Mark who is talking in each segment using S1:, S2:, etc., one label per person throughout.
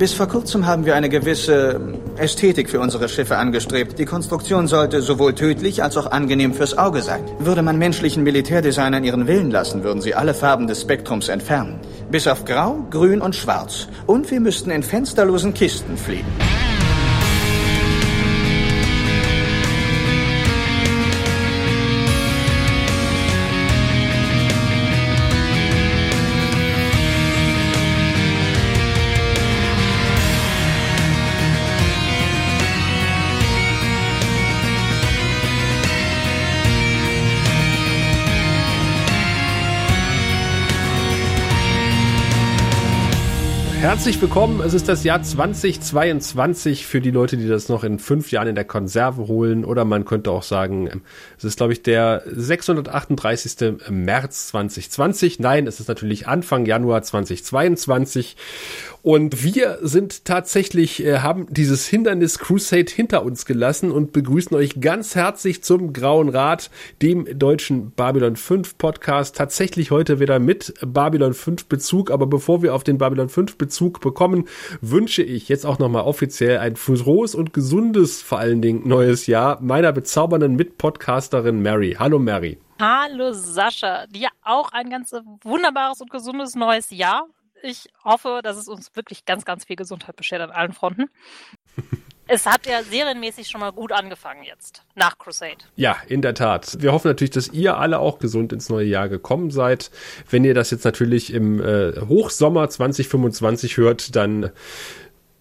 S1: Bis vor kurzem haben wir eine gewisse Ästhetik für unsere Schiffe angestrebt. Die Konstruktion sollte sowohl tödlich als auch angenehm fürs Auge sein. Würde man menschlichen Militärdesignern ihren Willen lassen, würden sie alle Farben des Spektrums entfernen. Bis auf Grau, Grün und Schwarz. Und wir müssten in fensterlosen Kisten fliegen.
S2: Herzlich willkommen. Es ist das Jahr 2022 für die Leute, die das noch in fünf Jahren in der Konserve holen. Oder man könnte auch sagen, es ist, glaube ich, der 638. März 2020. Nein, es ist natürlich Anfang Januar 2022. Und wir sind tatsächlich, äh, haben dieses Hindernis Crusade hinter uns gelassen und begrüßen euch ganz herzlich zum Grauen Rat, dem deutschen Babylon 5 Podcast. Tatsächlich heute wieder mit Babylon 5 Bezug. Aber bevor wir auf den Babylon 5 Bezug bekommen, wünsche ich jetzt auch nochmal offiziell ein frohes und gesundes, vor allen Dingen neues Jahr meiner bezaubernden Mitpodcasterin Mary. Hallo Mary.
S3: Hallo Sascha, dir auch ein ganz wunderbares und gesundes neues Jahr ich hoffe, dass es uns wirklich ganz, ganz viel Gesundheit beschert an allen Fronten. es hat ja serienmäßig schon mal gut angefangen jetzt, nach Crusade.
S2: Ja, in der Tat. Wir hoffen natürlich, dass ihr alle auch gesund ins neue Jahr gekommen seid. Wenn ihr das jetzt natürlich im äh, Hochsommer 2025 hört, dann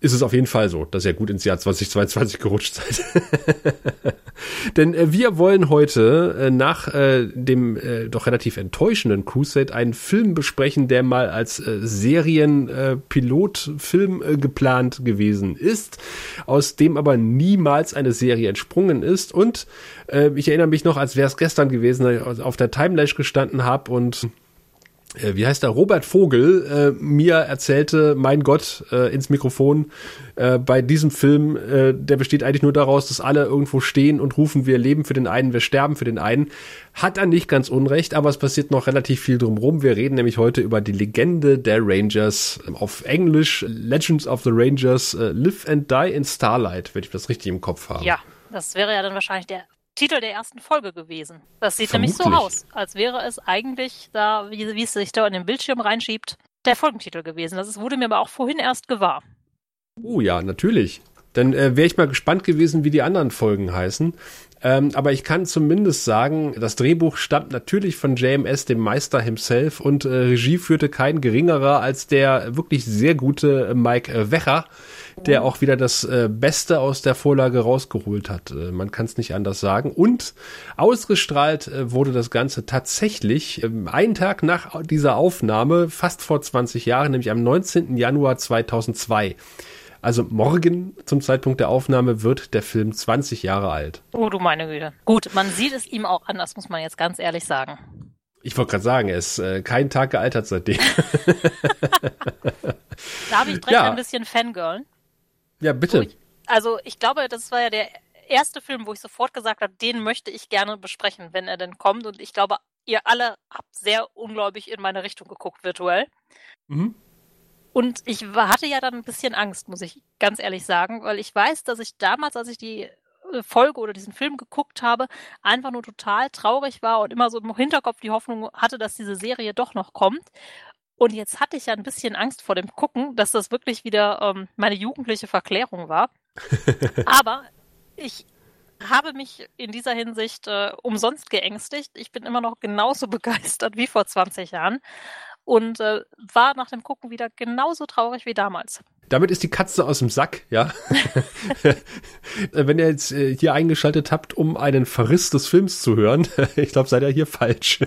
S2: ist es auf jeden Fall so, dass ihr gut ins Jahr 2022 gerutscht seid. Denn äh, wir wollen heute äh, nach äh, dem äh, doch relativ enttäuschenden Crusade einen Film besprechen, der mal als äh, Serienpilotfilm äh, geplant gewesen ist, aus dem aber niemals eine Serie entsprungen ist. Und ich erinnere mich noch, als wäre es gestern gewesen, auf der Timelash gestanden habe und äh, wie heißt der, Robert Vogel äh, mir erzählte, mein Gott, äh, ins Mikrofon, äh, bei diesem Film, äh, der besteht eigentlich nur daraus, dass alle irgendwo stehen und rufen, wir leben für den einen, wir sterben für den einen. Hat er nicht ganz unrecht, aber es passiert noch relativ viel drumherum. Wir reden nämlich heute über die Legende der Rangers, auf Englisch Legends of the Rangers, äh, Live and Die in Starlight, wenn ich das richtig im Kopf habe.
S3: Ja, das wäre ja dann wahrscheinlich der Titel der ersten Folge gewesen. Das sieht Vermutlich. nämlich so aus, als wäre es eigentlich da, wie, wie es sich da in den Bildschirm reinschiebt, der Folgentitel gewesen. Das wurde mir aber auch vorhin erst gewahr.
S2: Oh ja, natürlich. Dann äh, wäre ich mal gespannt gewesen, wie die anderen Folgen heißen. Ähm, aber ich kann zumindest sagen, das Drehbuch stammt natürlich von JMS, dem Meister himself, und äh, Regie führte kein geringerer als der wirklich sehr gute Mike äh, Wecher, der auch wieder das äh, Beste aus der Vorlage rausgeholt hat. Äh, man kann es nicht anders sagen. Und ausgestrahlt äh, wurde das Ganze tatsächlich äh, einen Tag nach dieser Aufnahme, fast vor 20 Jahren, nämlich am 19. Januar 2002. Also morgen zum Zeitpunkt der Aufnahme wird der Film 20 Jahre alt.
S3: Oh du meine Güte. Gut, man sieht es ihm auch an, das muss man jetzt ganz ehrlich sagen.
S2: Ich wollte gerade sagen, er ist äh, kein Tag gealtert seitdem.
S3: Darf ich direkt ja. ein bisschen fangirlen?
S2: Ja, bitte.
S3: Ich, also ich glaube, das war ja der erste Film, wo ich sofort gesagt habe, den möchte ich gerne besprechen, wenn er denn kommt. Und ich glaube, ihr alle habt sehr ungläubig in meine Richtung geguckt, virtuell. Mhm. Und ich hatte ja dann ein bisschen Angst, muss ich ganz ehrlich sagen, weil ich weiß, dass ich damals, als ich die äh, Folge oder diesen Film geguckt habe, einfach nur total traurig war und immer so im Hinterkopf die Hoffnung hatte, dass diese Serie doch noch kommt. Und jetzt hatte ich ja ein bisschen Angst vor dem Gucken, dass das wirklich wieder ähm, meine jugendliche Verklärung war. Aber ich habe mich in dieser Hinsicht äh, umsonst geängstigt. Ich bin immer noch genauso begeistert wie vor 20 Jahren und äh, war nach dem Gucken wieder genauso traurig wie damals.
S2: Damit ist die Katze aus dem Sack, ja. Wenn ihr jetzt äh, hier eingeschaltet habt, um einen Verriss des Films zu hören, ich glaube, seid ihr hier falsch.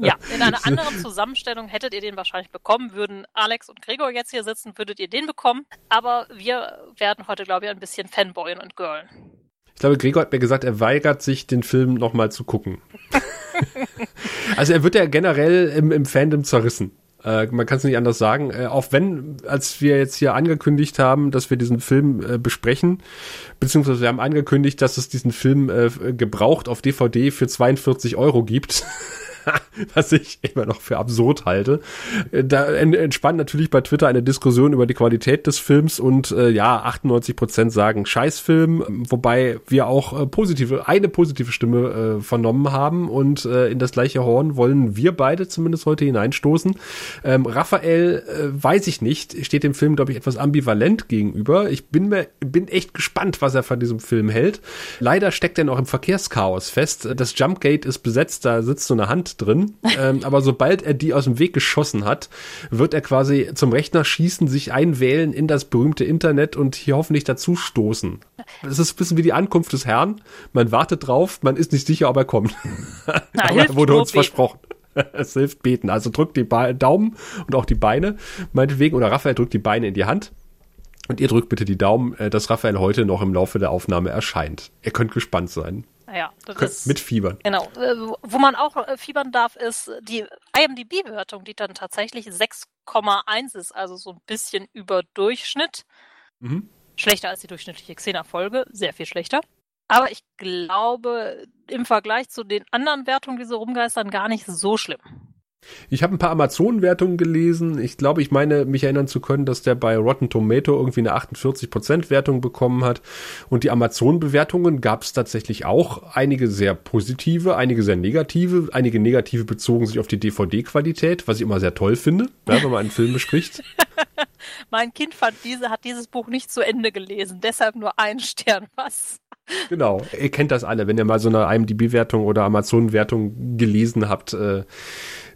S3: ja, in einer anderen Zusammenstellung hättet ihr den wahrscheinlich bekommen. Würden Alex und Gregor jetzt hier sitzen, würdet ihr den bekommen. Aber wir werden heute, glaube ich, ein bisschen Fanboyen und Girlen.
S2: Ich glaube, Gregor hat mir gesagt, er weigert sich, den Film nochmal zu gucken. also er wird ja generell im, im Fandom zerrissen. Äh, man kann es nicht anders sagen. Äh, auch wenn, als wir jetzt hier angekündigt haben, dass wir diesen Film äh, besprechen, beziehungsweise wir haben angekündigt, dass es diesen Film äh, gebraucht auf DVD für 42 Euro gibt. was ich immer noch für absurd halte. Äh, da entspannt natürlich bei Twitter eine Diskussion über die Qualität des Films und äh, ja, 98 Prozent sagen Scheißfilm, wobei wir auch äh, positive, eine positive Stimme äh, vernommen haben und äh, in das gleiche Horn wollen wir beide zumindest heute hineinstoßen. Ähm, Raphael, äh, weiß ich nicht, steht dem Film, glaube ich, etwas ambivalent gegenüber. Ich bin mir, bin echt gespannt, was er von diesem Film hält. Leider steckt er noch im Verkehrschaos fest. Das Jumpgate ist besetzt, da sitzt so eine Hand drin. Ähm, aber sobald er die aus dem Weg geschossen hat, wird er quasi zum Rechner schießen, sich einwählen in das berühmte Internet und hier hoffentlich dazu stoßen. Es ist ein bisschen wie die Ankunft des Herrn. Man wartet drauf, man ist nicht sicher, ob er kommt. Na, aber er wurde uns beten. versprochen. es hilft beten. Also drückt die Ba Daumen und auch die Beine, meinetwegen, oder Raphael drückt die Beine in die Hand. Und ihr drückt bitte die Daumen, äh, dass Raphael heute noch im Laufe der Aufnahme erscheint. Ihr könnt gespannt sein.
S3: Ja,
S2: mit Fiebern.
S3: Genau. Äh, wo man auch äh, fiebern darf, ist die IMDb-Bewertung, die dann tatsächlich 6,1 ist, also so ein bisschen über Durchschnitt. Mhm. Schlechter als die durchschnittliche Xena-Folge, sehr viel schlechter. Aber ich glaube, im Vergleich zu den anderen Wertungen, die so rumgeistern, gar nicht so schlimm.
S2: Ich habe ein paar Amazon-Wertungen gelesen. Ich glaube, ich meine, mich erinnern zu können, dass der bei Rotten Tomato irgendwie eine 48% Wertung bekommen hat. Und die Amazon-Bewertungen gab es tatsächlich auch. Einige sehr positive, einige sehr negative. Einige negative bezogen sich auf die DVD-Qualität, was ich immer sehr toll finde, ja, wenn man einen Film bespricht.
S3: mein Kind diese, hat dieses Buch nicht zu Ende gelesen, deshalb nur ein Stern. Was?
S2: Genau, ihr kennt das alle. Wenn ihr mal so eine IMDb-Wertung oder Amazon-Wertung gelesen habt, äh,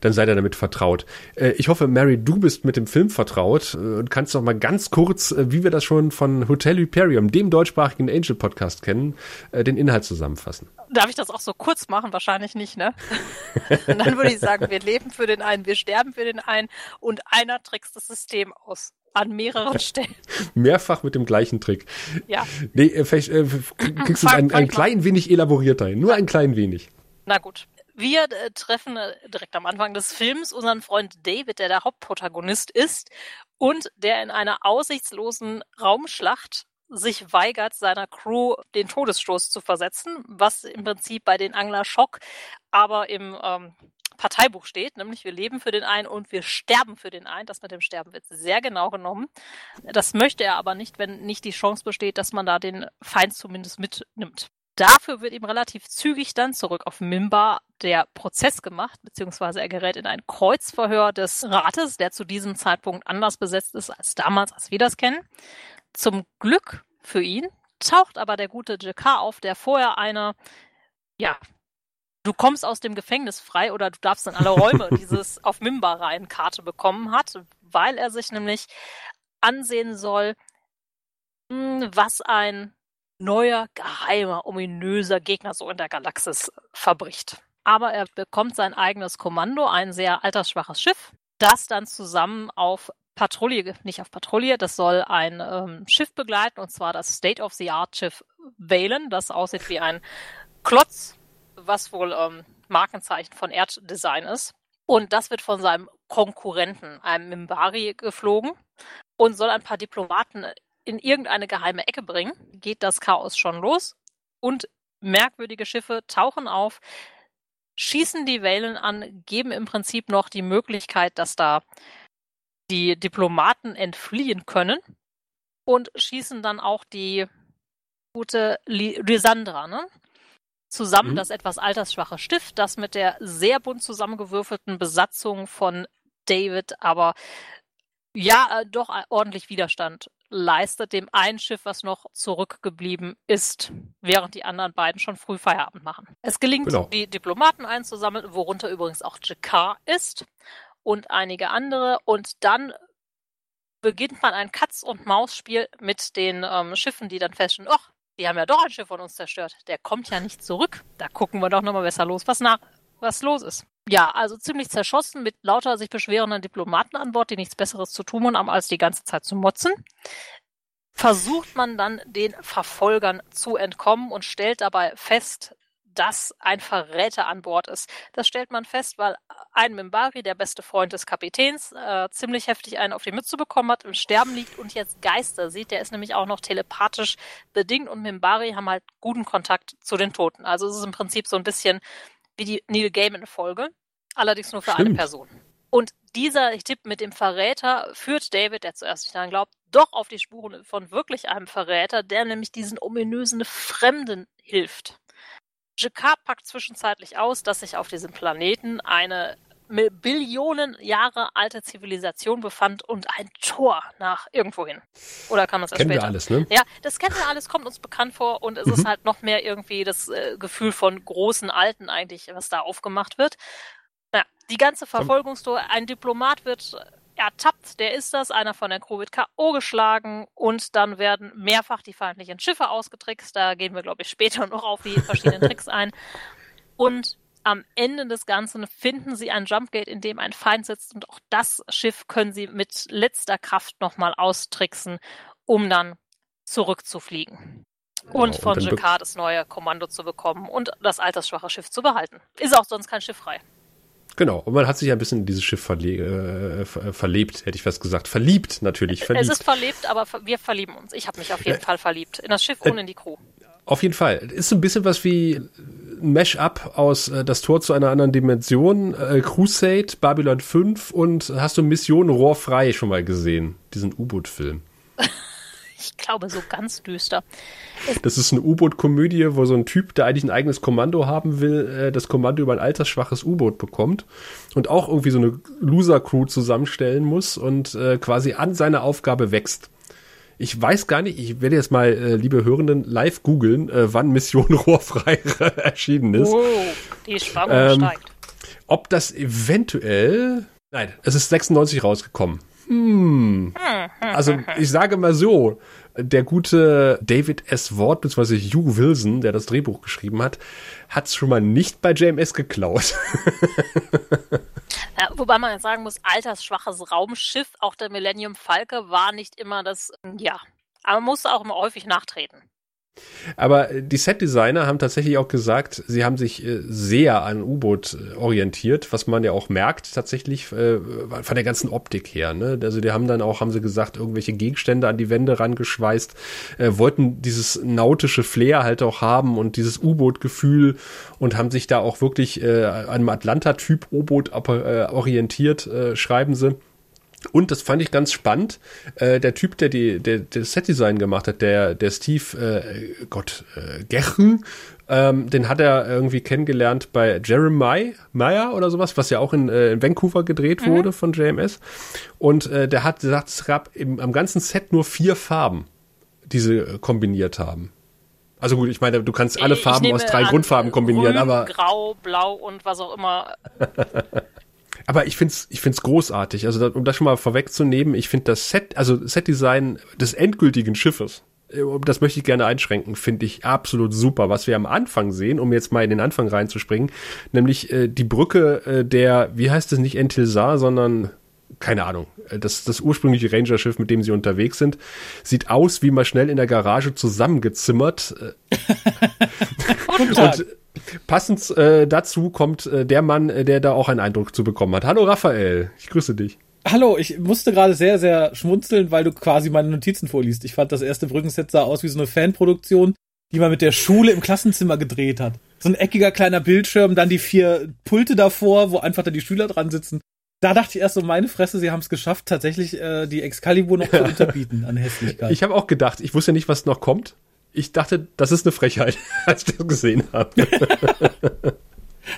S2: dann seid ihr damit vertraut. Äh, ich hoffe, Mary, du bist mit dem Film vertraut äh, und kannst noch mal ganz kurz, äh, wie wir das schon von Hotel Hyperium, dem deutschsprachigen Angel-Podcast kennen, äh, den Inhalt zusammenfassen.
S3: Darf ich das auch so kurz machen? Wahrscheinlich nicht, ne? dann würde ich sagen, wir leben für den einen, wir sterben für den einen und einer trickst das System aus an mehreren Stellen.
S2: Mehrfach mit dem gleichen Trick.
S3: Ja.
S2: Nee, äh, vielleicht äh, kriegst du es ein, ein klein wenig elaborierter hin. Nur ein klein wenig.
S3: Na gut. Wir äh, treffen äh, direkt am Anfang des Films unseren Freund David, der der Hauptprotagonist ist und der in einer aussichtslosen Raumschlacht sich weigert, seiner Crew den Todesstoß zu versetzen, was im Prinzip bei den Angler Schock aber im ähm, Parteibuch steht, nämlich wir leben für den einen und wir sterben für den einen. Das mit dem Sterben wird sehr genau genommen. Das möchte er aber nicht, wenn nicht die Chance besteht, dass man da den Feind zumindest mitnimmt. Dafür wird ihm relativ zügig dann zurück auf Mimba der Prozess gemacht, beziehungsweise er gerät in ein Kreuzverhör des Rates, der zu diesem Zeitpunkt anders besetzt ist als damals, als wir das kennen. Zum Glück für ihn taucht aber der gute Jakar auf, der vorher eine ja, du kommst aus dem Gefängnis frei oder du darfst in alle Räume dieses auf Mimba rein Karte bekommen hat, weil er sich nämlich ansehen soll, hm, was ein neuer, geheimer, ominöser Gegner so in der Galaxis verbricht. Aber er bekommt sein eigenes Kommando, ein sehr altersschwaches Schiff, das dann zusammen auf Patrouille, nicht auf Patrouille, das soll ein ähm, Schiff begleiten, und zwar das State-of-the-Art-Schiff Valen, das aussieht wie ein Klotz was wohl ähm, Markenzeichen von Erddesign ist. Und das wird von seinem Konkurrenten, einem Mimbari, geflogen und soll ein paar Diplomaten in irgendeine geheime Ecke bringen. Geht das Chaos schon los und merkwürdige Schiffe tauchen auf, schießen die Wellen an, geben im Prinzip noch die Möglichkeit, dass da die Diplomaten entfliehen können und schießen dann auch die gute Lysandra, ne? Zusammen mhm. das etwas altersschwache Stift, das mit der sehr bunt zusammengewürfelten Besatzung von David aber ja äh, doch ordentlich Widerstand leistet dem einen Schiff, was noch zurückgeblieben ist, während die anderen beiden schon früh Feierabend machen. Es gelingt, genau. die Diplomaten einzusammeln, worunter übrigens auch Jakar ist und einige andere. Und dann beginnt man ein Katz-und-Maus-Spiel mit den ähm, Schiffen, die dann feststellen, ach, die haben ja doch ein Schiff von uns zerstört. Der kommt ja nicht zurück. Da gucken wir doch nochmal besser los, was nach, was los ist. Ja, also ziemlich zerschossen mit lauter sich beschwerenden Diplomaten an Bord, die nichts Besseres zu tun haben, als die ganze Zeit zu motzen. Versucht man dann den Verfolgern zu entkommen und stellt dabei fest, dass ein Verräter an Bord ist. Das stellt man fest, weil ein Mimbari, der beste Freund des Kapitäns, äh, ziemlich heftig einen auf die Mütze bekommen hat, im Sterben liegt und jetzt Geister sieht. Der ist nämlich auch noch telepathisch bedingt und Mimbari haben halt guten Kontakt zu den Toten. Also es ist im Prinzip so ein bisschen wie die Neil Gaiman-Folge. Allerdings nur für Stimmt. eine Person. Und dieser Tipp mit dem Verräter führt David, der zuerst nicht daran glaubt, doch auf die Spuren von wirklich einem Verräter, der nämlich diesen ominösen Fremden hilft. Jacquard packt zwischenzeitlich aus, dass sich auf diesem Planeten eine Billionen Jahre alte Zivilisation befand und ein Tor nach irgendwohin. Oder kann man es
S2: erst Kennen später? wir alles, ne?
S3: Ja, das kennen wir alles, kommt uns bekannt vor und es mhm. ist halt noch mehr irgendwie das äh, Gefühl von großen Alten eigentlich, was da aufgemacht wird. Ja, die ganze Verfolgungstour, ein Diplomat wird ertappt, der ist das, einer von der Crew wird K.O. geschlagen und dann werden mehrfach die feindlichen Schiffe ausgetrickst. Da gehen wir, glaube ich, später noch auf die verschiedenen Tricks ein. Und am Ende des Ganzen finden sie ein Jumpgate, in dem ein Feind sitzt und auch das Schiff können sie mit letzter Kraft nochmal austricksen, um dann zurückzufliegen. Und genau, von Jacquard das neue Kommando zu bekommen und das altersschwache Schiff zu behalten. Ist auch sonst kein Schiff frei.
S2: Genau, und man hat sich ein bisschen in dieses Schiff verle äh, verlebt, hätte ich fast gesagt. Verliebt natürlich. Verliebt.
S3: Es ist verlebt, aber wir verlieben uns. Ich habe mich auf jeden äh, Fall verliebt. In das Schiff und in die Crew.
S2: Auf jeden Fall. Ist so ein bisschen was wie ein Mash-up aus äh, Das Tor zu einer anderen Dimension, äh, Crusade, Babylon 5 und hast du Mission Rohrfrei schon mal gesehen? Diesen U-Boot-Film.
S3: ich glaube, so ganz düster.
S2: Das ist eine U-Boot-Komödie, wo so ein Typ, der eigentlich ein eigenes Kommando haben will, äh, das Kommando über ein altersschwaches U-Boot bekommt und auch irgendwie so eine Loser-Crew zusammenstellen muss und äh, quasi an seine Aufgabe wächst. Ich weiß gar nicht, ich werde jetzt mal, äh, liebe Hörenden, live googeln, äh, wann Mission Rohrfrei erschienen ist. Oh,
S3: die Spannung ähm, steigt.
S2: Ob das eventuell. Nein, es ist 96 rausgekommen. Hm. Also ich sage mal so, der gute David S. Ward, beziehungsweise Hugh Wilson, der das Drehbuch geschrieben hat, hat es schon mal nicht bei JMS geklaut.
S3: Ja, wobei man sagen muss, altersschwaches Raumschiff, auch der Millennium Falke, war nicht immer das, ja, aber man musste auch immer häufig nachtreten.
S2: Aber die Set-Designer haben tatsächlich auch gesagt, sie haben sich äh, sehr an U-Boot äh, orientiert, was man ja auch merkt tatsächlich äh, von der ganzen Optik her. Ne? Also die haben dann auch, haben sie gesagt, irgendwelche Gegenstände an die Wände rangeschweißt, wollten dieses nautische Flair halt auch haben und dieses U-Boot-Gefühl und haben sich da auch wirklich an einem Atlanta-Typ U-Boot orientiert, schreiben sie. Und das fand ich ganz spannend. Äh, der Typ, der die, der, der Set-Design gemacht hat, der, der Steve, äh, Gott, äh, Gerchen, ähm, den hat er irgendwie kennengelernt bei Jeremiah Meyer oder sowas, was ja auch in, äh, in Vancouver gedreht mhm. wurde von JMS. Und äh, der hat gesagt, es gab im, am ganzen Set nur vier Farben, die sie äh, kombiniert haben. Also gut, ich meine, du kannst alle Farben aus drei Grundfarben kombinieren,
S3: grün,
S2: aber.
S3: Grau, blau und was auch immer.
S2: Aber ich find's, ich find's großartig. Also, um das schon mal vorwegzunehmen, ich finde das Set, also Set-Design des endgültigen Schiffes, äh, das möchte ich gerne einschränken, finde ich absolut super. Was wir am Anfang sehen, um jetzt mal in den Anfang reinzuspringen, nämlich äh, die Brücke äh, der, wie heißt es nicht Entilsar, sondern keine Ahnung, äh, das, das ursprüngliche Ranger-Schiff, mit dem sie unterwegs sind, sieht aus wie mal schnell in der Garage zusammengezimmert. und Passend äh, dazu kommt äh, der Mann, äh, der da auch einen Eindruck zu bekommen hat. Hallo Raphael, ich grüße dich.
S4: Hallo, ich musste gerade sehr, sehr schmunzeln, weil du quasi meine Notizen vorliest. Ich fand, das erste Brückenset sah aus wie so eine Fanproduktion, die man mit der Schule im Klassenzimmer gedreht hat. So ein eckiger kleiner Bildschirm, dann die vier Pulte davor, wo einfach dann die Schüler dran sitzen. Da dachte ich erst so, meine Fresse, sie haben es geschafft, tatsächlich äh, die Excalibur noch zu unterbieten an Hässlichkeit.
S2: Ich habe auch gedacht, ich wusste nicht, was noch kommt ich dachte, das ist eine Frechheit, als ich das gesehen habe.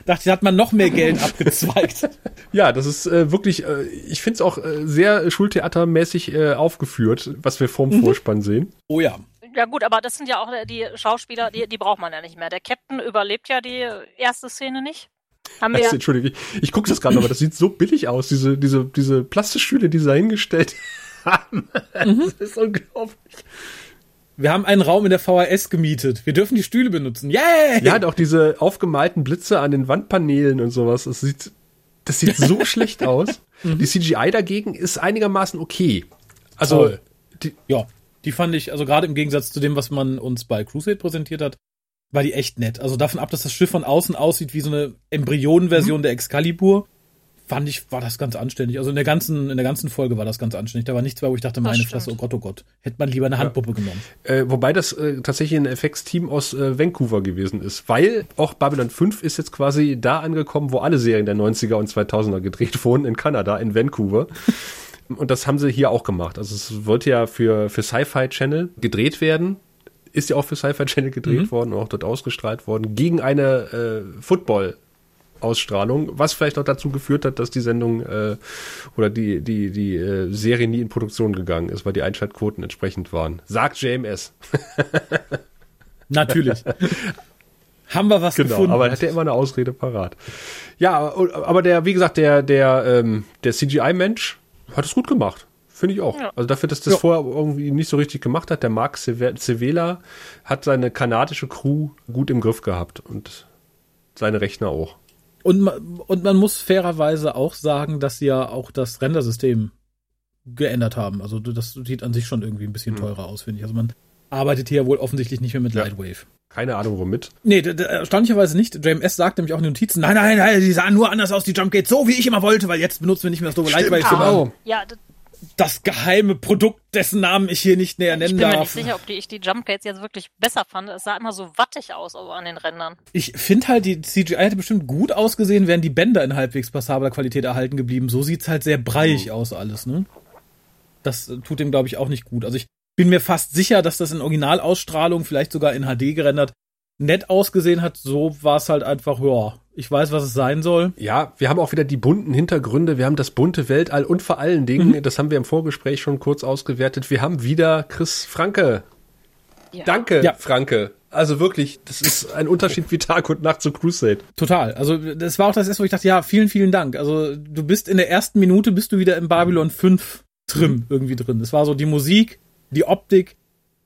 S4: dachte, da hat man noch mehr Geld abgezweigt.
S2: ja, das ist äh, wirklich, äh, ich finde es auch äh, sehr schultheatermäßig äh, aufgeführt, was wir vorm mhm. Vorspann sehen.
S4: Oh ja.
S3: Ja gut, aber das sind ja auch die Schauspieler, die, die braucht man ja nicht mehr. Der Captain überlebt ja die erste Szene nicht.
S2: Haben wir also, Entschuldige, ich, ich gucke das gerade, aber das sieht so billig aus, diese, diese, diese Plastikstühle, die sie da hingestellt haben. Mhm. Das ist unglaublich.
S4: Wir haben einen Raum in der VHS gemietet. Wir dürfen die Stühle benutzen. Yay!
S2: Ja, auch diese aufgemalten Blitze an den Wandpaneelen und sowas. Das sieht, das sieht so schlecht aus. Mhm. Die CGI dagegen ist einigermaßen okay. Also,
S4: die, ja, die fand ich, also gerade im Gegensatz zu dem, was man uns bei Crusade präsentiert hat, war die echt nett. Also davon ab, dass das Schiff von außen aussieht wie so eine Embryonenversion mhm. der Excalibur, fand ich, war das ganz anständig. Also in der ganzen, in der ganzen Folge war das ganz anständig. Da war nichts bei, wo ich dachte, meine Fresse, oh Gott, oh Gott. Hätte man lieber eine Handpuppe ja. genommen.
S2: Äh, wobei das äh, tatsächlich ein FX-Team aus äh, Vancouver gewesen ist. Weil auch Babylon 5 ist jetzt quasi da angekommen, wo alle Serien der 90er und 2000er gedreht wurden, in Kanada, in Vancouver. Und das haben sie hier auch gemacht. Also es wollte ja für, für Sci-Fi Channel gedreht werden. Ist ja auch für Sci-Fi Channel gedreht mhm. worden, auch dort ausgestrahlt worden, gegen eine äh, Football Ausstrahlung, was vielleicht auch dazu geführt hat, dass die Sendung äh, oder die, die, die äh, Serie nie in Produktion gegangen ist, weil die Einschaltquoten entsprechend waren. Sagt JMS.
S4: Natürlich. Haben wir was
S2: genau,
S4: gefunden.
S2: aber er hat ja immer eine Ausrede parat. Ja, aber der, wie gesagt, der, der, ähm, der CGI-Mensch hat es gut gemacht. Finde ich auch. Ja. Also dafür, dass das ja. vorher irgendwie nicht so richtig gemacht hat, der Mark Cevela hat seine kanadische Crew gut im Griff gehabt und seine Rechner auch.
S4: Und, und man muss fairerweise auch sagen, dass sie ja auch das Rendersystem geändert haben. Also das sieht an sich schon irgendwie ein bisschen hm. teurer aus, finde ich. Also man arbeitet hier wohl offensichtlich nicht mehr mit ja. Lightwave.
S2: Keine Ahnung, womit.
S4: Nee, erstaunlicherweise nicht. JMS sagt nämlich auch in den Notizen, nein, nein, nein, die sahen nur anders aus, die Jumpgates, so wie ich immer wollte, weil jetzt benutzen wir nicht mehr das doofe Lightwave. Genau. Ja, das geheime Produkt, dessen Namen ich hier nicht näher nennen darf. Ich bin mir
S3: nicht sicher, ob die, ich die Jumpgates jetzt wirklich besser fand. Es sah immer so wattig aus an den Rändern.
S4: Ich finde halt, die CGI hätte bestimmt gut ausgesehen, wären die Bänder in halbwegs passabler Qualität erhalten geblieben. So sieht's halt sehr breiig oh. aus alles, ne? Das tut dem, glaube ich, auch nicht gut. Also ich bin mir fast sicher, dass das in Originalausstrahlung, vielleicht sogar in HD gerendert, nett ausgesehen hat. So war es halt einfach, ja, ich weiß, was es sein soll.
S2: Ja, wir haben auch wieder die bunten Hintergründe, wir haben das bunte Weltall und vor allen Dingen, mhm. das haben wir im Vorgespräch schon kurz ausgewertet, wir haben wieder Chris Franke. Ja. Danke, ja. Franke. Also wirklich, das ist ein Unterschied wie Tag und Nacht zu Crusade.
S4: Total. Also das war auch das erste, wo ich dachte, ja, vielen, vielen Dank. Also du bist in der ersten Minute bist du wieder im Babylon 5 Trim mhm. irgendwie drin. Das war so die Musik, die Optik,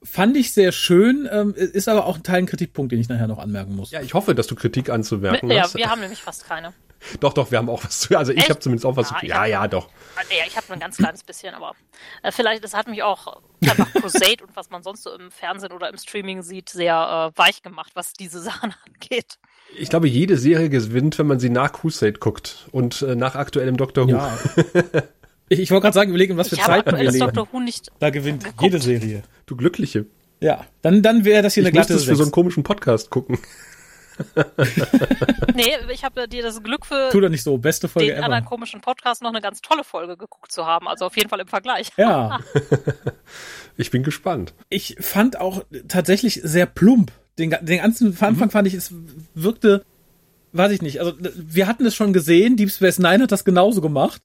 S4: fand ich sehr schön, ähm, ist aber auch ein Teil ein Kritikpunkt, den ich nachher noch anmerken muss.
S2: Ja, ich hoffe, dass du Kritik anzumerken
S3: ja, hast. Ja, wir haben nämlich fast keine.
S2: Doch, doch, wir haben auch was zu. Also ich habe zumindest auch was ja, zu. Ja, ja, doch.
S3: Ja, ich habe ein ganz kleines bisschen, aber äh, vielleicht, das hat mich auch einfach Crusade und was man sonst so im Fernsehen oder im Streaming sieht, sehr äh, weich gemacht, was diese Sachen angeht.
S2: Ich glaube, jede Serie gewinnt, wenn man sie nach Crusade guckt und äh, nach aktuellem Doctor Who. Ja.
S4: Ich, ich wollte gerade sagen, überlegen, was für
S3: ich
S4: Zeiten wir leben.
S3: Doctor Who nicht
S4: da gewinnt geguckt. jede Serie.
S2: Du Glückliche.
S4: Ja, dann, dann wäre das hier
S2: ich
S4: eine glatte
S2: Ich für so einen komischen Podcast gucken.
S3: nee, ich habe dir das Glück für
S4: tu doch nicht so, beste Folge
S3: den ever. anderen komischen Podcast noch eine ganz tolle Folge geguckt zu haben. Also auf jeden Fall im Vergleich.
S4: Ja.
S2: ich bin gespannt.
S4: Ich fand auch tatsächlich sehr plump. Den, den ganzen Anfang mhm. fand ich, es wirkte, weiß ich nicht. Also wir hatten es schon gesehen, Deep Space Nine hat das genauso gemacht.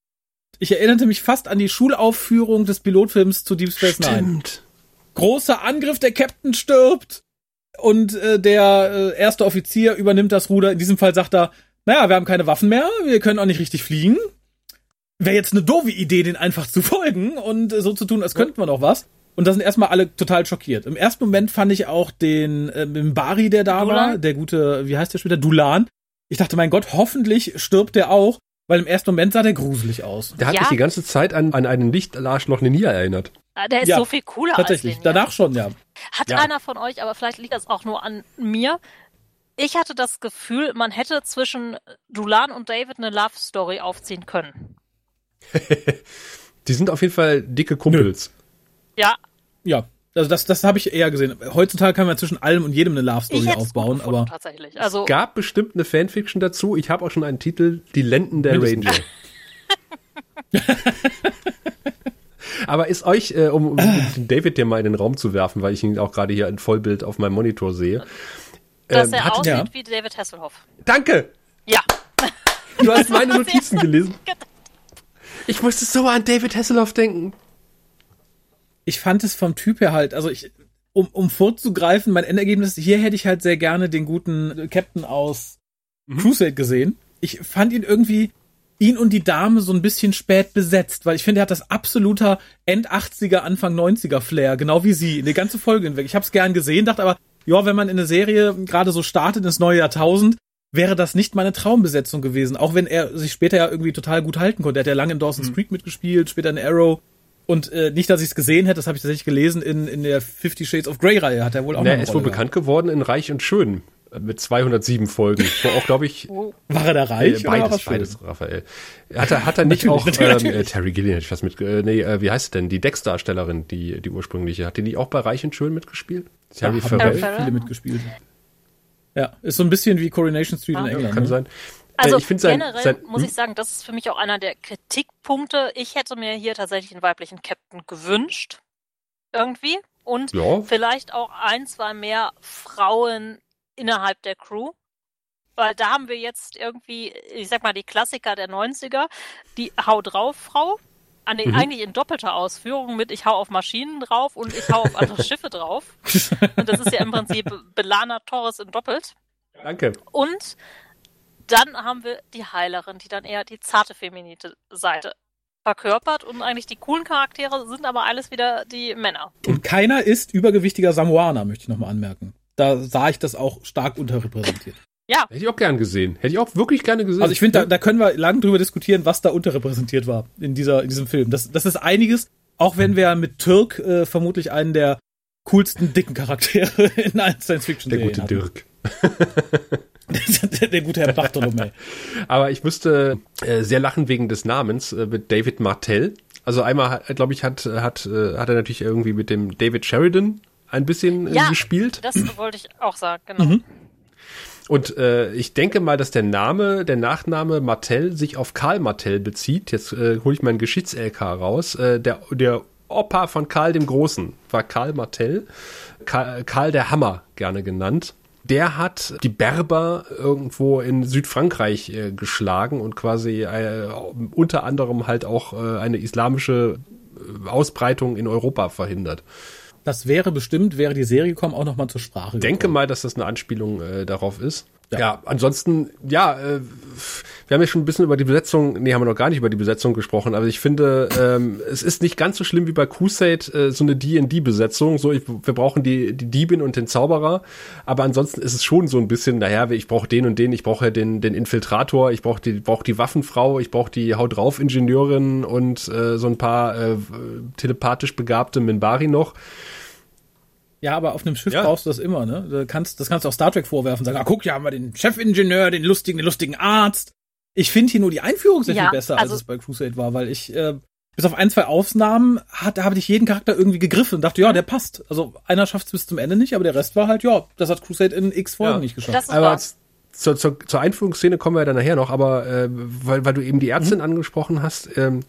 S4: Ich erinnerte mich fast an die Schulaufführung des Pilotfilms zu Deep Space Nine. Stimmt großer Angriff, der Captain stirbt und äh, der äh, erste Offizier übernimmt das Ruder. In diesem Fall sagt er, naja, wir haben keine Waffen mehr, wir können auch nicht richtig fliegen. Wäre jetzt eine doofe Idee, den einfach zu folgen und äh, so zu tun, als könnten wir noch was. Und da sind erstmal alle total schockiert. Im ersten Moment fand ich auch den äh, Bari, der da Dulan? war, der gute, wie heißt der später, Dulan. Ich dachte, mein Gott, hoffentlich stirbt der auch, weil im ersten Moment sah der gruselig aus.
S2: Der hat ja. mich die ganze Zeit an, an einen Lichtarsch noch Nenia erinnert.
S3: Ah, der ist ja, so viel cooler
S4: tatsächlich. als Tatsächlich, danach schon, ja.
S3: Hat ja. einer von euch, aber vielleicht liegt das auch nur an mir, ich hatte das Gefühl, man hätte zwischen Dulan und David eine Love Story aufziehen können.
S2: Die sind auf jeden Fall dicke Kumpels.
S3: Nö. Ja.
S4: Ja. Also das, das habe ich eher gesehen. Heutzutage kann man zwischen allem und jedem eine Love Story aufbauen, gefunden, aber
S3: tatsächlich. Also
S2: es gab bestimmt eine Fanfiction dazu. Ich habe auch schon einen Titel: Die Lenden der Ranger. Aber ist euch, äh, um, um David dir mal in den Raum zu werfen, weil ich ihn auch gerade hier in Vollbild auf meinem Monitor sehe.
S3: Dass ähm, er aussieht ja. wie David Hasselhoff.
S2: Danke!
S3: Ja.
S2: Du hast meine Notizen gelesen. Ich musste so an David Hasselhoff denken.
S4: Ich fand es vom Typ her halt, also ich, um, um vorzugreifen, mein Endergebnis, hier hätte ich halt sehr gerne den guten Captain aus mhm. Crusade gesehen. Ich fand ihn irgendwie, ihn und die Dame so ein bisschen spät besetzt, weil ich finde, er hat das absoluter End-80er, Anfang 90er Flair, genau wie sie, eine ganze Folge hinweg. Ich habe es gern gesehen, dachte aber, ja, wenn man in eine Serie gerade so startet ins neue Jahrtausend, wäre das nicht meine Traumbesetzung gewesen, auch wenn er sich später ja irgendwie total gut halten konnte. Er hat ja lange in Dawson's mhm. Creek mitgespielt, später in Arrow. Und äh, nicht, dass ich es gesehen hätte, das habe ich tatsächlich gelesen, in, in der Fifty Shades of Grey Reihe hat er wohl auch
S2: Na, Er ist wohl bekannt geworden in Reich und Schön mit 207 Folgen. Wo auch, glaube ich.
S4: War er da reich?
S2: Äh, beides, beides, Raphael. Hat er, hat er nicht auch ähm, äh, Terry Gilliam hätte ich was mit, äh, nee, äh, wie heißt es denn? Die Dex-Darstellerin, die, die ursprüngliche, hat die nicht auch bei Reich und Schön mitgespielt?
S4: Terry ja, Farrell? Haben viele mitgespielt. Ja, ist so ein bisschen wie Coronation Street ah, in England.
S2: Kann ne? sein.
S3: Also ich generell sein, sein, muss hm? ich sagen, das ist für mich auch einer der Kritikpunkte. Ich hätte mir hier tatsächlich einen weiblichen Captain gewünscht. Irgendwie. Und ja. vielleicht auch ein, zwei mehr Frauen innerhalb der Crew. Weil da haben wir jetzt irgendwie, ich sag mal, die Klassiker der 90er, die Hau drauf Frau, an den, mhm. eigentlich in doppelter Ausführung mit ich hau auf Maschinen drauf und ich hau auf andere Schiffe drauf. Und das ist ja im Prinzip Belana Torres in doppelt.
S2: Danke.
S3: Und dann haben wir die Heilerin, die dann eher die zarte feminine Seite verkörpert und eigentlich die coolen Charaktere sind aber alles wieder die Männer.
S4: Und keiner ist übergewichtiger Samoaner, möchte ich nochmal anmerken. Da sah ich das auch stark unterrepräsentiert.
S3: Ja.
S2: Hätte ich auch gern gesehen. Hätte ich auch wirklich gerne gesehen.
S4: Also ich finde, da, da können wir lang drüber diskutieren, was da unterrepräsentiert war in, dieser, in diesem Film. Das, das ist einiges, auch wenn wir mit Türk äh, vermutlich einen der coolsten dicken Charaktere in allen Science-Fiction-Serien
S2: Der gute Dirk.
S4: der, gute Herr Bartholomew.
S2: Aber ich müsste äh, sehr lachen wegen des Namens äh, mit David Martell. Also einmal, glaube ich, hat, hat, äh, hat er natürlich irgendwie mit dem David Sheridan ein bisschen äh, ja, gespielt.
S3: Das wollte ich auch sagen, genau. Mhm.
S2: Und äh, ich denke mal, dass der Name, der Nachname Martell sich auf Karl Martell bezieht. Jetzt äh, hole ich meinen Geschichts-LK raus. Äh, der, der Opa von Karl dem Großen war Karl Martell. Karl, Karl der Hammer gerne genannt. Der hat die Berber irgendwo in Südfrankreich äh, geschlagen und quasi äh, unter anderem halt auch äh, eine islamische äh, Ausbreitung in Europa verhindert.
S4: Das wäre bestimmt, wäre die Serie gekommen, auch nochmal zur Sprache.
S2: Ich denke mal, dass das eine Anspielung äh, darauf ist. Ja. ja, ansonsten, ja, äh, wir haben ja schon ein bisschen über die Besetzung, nee, haben wir noch gar nicht über die Besetzung gesprochen, aber ich finde, ähm, es ist nicht ganz so schlimm wie bei Crusade, äh, so eine D&D-Besetzung, so, ich, wir brauchen die, die Diebin und den Zauberer, aber ansonsten ist es schon so ein bisschen, naja, ich brauche den und den, ich brauche den, den Infiltrator, ich brauche die, brauch die Waffenfrau, ich brauche die Haut drauf Ingenieurin und äh, so ein paar äh, telepathisch begabte Minbari noch.
S4: Ja, aber auf einem Schiff ja. brauchst du das immer, ne? Du kannst, das kannst du auch Star Trek vorwerfen, sagen, ah, guck, hier haben wir den Chefingenieur, den lustigen, den lustigen Arzt. Ich finde hier nur die Einführung sehr ja, viel besser, also als es bei Crusade war, weil ich, äh, bis auf ein, zwei Aufnahmen, hat, da habe ich jeden Charakter irgendwie gegriffen und dachte, ja, der passt. Also einer schafft es bis zum Ende nicht, aber der Rest war halt, ja, das hat Crusade in x Folgen ja. nicht geschafft. Das
S2: ist aber zur, zur, zur Einführungsszene kommen wir ja dann nachher noch, aber äh, weil, weil du eben die Ärztin mhm. angesprochen hast, ähm,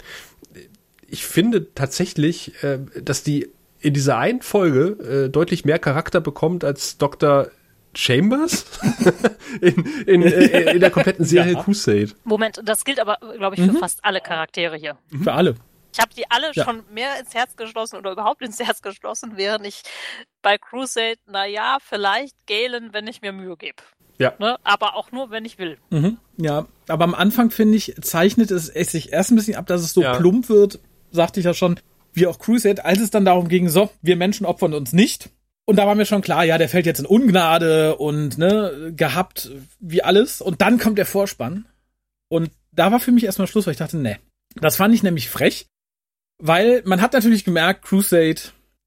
S2: ich finde tatsächlich, äh, dass die in dieser einen Folge äh, deutlich mehr Charakter bekommt als Dr. Chambers in, in, äh, in der kompletten Serie ja. Crusade.
S3: Moment, das gilt aber, glaube ich, für mhm. fast alle Charaktere hier.
S4: Mhm. Für alle.
S3: Ich habe die alle ja. schon mehr ins Herz geschlossen oder überhaupt ins Herz geschlossen, während ich bei Crusade, naja, vielleicht Galen, wenn ich mir Mühe gebe.
S2: Ja.
S3: Ne? Aber auch nur, wenn ich will.
S4: Mhm. Ja, aber am Anfang, finde ich, zeichnet es sich erst ein bisschen ab, dass es so ja. plump wird, sagte ich ja schon, wie auch Crusade, als es dann darum ging, so, wir Menschen opfern uns nicht. Und da war mir schon klar, ja, der fällt jetzt in Ungnade und ne, gehabt wie alles. Und dann kommt der Vorspann. Und da war für mich erstmal Schluss, weil ich dachte, ne, das fand ich nämlich frech, weil man hat natürlich gemerkt, Crusade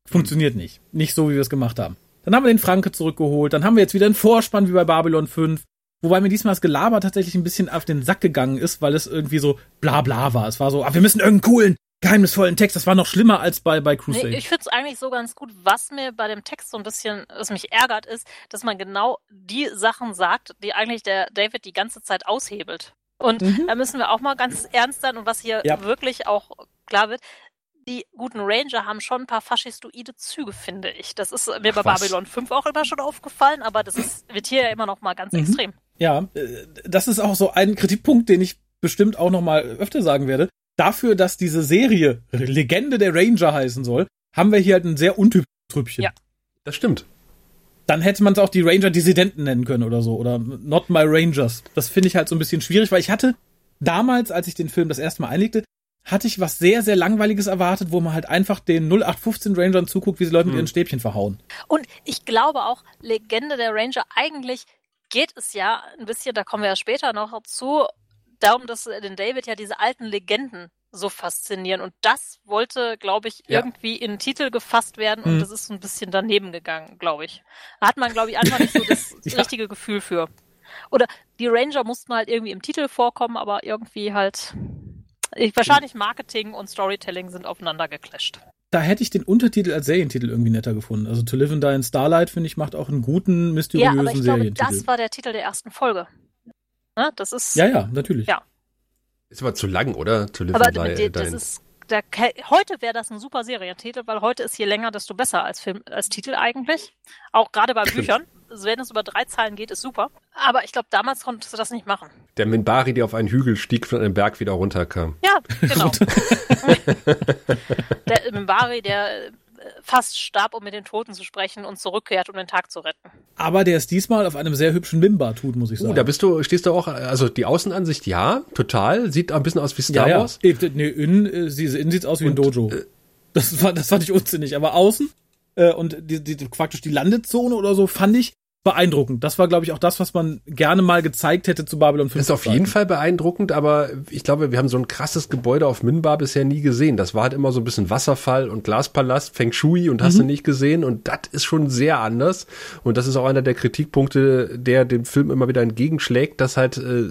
S4: funktioniert nicht. Nicht so, wie wir es gemacht haben. Dann haben wir den Franke zurückgeholt, dann haben wir jetzt wieder einen Vorspann wie bei Babylon 5. Wobei mir diesmal das Gelaber tatsächlich ein bisschen auf den Sack gegangen ist, weil es irgendwie so bla bla war. Es war so, ah, wir müssen irgendeinen coolen geheimnisvollen Text. Das war noch schlimmer als bei, bei Crusade.
S3: Nee, ich finde es eigentlich so ganz gut. Was mir bei dem Text so ein bisschen, was mich ärgert, ist, dass man genau die Sachen sagt, die eigentlich der David die ganze Zeit aushebelt. Und mhm. da müssen wir auch mal ganz ernst sein und was hier ja. wirklich auch klar wird, die guten Ranger haben schon ein paar faschistoide Züge, finde ich. Das ist mir Ach, bei was? Babylon 5 auch immer schon aufgefallen, aber das ist, wird hier ja immer noch mal ganz mhm. extrem.
S4: Ja, äh, das ist auch so ein Kritikpunkt, den ich bestimmt auch noch mal öfter sagen werde dafür, dass diese Serie Legende der Ranger heißen soll, haben wir hier halt ein sehr untypisches Trüppchen.
S2: Ja, das stimmt.
S4: Dann hätte man es auch die Ranger-Dissidenten nennen können oder so. Oder Not My Rangers. Das finde ich halt so ein bisschen schwierig, weil ich hatte damals, als ich den Film das erste Mal einlegte, hatte ich was sehr, sehr Langweiliges erwartet, wo man halt einfach den 0815 Rangern zuguckt, wie sie Leute hm. mit ihren Stäbchen verhauen.
S3: Und ich glaube auch, Legende der Ranger, eigentlich geht es ja ein bisschen, da kommen wir ja später noch zu, darum, dass den David ja diese alten Legenden so faszinieren. Und das wollte, glaube ich, ja. irgendwie in den Titel gefasst werden und mhm. das ist so ein bisschen daneben gegangen, glaube ich. Da hat man, glaube ich, einfach nicht so das ja. richtige Gefühl für. Oder die Ranger mussten halt irgendwie im Titel vorkommen, aber irgendwie halt. Wahrscheinlich Marketing und Storytelling sind aufeinander geclasht.
S4: Da hätte ich den Untertitel als Serientitel irgendwie netter gefunden. Also To Live and Die in Starlight, finde ich, macht auch einen guten, mysteriösen ja, aber ich Serientitel.
S3: Glaube, das war der Titel der ersten Folge. Ne? Das ist.
S4: Ja, ja, natürlich.
S3: Ja.
S2: Ist aber zu lang, oder?
S3: To live aber die, das ist, der, heute wäre das ein super Serientitel, weil heute ist je länger, desto besser als Film, als Titel eigentlich. Auch gerade bei Büchern. Wenn es über drei Zeilen geht, ist super. Aber ich glaube, damals konntest du das nicht machen.
S2: Der Minbari, der auf einen Hügel stieg, von einem Berg wieder runterkam.
S3: Ja, genau. der Minbari, der fast starb, um mit den Toten zu sprechen und zurückkehrt, um den Tag zu retten.
S4: Aber der es diesmal auf einem sehr hübschen Mimbar tut, muss ich uh, sagen.
S2: Oh, da bist du, stehst du auch, also die Außenansicht, ja, total, sieht ein bisschen aus wie Star ja, Wars.
S4: Ja. Nee, innen, äh, innen sieht's aus wie und, ein Dojo. Äh, das, war, das fand ich unsinnig, aber außen äh, und die, die, praktisch die Landezone oder so fand ich beeindruckend. Das war, glaube ich, auch das, was man gerne mal gezeigt hätte zu Babylon 5.
S2: Das ist auf jeden Fall beeindruckend, aber ich glaube, wir haben so ein krasses Gebäude auf Minbar bisher nie gesehen. Das war halt immer so ein bisschen Wasserfall und Glaspalast, Feng Shui und hast mhm. du nicht gesehen und das ist schon sehr anders und das ist auch einer der Kritikpunkte, der dem Film immer wieder entgegenschlägt, dass halt äh,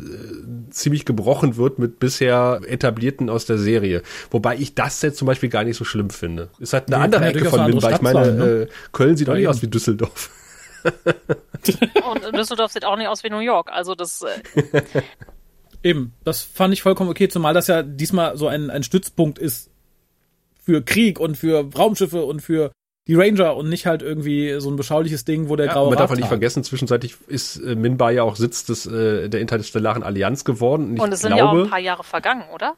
S2: ziemlich gebrochen wird mit bisher etablierten aus der Serie. Wobei ich das jetzt zum Beispiel gar nicht so schlimm finde. Ist halt eine ja, andere Ecke von Minbar. Ich meine, sein, ne? äh, Köln sieht ja, auch nicht aus wie Düsseldorf.
S3: Und Düsseldorf sieht auch nicht aus wie New York. Also das. Äh
S4: Eben, das fand ich vollkommen okay, zumal das ja diesmal so ein, ein Stützpunkt ist für Krieg und für Raumschiffe und für die Ranger und nicht halt irgendwie so ein beschauliches Ding, wo der ja, graue
S2: Man darf auch nicht vergessen, zwischenzeitlich ist äh, Minbar ja auch Sitz des, äh, der Interstellaren Allianz geworden.
S3: Und, und es sind glaube, ja auch ein paar Jahre vergangen, oder?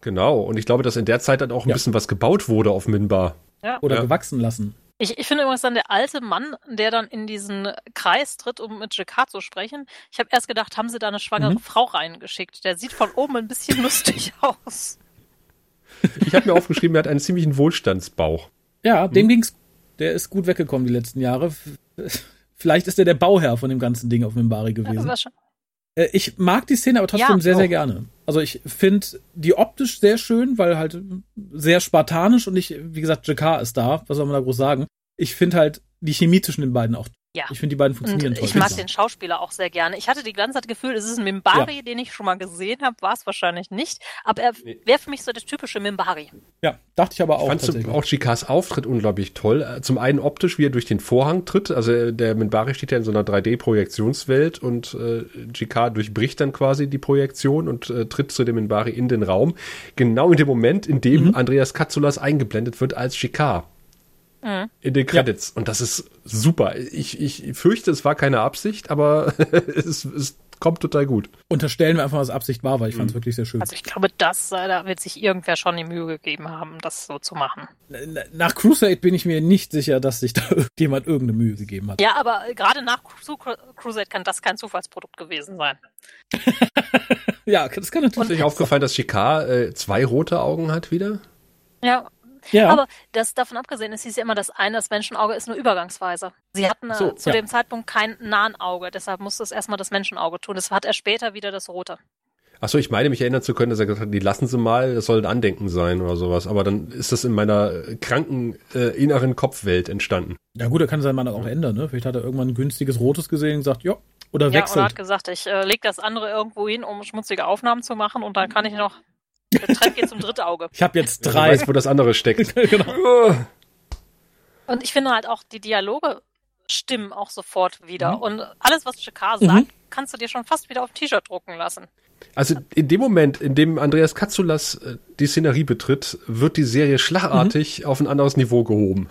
S2: Genau, und ich glaube, dass in der Zeit dann auch ein ja. bisschen was gebaut wurde auf Minbar.
S4: Ja. Oder ja. gewachsen lassen.
S3: Ich, ich finde übrigens dann der alte Mann, der dann in diesen Kreis tritt, um mit Jacquard zu sprechen. Ich habe erst gedacht, haben sie da eine schwangere mhm. Frau reingeschickt. Der sieht von oben ein bisschen lustig aus.
S2: Ich habe mir aufgeschrieben, er hat einen ziemlichen Wohlstandsbauch.
S4: Ja, dem hm. ging's. Der ist gut weggekommen die letzten Jahre. Vielleicht ist er der Bauherr von dem ganzen Ding auf Mimbari gewesen. Ja, schon. Ich mag die Szene aber trotzdem ja, sehr, auch. sehr gerne. Also ich finde die optisch sehr schön, weil halt sehr spartanisch und ich, wie gesagt, Jakar ist da, was soll man da groß sagen. Ich finde halt die Chemie zwischen den beiden auch ja. Ich finde, die beiden funktionieren
S3: und toll. Ich mag den Schauspieler auch sehr gerne. Ich hatte die ganze Zeit das Gefühl, es ist ein Mimbari, ja. den ich schon mal gesehen habe. War es wahrscheinlich nicht. Aber er wäre für mich so der typische Mimbari.
S4: Ja, dachte ich aber auch.
S2: Ich fand auch Chikas Auftritt unglaublich toll. Äh, zum einen optisch, wie er durch den Vorhang tritt. Also äh, der Mimbari steht ja in so einer 3D-Projektionswelt und äh, Chikar durchbricht dann quasi die Projektion und äh, tritt zu dem Mimbari in den Raum. Genau in dem Moment, in dem mhm. Andreas Katsulas eingeblendet wird als Chikar. Mhm. In den Credits. Ja. Und das ist super. Ich, ich fürchte, es war keine Absicht, aber es, es kommt total gut.
S4: Unterstellen wir einfach, was Absicht war, weil ich fand es mhm. wirklich sehr schön.
S3: Also ich glaube, das, äh, da wird sich irgendwer schon die Mühe gegeben haben, das so zu machen.
S4: Nach Crusade bin ich mir nicht sicher, dass sich da irgendjemand irgendeine Mühe gegeben hat.
S3: Ja, aber gerade nach Crusade kann das kein Zufallsprodukt gewesen sein.
S4: ja, das kann natürlich.
S2: Ist euch aufgefallen, dass Chicard äh, zwei rote Augen hat wieder?
S3: Ja, ja. Aber das davon abgesehen, es hieß ja immer, das eine, das Menschenauge ist nur übergangsweise. Sie hatten so, zu ja. dem Zeitpunkt kein nahen Auge, deshalb musste es erstmal das Menschenauge tun. Das hat er später wieder das rote.
S2: Achso, ich meine, mich erinnern zu können, dass er gesagt hat, die lassen sie mal, das soll ein Andenken sein oder sowas. Aber dann ist das in meiner kranken äh, inneren Kopfwelt entstanden.
S4: Ja gut, er kann sein Mann auch ändern, ne? Vielleicht hat er irgendwann ein günstiges Rotes gesehen und gesagt, ja, oder wechselt. Ja,
S3: oder hat gesagt, ich äh, leg das andere irgendwo hin, um schmutzige Aufnahmen zu machen und dann kann ich noch der Trend geht zum dritten Auge.
S4: Ich habe jetzt drei.
S2: Ich weiß, wo das andere steckt. genau.
S3: Und ich finde halt auch, die Dialoge stimmen auch sofort wieder. Mhm. Und alles, was Shakar sagt, mhm. kannst du dir schon fast wieder auf T-Shirt drucken lassen.
S2: Also in dem Moment, in dem Andreas Katsulas äh, die Szenerie betritt, wird die Serie schlagartig mhm. auf ein anderes Niveau gehoben.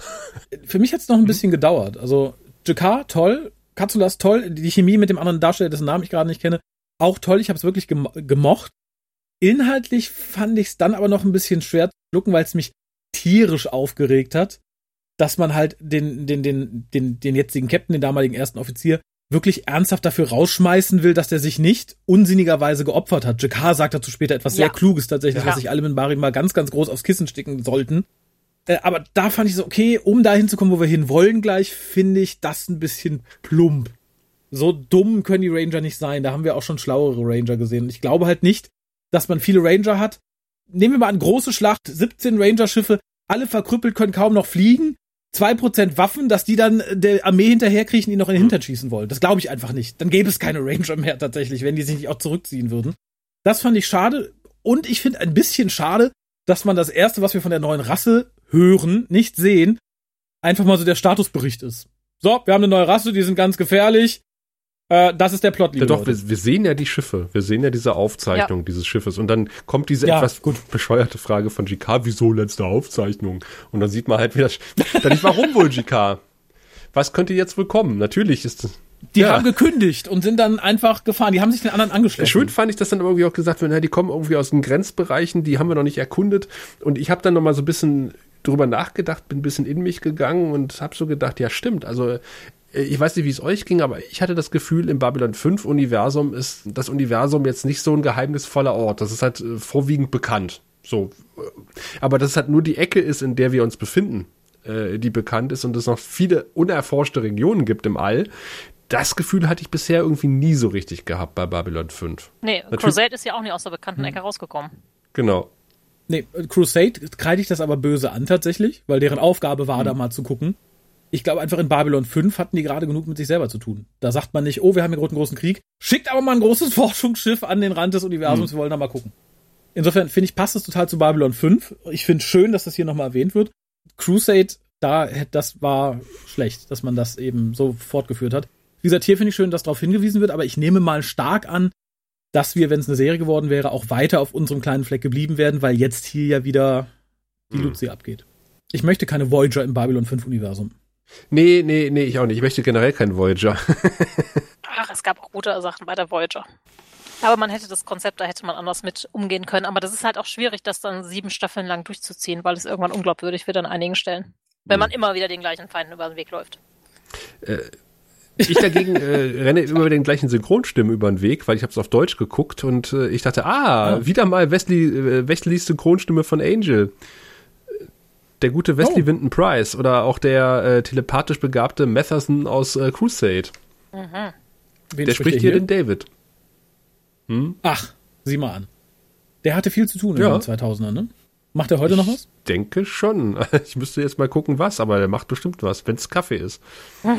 S4: Für mich hat es noch ein bisschen gedauert. Also Jakar, toll. Katsulas, toll. Die Chemie mit dem anderen Darsteller, dessen Namen ich gerade nicht kenne, auch toll. Ich habe es wirklich gemocht. Inhaltlich fand ich es dann aber noch ein bisschen schwer zu schlucken, weil es mich tierisch aufgeregt hat, dass man halt den, den, den, den, den jetzigen Captain, den damaligen ersten Offizier, wirklich ernsthaft dafür rausschmeißen will, dass er sich nicht unsinnigerweise geopfert hat. Jakar sagt dazu später etwas ja. sehr Kluges tatsächlich, ja. was sich alle mit Bari mal ganz, ganz groß aufs Kissen sticken sollten. Äh, aber da fand ich so, okay, um da hinzukommen, wo wir hin wollen gleich, finde ich das ein bisschen plump. So dumm können die Ranger nicht sein. Da haben wir auch schon schlauere Ranger gesehen. Ich glaube halt nicht, dass man viele Ranger hat, nehmen wir mal an, große Schlacht, 17 Ranger-Schiffe, alle verkrüppelt, können kaum noch fliegen. 2% Waffen, dass die dann der Armee hinterherkriechen, die noch in den Hintern schießen wollen. Das glaube ich einfach nicht. Dann gäbe es keine Ranger mehr tatsächlich, wenn die sich nicht auch zurückziehen würden. Das fand ich schade. Und ich finde ein bisschen schade, dass man das erste, was wir von der neuen Rasse hören, nicht sehen, einfach mal so der Statusbericht ist. So, wir haben eine neue Rasse, die sind ganz gefährlich. Äh, das ist der Plot,
S2: liebe ja, doch, wir, wir, sehen ja die Schiffe. Wir sehen ja diese Aufzeichnung ja. dieses Schiffes. Und dann kommt diese ja, etwas gut. bescheuerte Frage von GK, wieso letzte Aufzeichnung? Und dann sieht man halt wieder, dann nicht, warum wohl GK? Was könnte jetzt wohl kommen? Natürlich ist
S4: die ja. haben gekündigt und sind dann einfach gefahren. Die haben sich den anderen angeschlossen.
S2: Schön fand ich, dass dann irgendwie auch gesagt wird, na, die kommen irgendwie aus den Grenzbereichen, die haben wir noch nicht erkundet. Und ich habe dann noch mal so ein bisschen drüber nachgedacht, bin ein bisschen in mich gegangen und habe so gedacht, ja stimmt. Also ich weiß nicht, wie es euch ging, aber ich hatte das Gefühl, im Babylon 5 Universum ist das Universum jetzt nicht so ein geheimnisvoller Ort. Das ist halt äh, vorwiegend bekannt. So. Aber dass es halt nur die Ecke ist, in der wir uns befinden, äh, die bekannt ist und es noch viele unerforschte Regionen gibt im All. Das Gefühl hatte ich bisher irgendwie nie so richtig gehabt bei Babylon 5.
S3: Nee, Natürlich, Crusade ist ja auch nicht aus der bekannten Ecke rausgekommen.
S2: Genau.
S4: Nee, Crusade kreide ich das aber böse an tatsächlich, weil deren Aufgabe war, mhm. da mal zu gucken ich glaube einfach in Babylon 5 hatten die gerade genug mit sich selber zu tun. Da sagt man nicht, oh, wir haben hier einen großen Krieg, schickt aber mal ein großes Forschungsschiff an den Rand des Universums, mhm. wir wollen da mal gucken. Insofern finde ich, passt es total zu Babylon 5. Ich finde schön, dass das hier nochmal erwähnt wird. Crusade, da, das war schlecht, dass man das eben so fortgeführt hat. Wie gesagt, hier finde ich schön, dass darauf hingewiesen wird, aber ich nehme mal stark an, dass wir, wenn es eine Serie geworden wäre, auch weiter auf unserem kleinen Fleck geblieben wären, weil jetzt hier ja wieder die mhm. Luzi abgeht. Ich möchte keine Voyager im Babylon 5 Universum.
S2: Nee, nee, nee, ich auch nicht. Ich möchte generell keinen Voyager.
S3: Ach, es gab auch gute Sachen bei der Voyager. Aber man hätte das Konzept, da hätte man anders mit umgehen können. Aber das ist halt auch schwierig, das dann sieben Staffeln lang durchzuziehen, weil es irgendwann unglaubwürdig wird an einigen Stellen. Wenn man hm. immer wieder den gleichen Feinden über den Weg läuft.
S2: Äh, ich dagegen äh, renne immer den gleichen Synchronstimmen über den Weg, weil ich habe es auf Deutsch geguckt und äh, ich dachte, ah, ja. wieder mal Wesley, äh, Wesleys Synchronstimme von Angel der gute Wesley oh. Winton Price oder auch der äh, telepathisch begabte Matherson aus äh, Crusade. Mhm. der spricht hier den David.
S4: Hm? Ach, sieh mal an. Der hatte viel zu tun ja. in den 2000ern, ne? Macht er heute
S2: ich
S4: noch was?
S2: denke schon. Ich müsste jetzt mal gucken, was, aber der macht bestimmt was, wenn es Kaffee ist.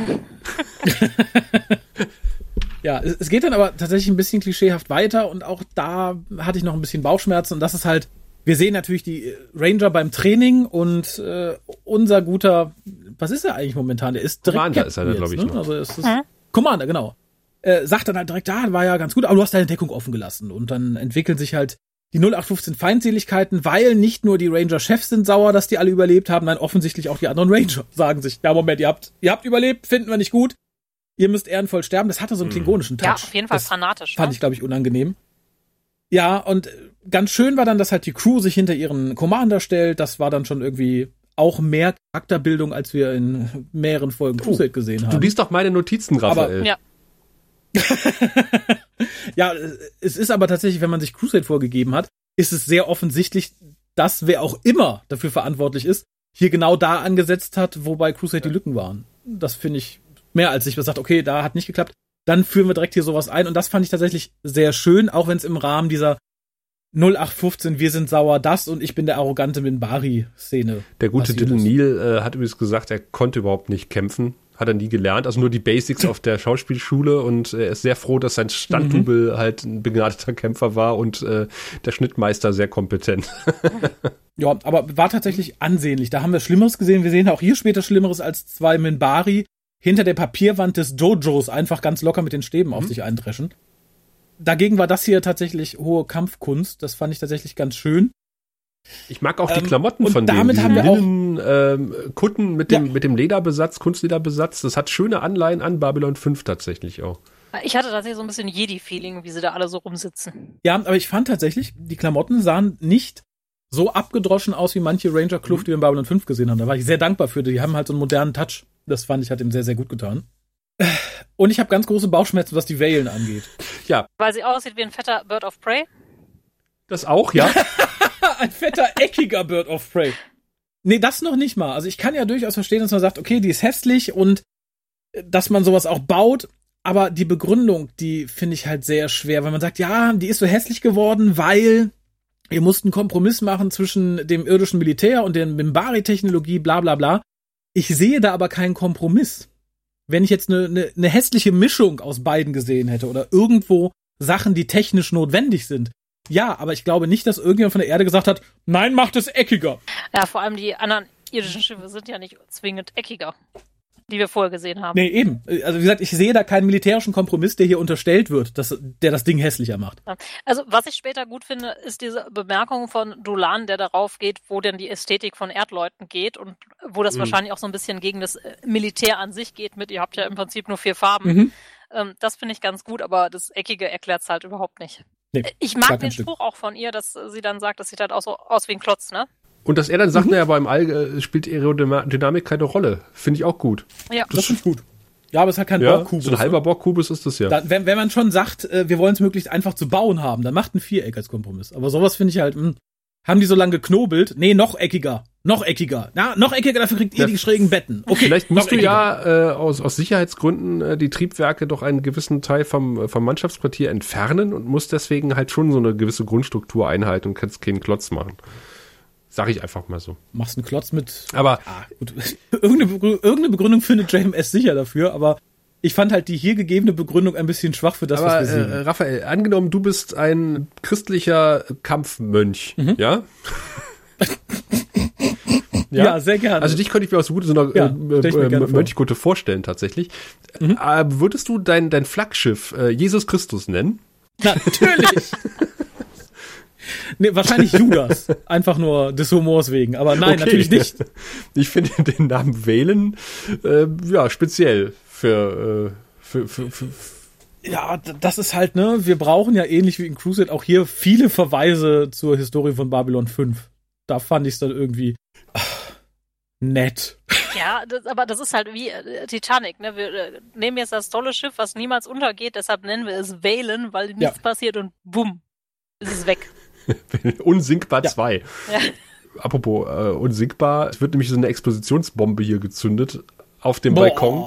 S4: ja, es geht dann aber tatsächlich ein bisschen klischeehaft weiter und auch da hatte ich noch ein bisschen Bauchschmerzen und das ist halt wir sehen natürlich die Ranger beim Training und äh, unser guter, was ist er eigentlich momentan? Der ist
S2: direkt Commander ist er, glaube ich. Ne?
S4: Also ist hm? Commander, genau. Äh, sagt dann halt direkt, da ah, war ja ganz gut, aber du hast deine Deckung offen gelassen. Und dann entwickeln sich halt die 0815 Feindseligkeiten, weil nicht nur die Ranger-Chefs sind sauer, dass die alle überlebt haben, nein, offensichtlich auch die anderen Ranger sagen sich, ja, Moment, ihr habt, ihr habt überlebt, finden wir nicht gut. Ihr müsst ehrenvoll sterben. Das hatte so einen hm. klingonischen Touch. Ja,
S3: auf jeden Fall
S4: das
S3: fanatisch.
S4: Fand ne? ich, glaube ich, unangenehm. Ja, und ganz schön war dann, dass halt die Crew sich hinter ihren Commander stellt. Das war dann schon irgendwie auch mehr Charakterbildung, als wir in mehreren Folgen Crusade gesehen haben.
S2: Du liest doch meine Notizen, Raphael.
S3: Aber, ja.
S4: ja, es ist aber tatsächlich, wenn man sich Crusade vorgegeben hat, ist es sehr offensichtlich, dass wer auch immer dafür verantwortlich ist, hier genau da angesetzt hat, wobei Crusade die Lücken waren. Das finde ich mehr als ich gesagt, okay, da hat nicht geklappt. Dann führen wir direkt hier sowas ein und das fand ich tatsächlich sehr schön, auch wenn es im Rahmen dieser 0815, wir sind sauer, das und ich bin der arrogante Minbari-Szene.
S2: Der gute Dylan Neal äh, hat übrigens gesagt, er konnte überhaupt nicht kämpfen. Hat er nie gelernt, also nur die Basics auf der Schauspielschule und äh, er ist sehr froh, dass sein Standdouble mhm. halt ein begnadeter Kämpfer war und äh, der Schnittmeister sehr kompetent.
S4: ja, aber war tatsächlich ansehnlich. Da haben wir Schlimmeres gesehen. Wir sehen auch hier später Schlimmeres als zwei Minbari hinter der Papierwand des Dojos einfach ganz locker mit den Stäben mhm. auf sich eindreschen dagegen war das hier tatsächlich hohe Kampfkunst. Das fand ich tatsächlich ganz schön.
S2: Ich mag auch die ähm, Klamotten
S4: von
S2: damit
S4: denen. Haben wir Linnen,
S2: auch, ähm, Kutten mit dem, ja. mit dem Lederbesatz, Kunstlederbesatz. Das hat schöne Anleihen an Babylon 5 tatsächlich auch.
S3: Ich hatte tatsächlich so ein bisschen Jedi-Feeling, wie sie da alle so rumsitzen.
S4: Ja, aber ich fand tatsächlich, die Klamotten sahen nicht so abgedroschen aus wie manche Ranger-Kluft, mhm. die wir in Babylon 5 gesehen haben. Da war ich sehr dankbar für. Die haben halt so einen modernen Touch. Das fand ich, hat ihm sehr, sehr gut getan. Und ich habe ganz große Bauchschmerzen, was die Valen angeht.
S3: Ja. Weil sie aussieht wie ein fetter Bird of Prey.
S2: Das auch, ja.
S4: ein fetter, eckiger Bird of Prey. Nee, das noch nicht mal. Also ich kann ja durchaus verstehen, dass man sagt, okay, die ist hässlich und äh, dass man sowas auch baut. Aber die Begründung, die finde ich halt sehr schwer, weil man sagt, ja, die ist so hässlich geworden, weil ihr musst einen Kompromiss machen zwischen dem irdischen Militär und der Mimbari-Technologie, bla bla bla. Ich sehe da aber keinen Kompromiss. Wenn ich jetzt eine, eine, eine hässliche Mischung aus beiden gesehen hätte oder irgendwo Sachen, die technisch notwendig sind. Ja, aber ich glaube nicht, dass irgendjemand von der Erde gesagt hat, nein, macht es eckiger.
S3: Ja, vor allem die anderen irdischen Schiffe sind ja nicht zwingend eckiger die wir vorher gesehen haben.
S4: Nee, eben. Also wie gesagt, ich sehe da keinen militärischen Kompromiss, der hier unterstellt wird, dass, der das Ding hässlicher macht.
S3: Also was ich später gut finde, ist diese Bemerkung von Dulan, der darauf geht, wo denn die Ästhetik von Erdleuten geht und wo das mhm. wahrscheinlich auch so ein bisschen gegen das äh, Militär an sich geht mit, ihr habt ja im Prinzip nur vier Farben. Mhm. Ähm, das finde ich ganz gut, aber das Eckige erklärt es halt überhaupt nicht. Nee, ich mag den Spruch auch von ihr, dass sie dann sagt, das sieht halt auch so aus wie ein Klotz, ne?
S2: Und dass er dann sagt, mhm. naja, beim All äh, spielt Aerodynamik keine Rolle. Finde ich auch gut.
S4: Ja, das, das finde ich gut. Ja, aber es hat kein ja, Borgkubus.
S2: So ein halber Borgkubus ist das ja.
S4: Da, wenn, wenn man schon sagt, äh, wir wollen es möglichst einfach zu bauen haben, dann macht ein Viereck als Kompromiss. Aber sowas finde ich halt, mh, hm, haben die so lange geknobelt? Nee, noch eckiger. Noch eckiger. Na, noch eckiger, dafür kriegt ihr die schrägen Betten.
S2: Okay. Vielleicht musst du ja äh, aus, aus Sicherheitsgründen äh, die Triebwerke doch einen gewissen Teil vom, vom Mannschaftsquartier entfernen und musst deswegen halt schon so eine gewisse Grundstruktur einhalten und kannst keinen Klotz machen. Sag ich einfach mal so.
S4: Machst einen Klotz mit.
S2: Aber ah,
S4: gut. irgendeine, irgendeine Begründung findet JMS sicher dafür, aber ich fand halt die hier gegebene Begründung ein bisschen schwach für das,
S2: aber,
S4: was wir sehen.
S2: Äh, Raphael, angenommen, du bist ein christlicher Kampfmönch, mhm. ja?
S4: ja? ja? sehr gerne.
S2: Also dich könnte ich mir aus so einer ja, äh, äh, Mönchgute vorstellen tatsächlich. Mhm. Äh, würdest du dein, dein Flaggschiff äh, Jesus Christus nennen?
S4: Natürlich. Nee, wahrscheinlich Judas. Einfach nur des Humors wegen. Aber nein, okay. natürlich nicht.
S2: Ich finde den Namen Wählen äh, ja speziell für, äh, für, für, für
S4: ja, das ist halt, ne, wir brauchen ja ähnlich wie in Crusade auch hier viele Verweise zur Historie von Babylon 5. Da fand ich es dann irgendwie ach, nett.
S3: Ja, das, aber das ist halt wie äh, Titanic, ne? Wir äh, nehmen jetzt das tolle Schiff, was niemals untergeht, deshalb nennen wir es Valen, weil nichts ja. passiert und bumm, ist es weg.
S2: Unsinkbar 2. Ja. ja. Apropos äh, unsinkbar, es wird nämlich so eine Explosionsbombe hier gezündet auf dem Boah. Balkon.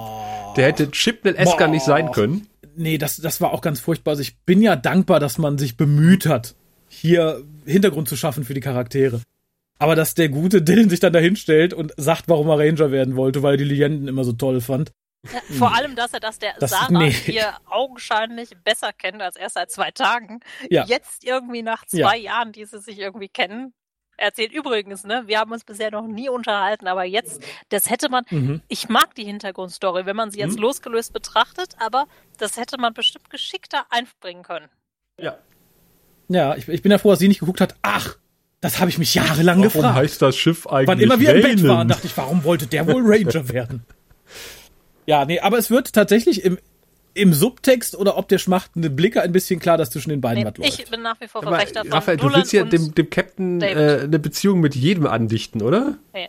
S2: Der hätte Chipnell Esker nicht sein können.
S4: Nee, das, das war auch ganz furchtbar. Also ich bin ja dankbar, dass man sich bemüht hat, hier Hintergrund zu schaffen für die Charaktere. Aber dass der gute Dylan sich dann dahinstellt und sagt, warum er Ranger werden wollte, weil er die Legenden immer so toll fand.
S3: Ja, vor allem, dass er das der das, Sarah nee. hier augenscheinlich besser kennt als erst seit zwei Tagen. Ja. Jetzt irgendwie nach zwei ja. Jahren, die sie sich irgendwie kennen. Er erzählt übrigens, ne, wir haben uns bisher noch nie unterhalten, aber jetzt, das hätte man, mhm. ich mag die Hintergrundstory, wenn man sie jetzt mhm. losgelöst betrachtet, aber das hätte man bestimmt geschickter einbringen können.
S4: Ja. Ja, ich, ich bin ja froh, dass sie nicht geguckt hat, ach, das habe ich mich jahrelang warum gefragt.
S2: Warum heißt das Schiff eigentlich
S4: Wann immer wir im Bett waren, dachte ich, warum wollte der wohl Ranger werden? Ja, nee, aber es wird tatsächlich im, im Subtext oder ob der schmachtende Blicke ein bisschen klar, dass zwischen den beiden nee, was
S3: läuft. Ich bin nach wie vor Verfechter
S2: von Raphael, du willst ja dem, dem Captain äh, eine Beziehung mit jedem andichten, oder? Ja.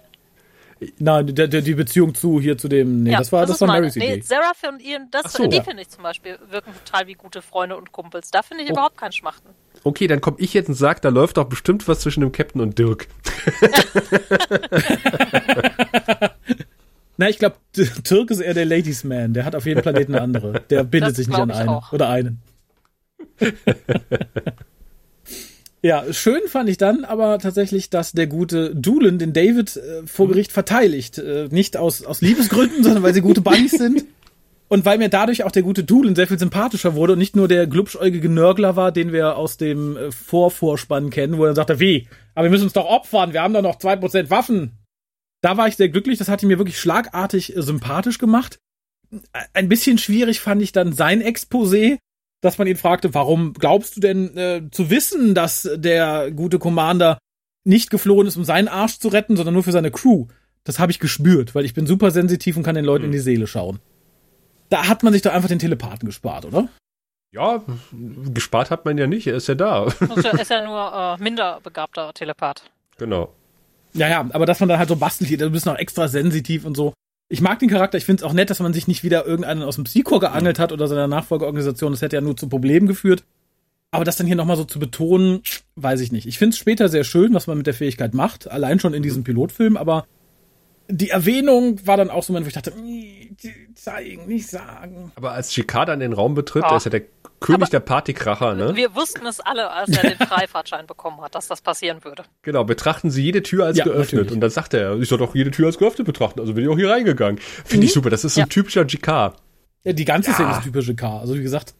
S4: Nein, der, der, die Beziehung zu hier zu dem, nee, ja, das war das, das war Marys Idee. Nee,
S3: Seraph und Ian, das, so, die ja. finde ich zum Beispiel wirken total wie gute Freunde und Kumpels. Da finde ich oh. überhaupt keinen Schmachten.
S2: Okay, dann komme ich jetzt und sag, da läuft doch bestimmt was zwischen dem Captain und Dirk.
S4: Na, ich glaube, Türk ist eher der Ladies Man. Der hat auf jedem Planeten eine andere. Der bindet das sich nicht an einen auch. oder einen. ja, schön fand ich dann aber tatsächlich, dass der gute Doolin den David äh, vor Gericht verteidigt. Äh, nicht aus, aus Liebesgründen, sondern weil sie gute Buddies sind. Und weil mir dadurch auch der gute Doolin sehr viel sympathischer wurde und nicht nur der glubschäugige Nörgler war, den wir aus dem äh, Vorvorspann kennen, wo er sagte, wie? Aber wir müssen uns doch opfern, wir haben doch noch zwei Prozent Waffen da war ich sehr glücklich. Das hat ihn mir wirklich schlagartig äh, sympathisch gemacht. Ein bisschen schwierig fand ich dann sein Exposé, dass man ihn fragte, warum glaubst du denn äh, zu wissen, dass der gute Commander nicht geflohen ist, um seinen Arsch zu retten, sondern nur für seine Crew? Das habe ich gespürt, weil ich bin super sensitiv und kann den Leuten mhm. in die Seele schauen. Da hat man sich doch einfach den Telepathen gespart, oder?
S2: Ja, gespart hat man ja nicht, er ist ja da.
S3: Er ist ja nur äh, minder begabter Telepath.
S2: Genau.
S4: Ja, ja, aber dass man dann halt so bastelt hier, du bist noch extra sensitiv und so. Ich mag den Charakter, ich finde es auch nett, dass man sich nicht wieder irgendeinen aus dem Psychor geangelt hat oder seiner Nachfolgeorganisation, das hätte ja nur zu Problemen geführt. Aber das dann hier nochmal so zu betonen, weiß ich nicht. Ich finde es später sehr schön, was man mit der Fähigkeit macht, allein schon in diesem Pilotfilm, aber die Erwähnung war dann auch so, wo ich dachte, zeigen, nicht sagen.
S2: Aber als Jicard dann den Raum betritt, der ist ja der König Aber der Partykracher, ne?
S3: Wir wussten es alle, als er den Freifahrtschein bekommen hat, dass das passieren würde.
S2: Genau, betrachten Sie jede Tür als ja, geöffnet. Natürlich. Und dann sagt er, ich soll doch jede Tür als geöffnet betrachten, also bin ich auch hier reingegangen. Finde mhm. ich super, das ist so ein typischer Jicard.
S4: Ja, die ganze ja. Szene ist typische K. Also wie gesagt,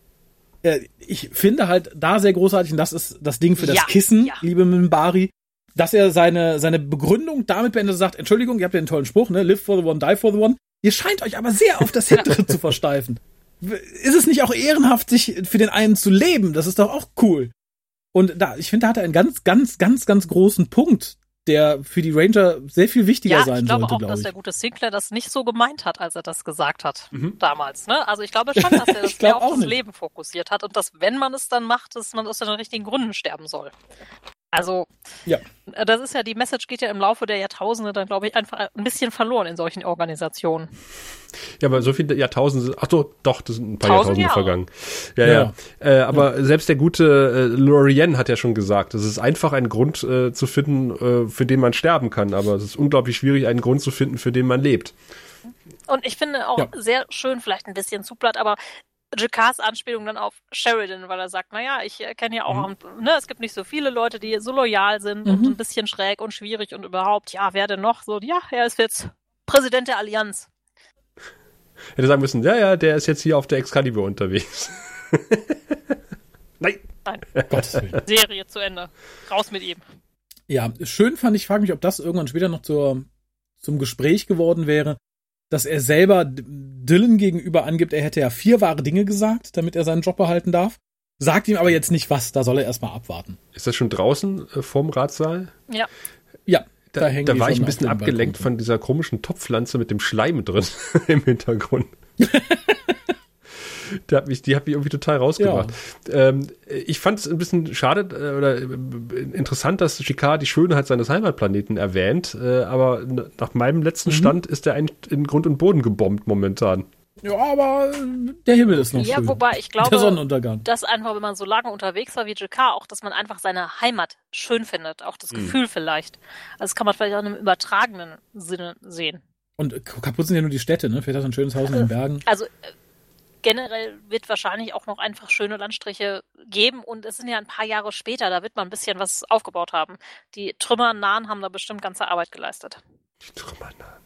S4: ich finde halt da sehr großartig, und das ist das Ding für das ja, Kissen, ja. liebe Mimbari, dass er seine, seine Begründung damit beendet sagt, Entschuldigung, ihr habt ja einen tollen Spruch, ne? Live for the one, die for the one. Ihr scheint euch aber sehr auf das Hintere zu versteifen. Ist es nicht auch ehrenhaft, sich für den einen zu leben? Das ist doch auch cool. Und da, ich finde, da hat er einen ganz, ganz, ganz, ganz großen Punkt, der für die Ranger sehr viel wichtiger ja, sein sollte, glaube
S3: auch,
S4: glaub
S3: dass der gute Sinclair das nicht so gemeint hat, als er das gesagt hat mhm. damals. Ne? Also ich glaube schon, dass er das sehr auf das nicht. Leben fokussiert hat und dass, wenn man es dann macht, dass man aus den richtigen Gründen sterben soll. Also, ja. Äh, das ist ja, die Message geht ja im Laufe der Jahrtausende dann, glaube ich, einfach ein bisschen verloren in solchen Organisationen.
S2: Ja, aber so viele Jahrtausende, ach so, doch, das sind ein paar Tausend Jahrtausende Jahre. vergangen. Ja, ja. ja. Äh, aber ja. selbst der gute äh, Lorien hat ja schon gesagt, es ist einfach ein Grund äh, zu finden, äh, für den man sterben kann, aber es ist unglaublich schwierig, einen Grund zu finden, für den man lebt.
S3: Und ich finde auch ja. sehr schön, vielleicht ein bisschen zu platt, aber Jakards Anspielung dann auf Sheridan, weil er sagt, naja, ich kenne ja auch, mhm. ne, es gibt nicht so viele Leute, die so loyal sind mhm. und ein bisschen schräg und schwierig und überhaupt, ja, wer denn noch? So, ja, er ist jetzt Präsident der Allianz.
S2: Hätte sagen müssen, ja, ja, der ist jetzt hier auf der Excalibur unterwegs.
S3: Nein. Nein. Serie zu Ende. Raus mit ihm.
S4: Ja, schön fand ich, frage mich, ob das irgendwann später noch zur, zum Gespräch geworden wäre, dass er selber Dylan gegenüber angibt, er hätte ja vier wahre Dinge gesagt, damit er seinen Job behalten darf. Sagt ihm aber jetzt nicht was, da soll er erstmal abwarten.
S2: Ist das schon draußen äh, vorm Ratsaal?
S3: Ja.
S4: Ja.
S2: Da, da, da war ich ein bisschen abgelenkt von dieser komischen Topfpflanze mit dem Schleim drin im Hintergrund. Die hat mich, die hat mich irgendwie total rausgebracht. Ja. Ähm, ich fand es ein bisschen schade äh, oder äh, interessant, dass Shikar die Schönheit seines Heimatplaneten erwähnt, äh, aber nach meinem letzten mhm. Stand ist er eigentlich in Grund und Boden gebombt momentan.
S4: Ja, aber der Himmel ist noch ja, schön.
S3: Ja, wobei ich glaube, der Sonnenuntergang. dass einfach, wenn man so lange unterwegs war wie JK, auch, dass man einfach seine Heimat schön findet, auch das mhm. Gefühl vielleicht. Also das kann man vielleicht auch in einem übertragenen Sinne sehen.
S4: Und kaputt sind ja nur die Städte, ne? Vielleicht hat er ein schönes Haus in den Bergen.
S3: Also generell wird wahrscheinlich auch noch einfach schöne Landstriche geben und es sind ja ein paar Jahre später, da wird man ein bisschen was aufgebaut haben. Die Trümmernahen haben da bestimmt ganze Arbeit geleistet. Die Trümmernahen.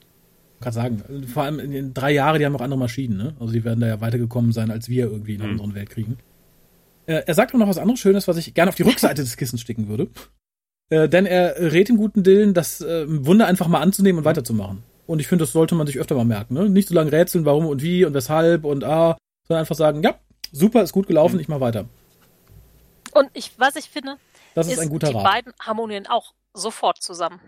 S4: Ich kann sagen, vor allem in den drei Jahren, die haben noch andere Maschinen, ne? Also die werden da ja weitergekommen sein, als wir irgendwie in mhm. unseren Weltkriegen. Äh, er sagt auch noch was anderes Schönes, was ich gerne auf die Rückseite des Kissens sticken würde. Äh, denn er rät dem guten Dillen, das äh, Wunder einfach mal anzunehmen und mhm. weiterzumachen. Und ich finde, das sollte man sich öfter mal merken. Ne? Nicht so lange rätseln, warum und wie und weshalb und ah, sondern einfach sagen, ja, super, ist gut gelaufen, mhm. ich mach weiter.
S3: Und ich, was ich finde,
S4: das ist, ist ein guter
S3: die
S4: Rat.
S3: beiden harmonieren auch sofort zusammen.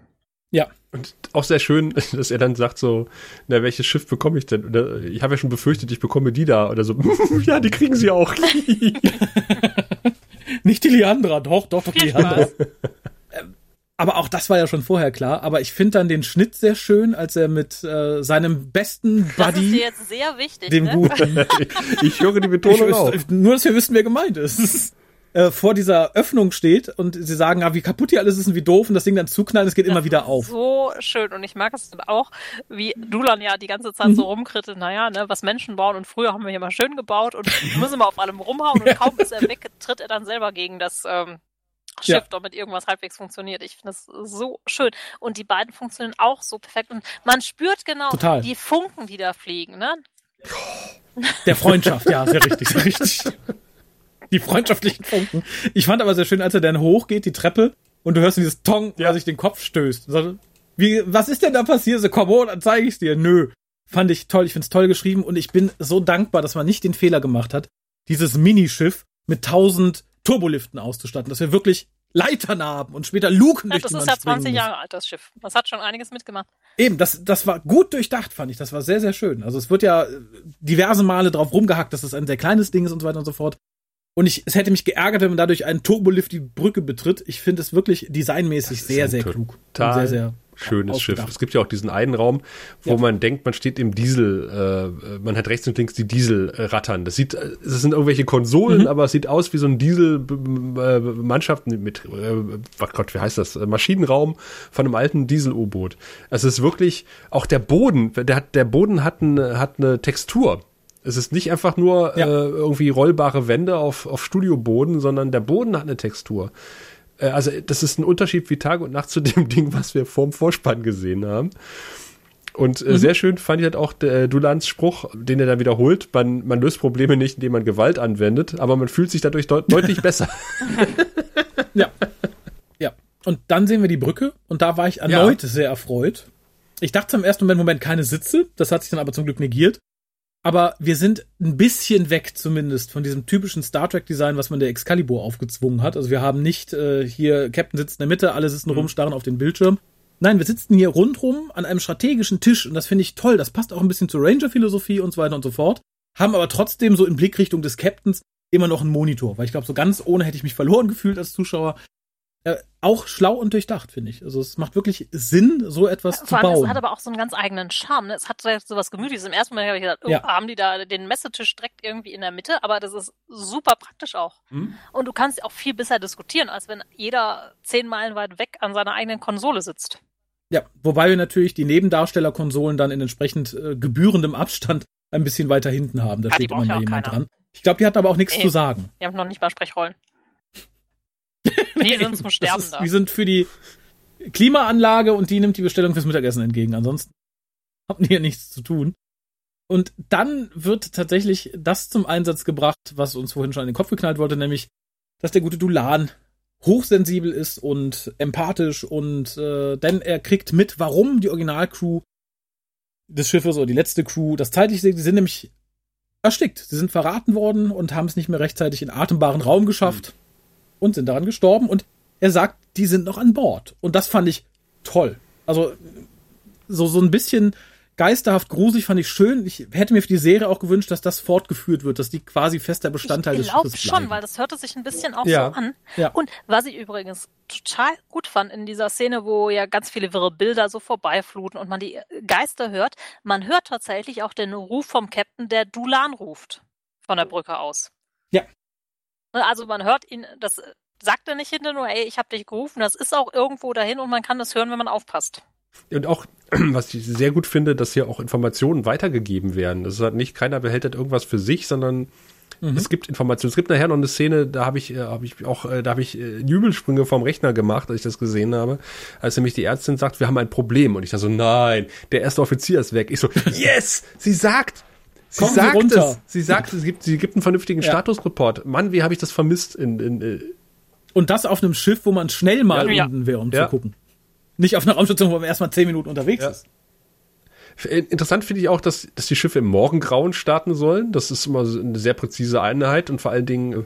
S2: Ja. Und auch sehr schön, dass er dann sagt so, na, welches Schiff bekomme ich denn? Oder, ich habe ja schon befürchtet, ich bekomme die da. Oder so, ja, die kriegen sie auch.
S4: Nicht die Leandra, doch, doch, doch, die Leandra aber auch das war ja schon vorher klar. Aber ich finde dann den Schnitt sehr schön, als er mit äh, seinem besten Buddy, das ist
S3: dir jetzt sehr wichtig,
S4: dem
S3: ne?
S4: guten,
S2: ich höre die Betonung auch.
S4: Nur, dass wir wissen, wer gemeint ist. Äh, vor dieser Öffnung steht und sie sagen, ah, wie kaputt hier alles ist und wie doof und das Ding dann zuknallen, es geht das immer wieder auf.
S3: So schön und ich mag es dann auch, wie Dulan ja die ganze Zeit mhm. so rumkritte, naja, ne, was Menschen bauen und früher haben wir hier mal schön gebaut und müssen wir auf allem rumhauen und kaum ist er weg, tritt er dann selber gegen das ähm, Schiff, ja. damit irgendwas halbwegs funktioniert. Ich finde es so schön. Und die beiden funktionieren auch so perfekt. Und man spürt genau Total. die Funken, die da fliegen, ne?
S4: Der Freundschaft, ja, sehr richtig, sehr richtig. Die freundschaftlichen Funken. Ich fand aber sehr schön, als er dann hochgeht, die Treppe, und du hörst dieses Tong, ja. sich den Kopf stößt. Wie, was ist denn da passiert? So, komm, oh, dann zeige ich's dir. Nö. Fand ich toll, ich find's toll geschrieben und ich bin so dankbar, dass man nicht den Fehler gemacht hat, dieses Minischiff mit tausend Turboliften auszustatten, dass wir wirklich Leitern haben und später Luken ja, durch
S3: die Das ist ja 20 Jahre alt, das Schiff. Das hat schon einiges mitgemacht.
S4: Eben, das, das war gut durchdacht, fand ich. Das war sehr, sehr schön. Also es wird ja diverse Male drauf rumgehackt, dass es ein sehr kleines Ding ist und so weiter und so fort. Und ich, es hätte mich geärgert, wenn man dadurch einen Turbolift die Brücke betritt. Ich finde es wirklich designmäßig sehr, sehr klug.
S2: Total sehr, sehr schönes Schiff. Es gibt ja auch diesen einen Raum, wo ja. man denkt, man steht im Diesel, äh, man hat rechts und links die Diesel äh, rattern. Das sieht, das sind irgendwelche Konsolen, mhm. aber es sieht aus wie so ein Diesel-Mannschaft äh, mit, äh, oh Gott, wie heißt das? Maschinenraum von einem alten Diesel-U-Boot. Es ist wirklich, auch der Boden, der hat, der Boden hat, ein, hat eine Textur. Es ist nicht einfach nur ja. äh, irgendwie rollbare Wände auf, auf Studioboden, sondern der Boden hat eine Textur. Äh, also das ist ein Unterschied wie Tag und Nacht zu dem Ding, was wir vorm Vorspann gesehen haben. Und äh, mhm. sehr schön fand ich halt auch äh, Dulans Spruch, den er dann wiederholt. Man, man löst Probleme nicht, indem man Gewalt anwendet, aber man fühlt sich dadurch deut deutlich besser.
S4: ja. Ja. Und dann sehen wir die Brücke und da war ich erneut ja. sehr erfreut. Ich dachte im ersten Moment, Moment keine Sitze, das hat sich dann aber zum Glück negiert. Aber wir sind ein bisschen weg zumindest von diesem typischen Star Trek Design, was man der Excalibur aufgezwungen hat. Also wir haben nicht äh, hier Captain sitzt in der Mitte, alle sitzen mhm. rum, starren auf den Bildschirm. Nein, wir sitzen hier rundrum an einem strategischen Tisch und das finde ich toll. Das passt auch ein bisschen zur Ranger-Philosophie und so weiter und so fort. Haben aber trotzdem so in Blickrichtung des Captains immer noch einen Monitor, weil ich glaube, so ganz ohne hätte ich mich verloren gefühlt als Zuschauer äh, auch schlau und durchdacht, finde ich. Also es macht wirklich Sinn, so etwas Vor zu bauen. Es
S3: hat aber auch so einen ganz eigenen Charme. Ne? Es hat so was Gemütliches. Im ersten Moment habe ich gedacht, oh, ja. haben die da den Messetisch direkt irgendwie in der Mitte, aber das ist super praktisch auch. Hm? Und du kannst auch viel besser diskutieren, als wenn jeder zehn Meilen weit weg an seiner eigenen Konsole sitzt.
S4: Ja, wobei wir natürlich die Nebendarstellerkonsolen dann in entsprechend äh, gebührendem Abstand ein bisschen weiter hinten haben. Da ja, steht immer mal jemand keiner. dran. Ich glaube, die hatten aber auch nichts nee, zu sagen.
S3: Die haben noch nicht mal Sprechrollen. Die sind zum Sterben ist, da.
S4: Die sind für die Klimaanlage und die nimmt die Bestellung fürs Mittagessen entgegen. Ansonsten haben die ja nichts zu tun. Und dann wird tatsächlich das zum Einsatz gebracht, was uns vorhin schon in den Kopf geknallt wurde, nämlich, dass der gute Dulan hochsensibel ist und empathisch und äh, denn er kriegt mit, warum die Originalcrew des Schiffes oder die letzte Crew das zeitlich sieht. Die sind nämlich erstickt. Sie sind verraten worden und haben es nicht mehr rechtzeitig in atembaren Raum geschafft. Mhm und sind daran gestorben und er sagt, die sind noch an Bord. Und das fand ich toll. Also so, so ein bisschen geisterhaft gruselig fand ich schön. Ich hätte mir für die Serie auch gewünscht, dass das fortgeführt wird, dass die quasi fester Bestandteil des Schiffes
S3: Ich glaube schon, weil das hörte sich ein bisschen auch ja. so an. Ja. Und was ich übrigens total gut fand in dieser Szene, wo ja ganz viele wirre Bilder so vorbeifluten und man die Geister hört, man hört tatsächlich auch den Ruf vom Captain, der Dulan ruft von der Brücke aus.
S4: Ja.
S3: Ne, also man hört ihn, das sagt er nicht hinter nur, ey, ich habe dich gerufen, das ist auch irgendwo dahin und man kann das hören, wenn man aufpasst.
S2: Und auch, was ich sehr gut finde, dass hier auch Informationen weitergegeben werden. Das ist halt nicht, keiner behält halt irgendwas für sich, sondern mhm. es gibt Informationen. Es gibt nachher noch eine Szene, da habe ich, äh, habe ich auch, äh, da habe ich äh, Jubelsprünge vom Rechner gemacht, als ich das gesehen habe, als nämlich die Ärztin sagt, wir haben ein Problem. Und ich dachte so, nein, der erste Offizier ist weg. Ich so, yes, sie sagt, Sie Kommen sagt Sie es. Sie sagt, es gibt, sie gibt einen vernünftigen ja. Statusreport. Mann, wie habe ich das vermisst in, in, in, äh
S4: Und das auf einem Schiff, wo man schnell mal ja. unten wäre, um ja. zu gucken. Nicht auf einer Raumstation, wo man erstmal zehn Minuten unterwegs ist.
S2: Äh, interessant finde ich auch, dass, dass die Schiffe im Morgengrauen starten sollen. Das ist immer eine sehr präzise Einheit und vor allen Dingen äh,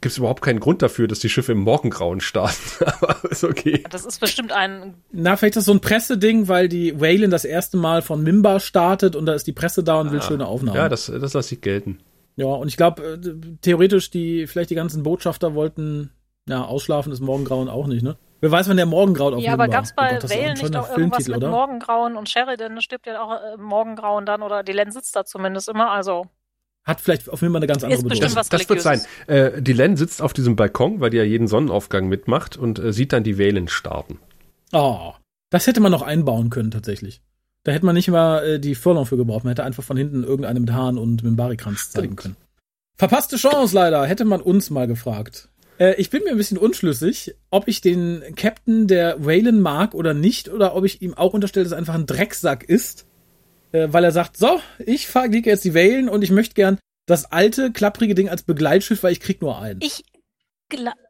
S2: gibt es überhaupt keinen Grund dafür, dass die Schiffe im Morgengrauen starten. Aber ist okay.
S3: Das ist bestimmt ein.
S4: Na, vielleicht ist das so ein Presseding, weil die Whalen das erste Mal von Mimba startet und da ist die Presse da und ah, will schöne Aufnahmen.
S2: Ja, das, das lasse ich gelten.
S4: Ja, und ich glaube, äh, theoretisch, die, vielleicht die ganzen Botschafter wollten, ja, ausschlafen ist Morgengrauen auch nicht, ne? Wer weiß, wann der Morgengraut auf
S3: Ja, aber gab's bei oh Whalen nicht auch irgendwas mit oder? Morgengrauen und Sheridan stirbt ja auch äh, Morgengrauen dann oder die Len sitzt da zumindest immer, also.
S4: Hat vielleicht auf jeden Fall eine ganz andere
S2: Bedeutung. Das, das wird sein. Äh, die Len sitzt auf diesem Balkon, weil die ja jeden Sonnenaufgang mitmacht und äh, sieht dann die Whalen starten.
S4: Oh, das hätte man noch einbauen können tatsächlich. Da hätte man nicht mal äh, die Furlong für gebraucht. Man hätte einfach von hinten irgendeinem mit Haaren und mit dem Barikranz zeigen können. Verpasste Chance leider. Hätte man uns mal gefragt. Äh, ich bin mir ein bisschen unschlüssig, ob ich den Captain der Whalen mag oder nicht, oder ob ich ihm auch unterstelle, dass er einfach ein Drecksack ist äh, weil er sagt, so, ich fliege jetzt die Wellen und ich möchte gern das alte, klapprige Ding als Begleitschiff, weil ich krieg nur einen.
S3: Ich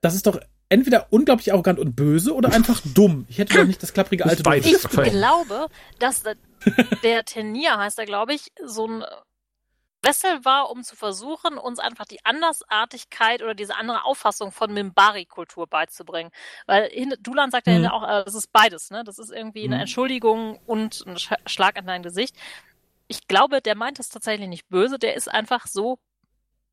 S4: Das ist doch entweder unglaublich arrogant und böse oder einfach dumm. Ich hätte doch nicht das klapprige alte
S3: Ich glaube, dass der Tenier heißt er, glaube ich, so ein Wessel war, um zu versuchen, uns einfach die Andersartigkeit oder diese andere Auffassung von Mimbari-Kultur beizubringen. Weil Dulan sagt mhm. ja auch, äh, das ist beides, ne? Das ist irgendwie eine mhm. Entschuldigung und ein Schlag an dein Gesicht. Ich glaube, der meint es tatsächlich nicht böse, der ist einfach so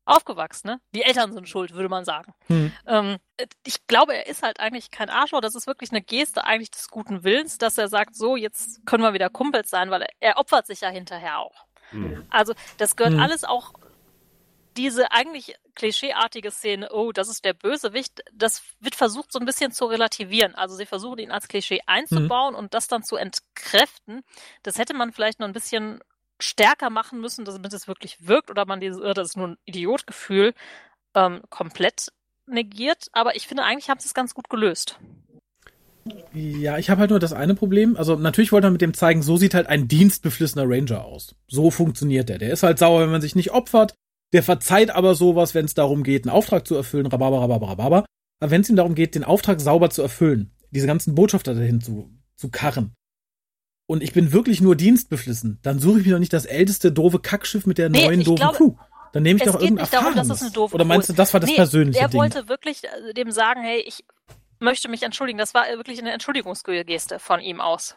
S3: aufgewachsen, ne? Die Eltern sind schuld, würde man sagen. Hm. Ähm, ich glaube, er ist halt eigentlich kein Arschloch. Das ist wirklich eine Geste eigentlich des guten Willens, dass er sagt, so, jetzt können wir wieder Kumpels sein, weil er, er opfert sich ja hinterher auch. Hm. Also, das gehört hm. alles auch diese eigentlich klischeeartige Szene, oh, das ist der Bösewicht, das wird versucht so ein bisschen zu relativieren. Also sie versuchen ihn als Klischee einzubauen mhm. und das dann zu entkräften. Das hätte man vielleicht noch ein bisschen stärker machen müssen, damit es wirklich wirkt oder man dieses, das ist nur ein Idiotgefühl ähm, komplett negiert. Aber ich finde, eigentlich haben sie es ganz gut gelöst.
S4: Ja, ich habe halt nur das eine Problem. Also natürlich wollte man mit dem zeigen, so sieht halt ein dienstbeflissener Ranger aus. So funktioniert der. Der ist halt sauer, wenn man sich nicht opfert. Der verzeiht aber sowas, wenn es darum geht, einen Auftrag zu erfüllen. Rababa, rababa, rababa. Aber wenn es ihm darum geht, den Auftrag sauber zu erfüllen, diese ganzen Botschafter dahin zu, zu karren, und ich bin wirklich nur dienstbeflissen, dann suche ich mir doch nicht das älteste doofe Kackschiff mit der nee, neuen doofen glaube, Crew. Dann nehme ich doch irgendein darum, dass es eine doofe Oder meinst du, das war das nee, persönliche
S3: Er
S4: Ding?
S3: wollte wirklich äh, dem sagen, hey, ich möchte mich entschuldigen. Das war wirklich eine Entschuldigungsgeste von ihm aus.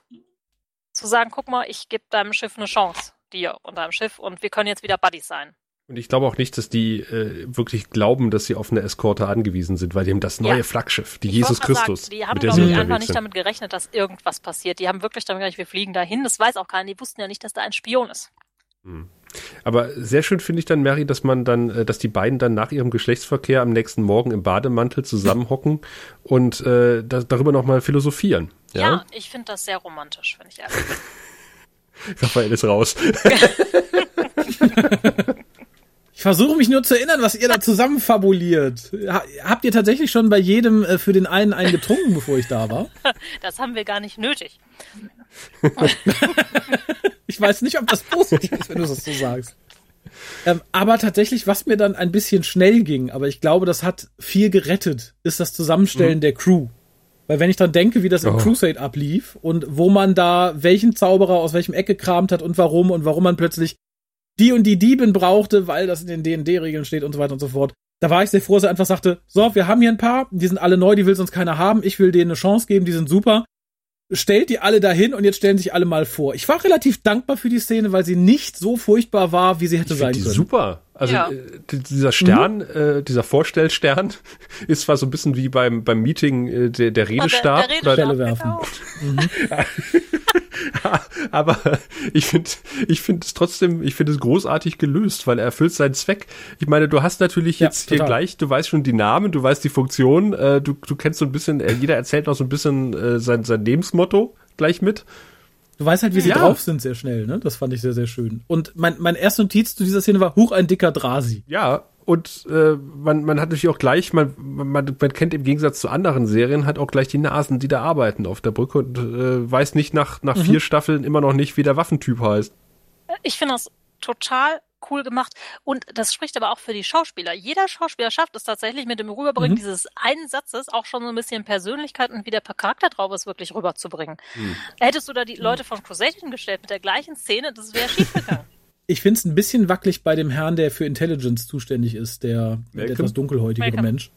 S3: Zu sagen, guck mal, ich gebe deinem Schiff eine Chance, dir und deinem Schiff, und wir können jetzt wieder Buddies sein.
S2: Und ich glaube auch nicht, dass die äh, wirklich glauben, dass sie auf eine Eskorte angewiesen sind, weil die haben das neue ja. Flaggschiff, die ich Jesus Christus.
S3: Sagen, die haben, glaube ich, einfach nicht damit gerechnet, dass irgendwas passiert. Die haben wirklich damit gerechnet, wir fliegen dahin. Das weiß auch keiner. Die wussten ja nicht, dass da ein Spion ist.
S2: Hm. Aber sehr schön finde ich dann, Mary, dass man dann, äh, dass die beiden dann nach ihrem Geschlechtsverkehr am nächsten Morgen im Bademantel zusammenhocken und äh, da, darüber nochmal philosophieren. Ja, ja
S3: ich finde das sehr romantisch, wenn ich ehrlich bin.
S2: Raphael ist raus.
S4: Ich versuche mich nur zu erinnern, was ihr da zusammen fabuliert. Habt ihr tatsächlich schon bei jedem äh, für den einen einen getrunken, bevor ich da war?
S3: Das haben wir gar nicht nötig.
S4: Ich weiß nicht, ob das positiv ist, wenn du das so sagst. Ähm, aber tatsächlich, was mir dann ein bisschen schnell ging, aber ich glaube, das hat viel gerettet, ist das Zusammenstellen mhm. der Crew. Weil wenn ich dann denke, wie das im oh. Crusade ablief und wo man da welchen Zauberer aus welchem Eck gekramt hat und warum und warum man plötzlich die und die Diebin brauchte, weil das in den D&D-Regeln steht und so weiter und so fort. Da war ich sehr froh, dass er einfach sagte, so, wir haben hier ein paar, die sind alle neu, die will sonst keiner haben, ich will denen eine Chance geben, die sind super. Stellt die alle dahin und jetzt stellen sich alle mal vor. Ich war relativ dankbar für die Szene, weil sie nicht so furchtbar war, wie sie hätte ich sein können.
S2: Super. Also ja. äh, dieser Stern, mhm. äh, dieser Vorstellstern ist zwar so ein bisschen wie beim beim Meeting äh, der, der Redestab.
S3: Oh, der, der Redestab
S4: genau.
S2: mhm. Aber ich finde ich finde es trotzdem, ich finde es großartig gelöst, weil er erfüllt seinen Zweck. Ich meine, du hast natürlich ja, jetzt total. hier gleich, du weißt schon die Namen, du weißt die Funktion, äh, du, du kennst so ein bisschen, äh, jeder erzählt noch so ein bisschen äh, sein, sein Lebensmotto gleich mit.
S4: Du weißt halt, wie sie ja. drauf sind, sehr schnell, ne? Das fand ich sehr, sehr schön. Und mein, mein erste Notiz zu dieser Szene war, huch, ein dicker Drasi.
S2: Ja, und äh, man, man hat natürlich auch gleich, man, man, man kennt im Gegensatz zu anderen Serien, hat auch gleich die Nasen, die da arbeiten auf der Brücke und äh, weiß nicht nach, nach mhm. vier Staffeln immer noch nicht, wie der Waffentyp heißt.
S3: Ich finde das total cool gemacht. Und das spricht aber auch für die Schauspieler. Jeder Schauspieler schafft es tatsächlich mit dem Rüberbringen mhm. dieses einen Satzes auch schon so ein bisschen Persönlichkeit und wie der Charakter drauf ist, wirklich rüberzubringen. Mhm. Hättest du da die Leute von Crusade hingestellt mit der gleichen Szene, das wäre schiefgegangen.
S4: Ich finde es ein bisschen wackelig bei dem Herrn, der für Intelligence zuständig ist, der, der etwas dunkelhäutige Welcome. Mensch.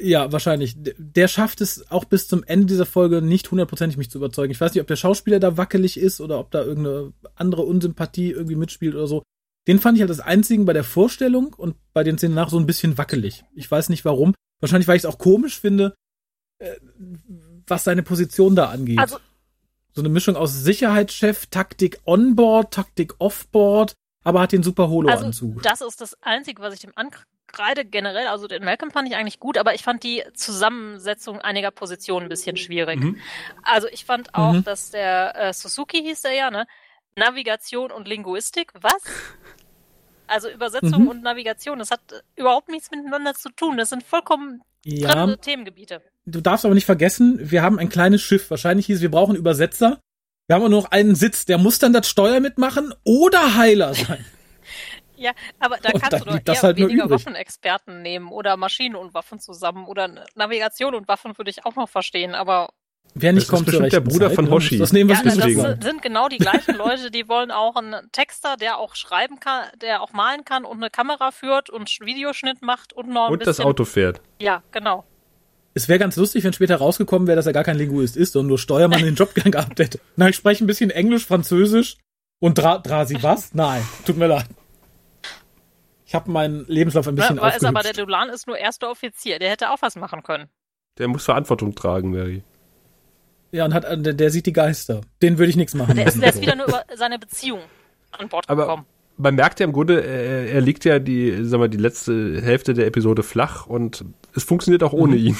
S4: Ja, wahrscheinlich. Der schafft es auch bis zum Ende dieser Folge nicht hundertprozentig mich zu überzeugen. Ich weiß nicht, ob der Schauspieler da wackelig ist oder ob da irgendeine andere Unsympathie irgendwie mitspielt oder so. Den fand ich halt das einzigen bei der Vorstellung und bei den Szenen nach so ein bisschen wackelig. Ich weiß nicht warum. Wahrscheinlich, weil ich es auch komisch finde, äh, was seine Position da angeht. Also, so eine Mischung aus Sicherheitschef, Taktik onboard, Taktik offboard, aber hat den super Holo-Anzug.
S3: Also, das ist das Einzige, was ich dem ankreide generell. Also den Malcolm fand ich eigentlich gut, aber ich fand die Zusammensetzung einiger Positionen ein bisschen schwierig. Mhm. Also ich fand auch, mhm. dass der äh, Suzuki hieß der ja, ne? Navigation und Linguistik. Was? Also Übersetzung mhm. und Navigation, das hat überhaupt nichts miteinander zu tun. Das sind vollkommen ja. fremde Themengebiete.
S4: Du darfst aber nicht vergessen, wir haben ein kleines Schiff. Wahrscheinlich hieß, wir brauchen Übersetzer. Wir haben nur noch einen Sitz. Der muss dann das Steuer mitmachen oder Heiler sein.
S3: ja, aber da kannst du doch eher halt weniger Waffenexperten nehmen oder Maschinen und Waffen zusammen oder Navigation und Waffen würde ich auch noch verstehen, aber
S4: Wer nicht das kommt, ist bestimmt
S2: der Bruder Zeit, von ne? Hoshi.
S3: Das nehmen wir ja, das sind genau die gleichen Leute, die wollen auch einen Texter, der auch schreiben kann, der auch malen kann und eine Kamera führt und Videoschnitt macht und noch ein
S2: Und
S3: bisschen,
S2: das Auto fährt.
S3: Ja, genau.
S4: Es wäre ganz lustig, wenn später rausgekommen wäre, dass er gar kein Linguist ist und nur Steuermann den Job gern gehabt hätte. Na, ich spreche ein bisschen Englisch, Französisch und Dra Drasi was? Nein, tut mir leid. Ich habe meinen Lebenslauf ein bisschen ja,
S3: ist Aber der Dulan ist nur erster Offizier. Der hätte auch was machen können.
S2: Der muss Verantwortung tragen, Mary.
S4: Ja, und hat, der, der sieht die Geister. Den würde ich nichts machen.
S3: Der ist, der ist wieder nur über seine Beziehung an Bord aber gekommen.
S2: Man merkt ja im Grunde, er, er liegt ja die, sag mal, die letzte Hälfte der Episode flach und es funktioniert auch ohne mhm. ihn.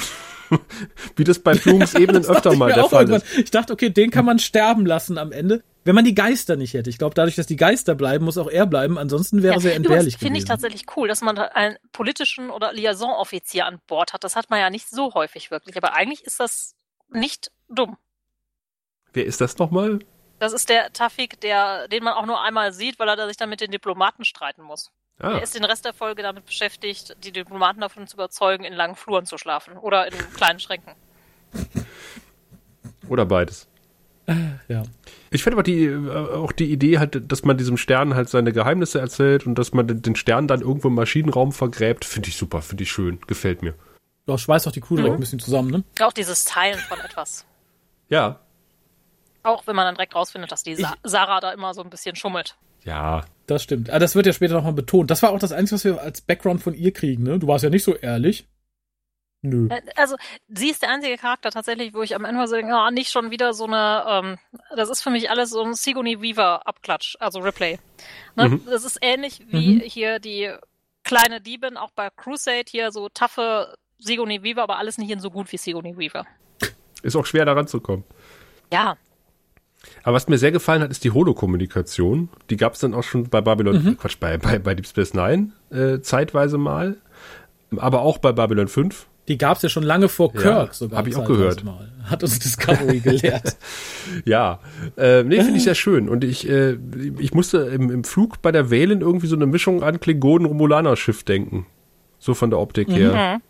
S2: Wie das bei Flugensebenen öfter mal der Fall ist.
S4: Ich dachte, okay, den kann man sterben lassen am Ende. Wenn man die Geister nicht hätte. Ich glaube, dadurch, dass die Geister bleiben, muss auch er bleiben. Ansonsten wäre ja, sehr entbehrlich
S3: gewesen. Finde ich tatsächlich cool, dass man einen politischen oder Liaison-Offizier an Bord hat. Das hat man ja nicht so häufig wirklich. Aber eigentlich ist das nicht dumm.
S2: Wer ist das nochmal?
S3: Das ist der Tafik, der, den man auch nur einmal sieht, weil er sich dann mit den Diplomaten streiten muss. Ah. Er ist den Rest der Folge damit beschäftigt, die Diplomaten davon zu überzeugen, in langen Fluren zu schlafen oder in kleinen Schränken.
S2: Oder beides.
S4: Ja.
S2: Ich finde aber die, äh, auch die Idee halt, dass man diesem Stern halt seine Geheimnisse erzählt und dass man den Stern dann irgendwo im Maschinenraum vergräbt, finde ich super, finde ich schön, gefällt mir.
S4: Ja, schweißt auch die Crew mhm. ein bisschen zusammen, ne?
S3: Auch dieses Teilen von etwas.
S2: Ja.
S3: Auch wenn man dann direkt rausfindet, dass die Sa Sarah da immer so ein bisschen schummelt.
S2: Ja.
S4: Das stimmt. Aber das wird ja später nochmal betont. Das war auch das Einzige, was wir als Background von ihr kriegen, ne? Du warst ja nicht so ehrlich.
S3: Nö. Äh, also, sie ist der einzige Charakter tatsächlich, wo ich am Ende so denke, oh, nicht schon wieder so eine, ähm, das ist für mich alles so ein Sigourney Weaver Abklatsch, also Replay. Ne? Mhm. Das ist ähnlich wie mhm. hier die kleine Diebin, auch bei Crusade, hier so taffe Sigourney Weaver, aber alles nicht in so gut wie Sigourney Weaver.
S2: Ist auch schwer daran zu kommen.
S3: Ja.
S2: Aber was mir sehr gefallen hat, ist die Holo-Kommunikation. Die gab es dann auch schon bei Babylon, mhm. Quatsch, bei, bei, bei Deep Space Nine äh, zeitweise mal. Aber auch bei Babylon 5
S4: die gab es ja schon lange vor Kirk ja, sogar.
S2: Habe ich auch gehört.
S4: Mal. Hat uns Discovery gelehrt.
S2: ja, äh, nee, finde ich sehr schön. Und ich, äh, ich musste im, im Flug bei der Wählen irgendwie so eine Mischung an Klingonen-Romulaner-Schiff denken. So von der Optik mhm. her.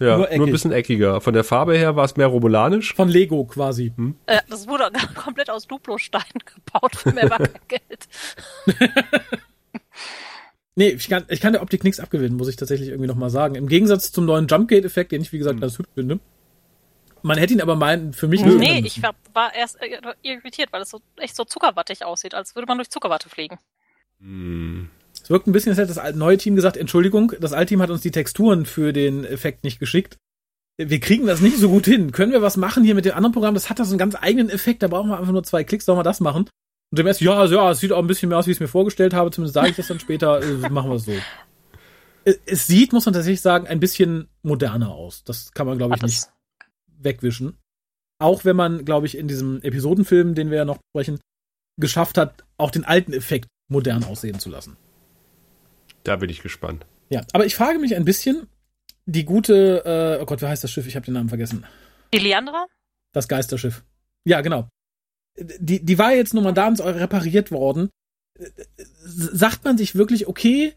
S2: Ja, nur, nur, ein bisschen eckiger. Von der Farbe her war es mehr romulanisch.
S4: Von Lego quasi. Hm?
S3: Äh, das wurde komplett aus Duplo-Stein gebaut für mehr Geld.
S4: Nee, ich kann, ich kann der Optik nichts abgewinnen, muss ich tatsächlich irgendwie nochmal sagen. Im Gegensatz zum neuen Jumpgate-Effekt, den ich, wie gesagt, mhm. ganz hübsch finde. Man hätte ihn aber meinen, für mich.
S3: Nee, ich war, war erst äh, irritiert, weil es so echt so zuckerwattig aussieht, als würde man durch Zuckerwatte fliegen.
S4: Mhm. Es wirkt ein bisschen, als hätte das neue Team gesagt, Entschuldigung, das alte Team hat uns die Texturen für den Effekt nicht geschickt. Wir kriegen das nicht so gut hin. Können wir was machen hier mit dem anderen Programm? Das hat da so einen ganz eigenen Effekt. Da brauchen wir einfach nur zwei Klicks, sollen wir das machen? Und dem erst, ja, also, ja, es sieht auch ein bisschen mehr aus, wie ich es mir vorgestellt habe, zumindest sage ich das dann später, äh, machen wir es so. Es sieht, muss man tatsächlich sagen, ein bisschen moderner aus. Das kann man, glaube ich, nicht wegwischen. Auch wenn man, glaube ich, in diesem Episodenfilm, den wir ja noch sprechen, geschafft hat, auch den alten Effekt modern aussehen zu lassen.
S2: Da bin ich gespannt.
S4: Ja, aber ich frage mich ein bisschen, die gute, äh, oh Gott, wie heißt das Schiff? Ich habe den Namen vergessen.
S3: Die Leandra?
S4: Das Geisterschiff. Ja, genau die, die war jetzt nur mal da und repariert worden. Sagt man sich wirklich, okay,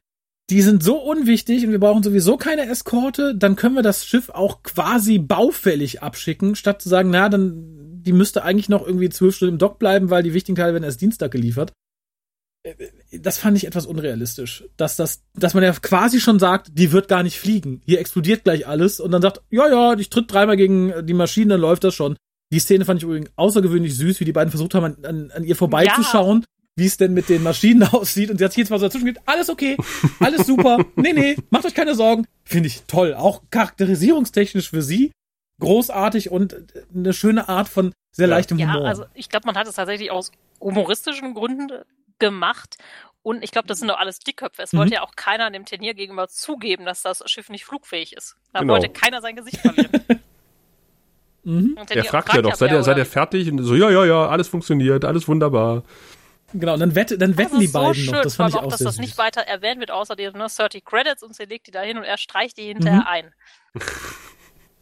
S4: die sind so unwichtig und wir brauchen sowieso keine Eskorte, dann können wir das Schiff auch quasi baufällig abschicken, statt zu sagen, na, dann, die müsste eigentlich noch irgendwie zwölf Stunden im Dock bleiben, weil die wichtigen Teile werden erst Dienstag geliefert. Das fand ich etwas unrealistisch. Dass das, dass man ja quasi schon sagt, die wird gar nicht fliegen. Hier explodiert gleich alles und dann sagt, ja, ja, ich tritt dreimal gegen die Maschinen, dann läuft das schon. Die Szene fand ich übrigens außergewöhnlich süß, wie die beiden versucht haben, an, an, an ihr vorbeizuschauen, ja. wie es denn mit den Maschinen aussieht. Und sie hat sich jetzt mal so dazwischen gesagt, alles okay, alles super, nee, nee, macht euch keine Sorgen. Finde ich toll. Auch charakterisierungstechnisch für sie großartig und eine schöne Art von sehr leichtem ja, Humor. Ja, also
S3: ich glaube, man hat es tatsächlich aus humoristischen Gründen gemacht. Und ich glaube, das sind doch alles Dickköpfe. Es mhm. wollte ja auch keiner dem Turnier gegenüber zugeben, dass das Schiff nicht flugfähig ist. Da genau. wollte keiner sein Gesicht verlieren.
S2: Mhm. Er fragt ja doch, seid ihr, seid ihr fertig? Und so, ja, ja, ja, alles funktioniert, alles wunderbar.
S4: Genau, und dann, wette, dann wetten die so beiden schön, noch. Das fand ich auch,
S3: dass das nicht weiter erwähnt wird, außer die ne, 30 Credits und sie legt die da hin und er streicht die hinterher mhm. ein.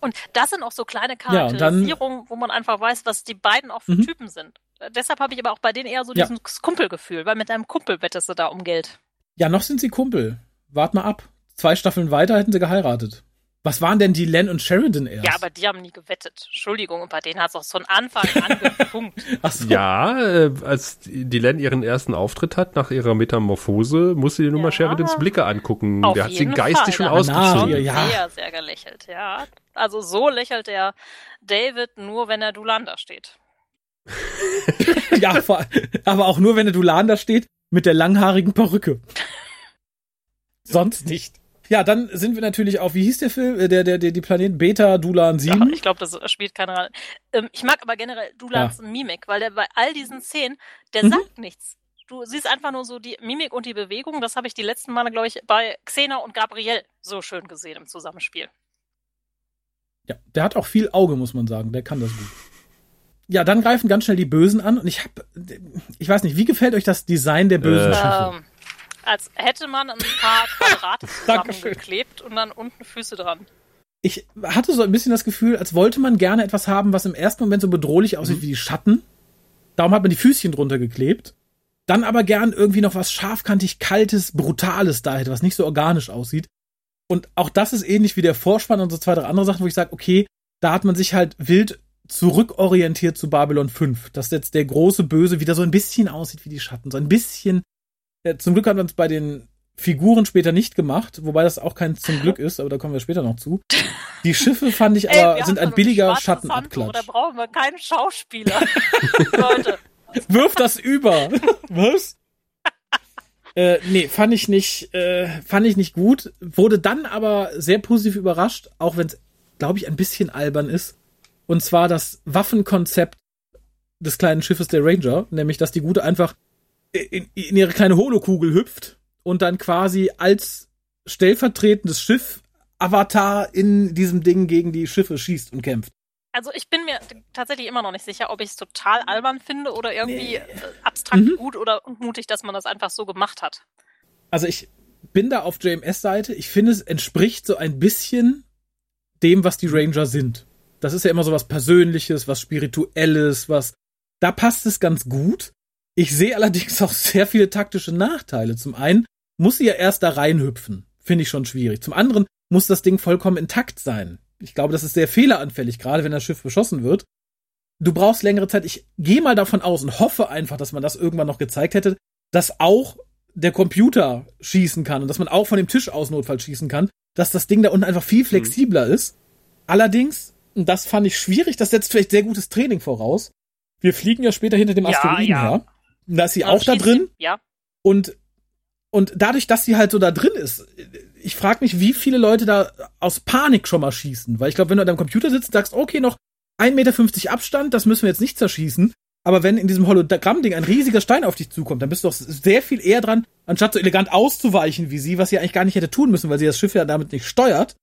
S3: Und das sind auch so kleine Charakterisierungen, ja, wo man einfach weiß, was die beiden auch für mhm. Typen sind. Deshalb habe ich aber auch bei denen eher so ja. dieses Kumpelgefühl, weil mit einem Kumpel wettest du da um Geld.
S4: Ja, noch sind sie Kumpel. Wart mal ab. Zwei Staffeln weiter hätten sie geheiratet. Was waren denn die Len und Sheridan erst?
S3: Ja, aber die haben nie gewettet. Entschuldigung, und bei denen hat es auch von Anfang an gefunkt.
S2: Ach so. Ja, äh, als die Len ihren ersten Auftritt hat nach ihrer Metamorphose, musste sie nur ja. mal Sheridans Blicke angucken. Auf Der hat sie geistig schon ausgezogen.
S3: Ja. Sehr, sehr gelächelt, ja. Also so lächelt der David nur, wenn er Dulanda steht.
S4: ja, aber auch nur, wenn der Dulanda steht mit der langhaarigen Perücke. Sonst nicht. Ja, dann sind wir natürlich auf, wie hieß der Film, äh, der, der, der, die Planeten Beta, Dulan 7? Ja,
S3: ich glaube, das spielt keine Rolle. Ähm, ich mag aber generell Dulans ja. Mimik, weil der bei all diesen Szenen, der mhm. sagt nichts. Du siehst einfach nur so die Mimik und die Bewegung. Das habe ich die letzten Male, glaube ich, bei Xena und Gabriel so schön gesehen im Zusammenspiel.
S4: Ja, der hat auch viel Auge, muss man sagen. Der kann das gut. Ja, dann greifen ganz schnell die Bösen an und ich habe, ich weiß nicht, wie gefällt euch das Design der bösen äh. Ähm,
S3: als hätte man ein paar Quadrate zusammengeklebt und dann unten Füße dran.
S4: Ich hatte so ein bisschen das Gefühl, als wollte man gerne etwas haben, was im ersten Moment so bedrohlich aussieht mhm. wie die Schatten. Darum hat man die Füßchen drunter geklebt dann aber gern irgendwie noch was scharfkantig, kaltes, brutales da hätte, was nicht so organisch aussieht. Und auch das ist ähnlich wie der Vorspann und so zwei, drei andere Sachen, wo ich sage, okay, da hat man sich halt wild zurückorientiert zu Babylon 5, dass jetzt der große Böse wieder so ein bisschen aussieht wie die Schatten, so ein bisschen. Ja, zum Glück hat man es bei den Figuren später nicht gemacht, wobei das auch kein zum Glück ist, aber da kommen wir später noch zu. Die Schiffe fand ich aber Ey, sind ein billiger Schattenabklatsch.
S3: Oder brauchen wir keinen Schauspieler. Leute.
S4: Wirf das über. Was? äh, nee, fand ich nicht, äh, fand ich nicht gut. Wurde dann aber sehr positiv überrascht, auch wenn es, glaube ich, ein bisschen albern ist. Und zwar das Waffenkonzept des kleinen Schiffes der Ranger, nämlich, dass die Gute einfach in, in ihre kleine Holokugel hüpft und dann quasi als stellvertretendes Schiff Avatar in diesem Ding gegen die Schiffe schießt und kämpft.
S3: Also ich bin mir tatsächlich immer noch nicht sicher, ob ich es total albern finde oder irgendwie nee. Äh, abstrakt mhm. gut oder mutig, dass man das einfach so gemacht hat.
S4: Also ich bin da auf JMS-Seite. Ich finde, es entspricht so ein bisschen dem, was die Ranger sind. Das ist ja immer so was Persönliches, was Spirituelles, was. Da passt es ganz gut. Ich sehe allerdings auch sehr viele taktische Nachteile. Zum einen muss sie ja erst da reinhüpfen. Finde ich schon schwierig. Zum anderen muss das Ding vollkommen intakt sein. Ich glaube, das ist sehr fehleranfällig, gerade wenn das Schiff beschossen wird. Du brauchst längere Zeit. Ich gehe mal davon aus und hoffe einfach, dass man das irgendwann noch gezeigt hätte, dass auch der Computer schießen kann und dass man auch von dem Tisch aus notfalls schießen kann, dass das Ding da unten einfach viel mhm. flexibler mhm. ist. Allerdings, das fand ich schwierig, das setzt vielleicht sehr gutes Training voraus. Wir fliegen ja später hinter dem Asteroiden ja, ja. her. Da ist sie auch da drin.
S3: Ja.
S4: Und und dadurch, dass sie halt so da drin ist, ich frage mich, wie viele Leute da aus Panik schon mal schießen. Weil ich glaube, wenn du an deinem Computer sitzt, sagst, okay, noch 1,50 Meter Abstand, das müssen wir jetzt nicht zerschießen. Aber wenn in diesem Hologramm-Ding ein riesiger Stein auf dich zukommt, dann bist du doch sehr viel eher dran, anstatt so elegant auszuweichen wie sie, was sie eigentlich gar nicht hätte tun müssen, weil sie das Schiff ja damit nicht steuert,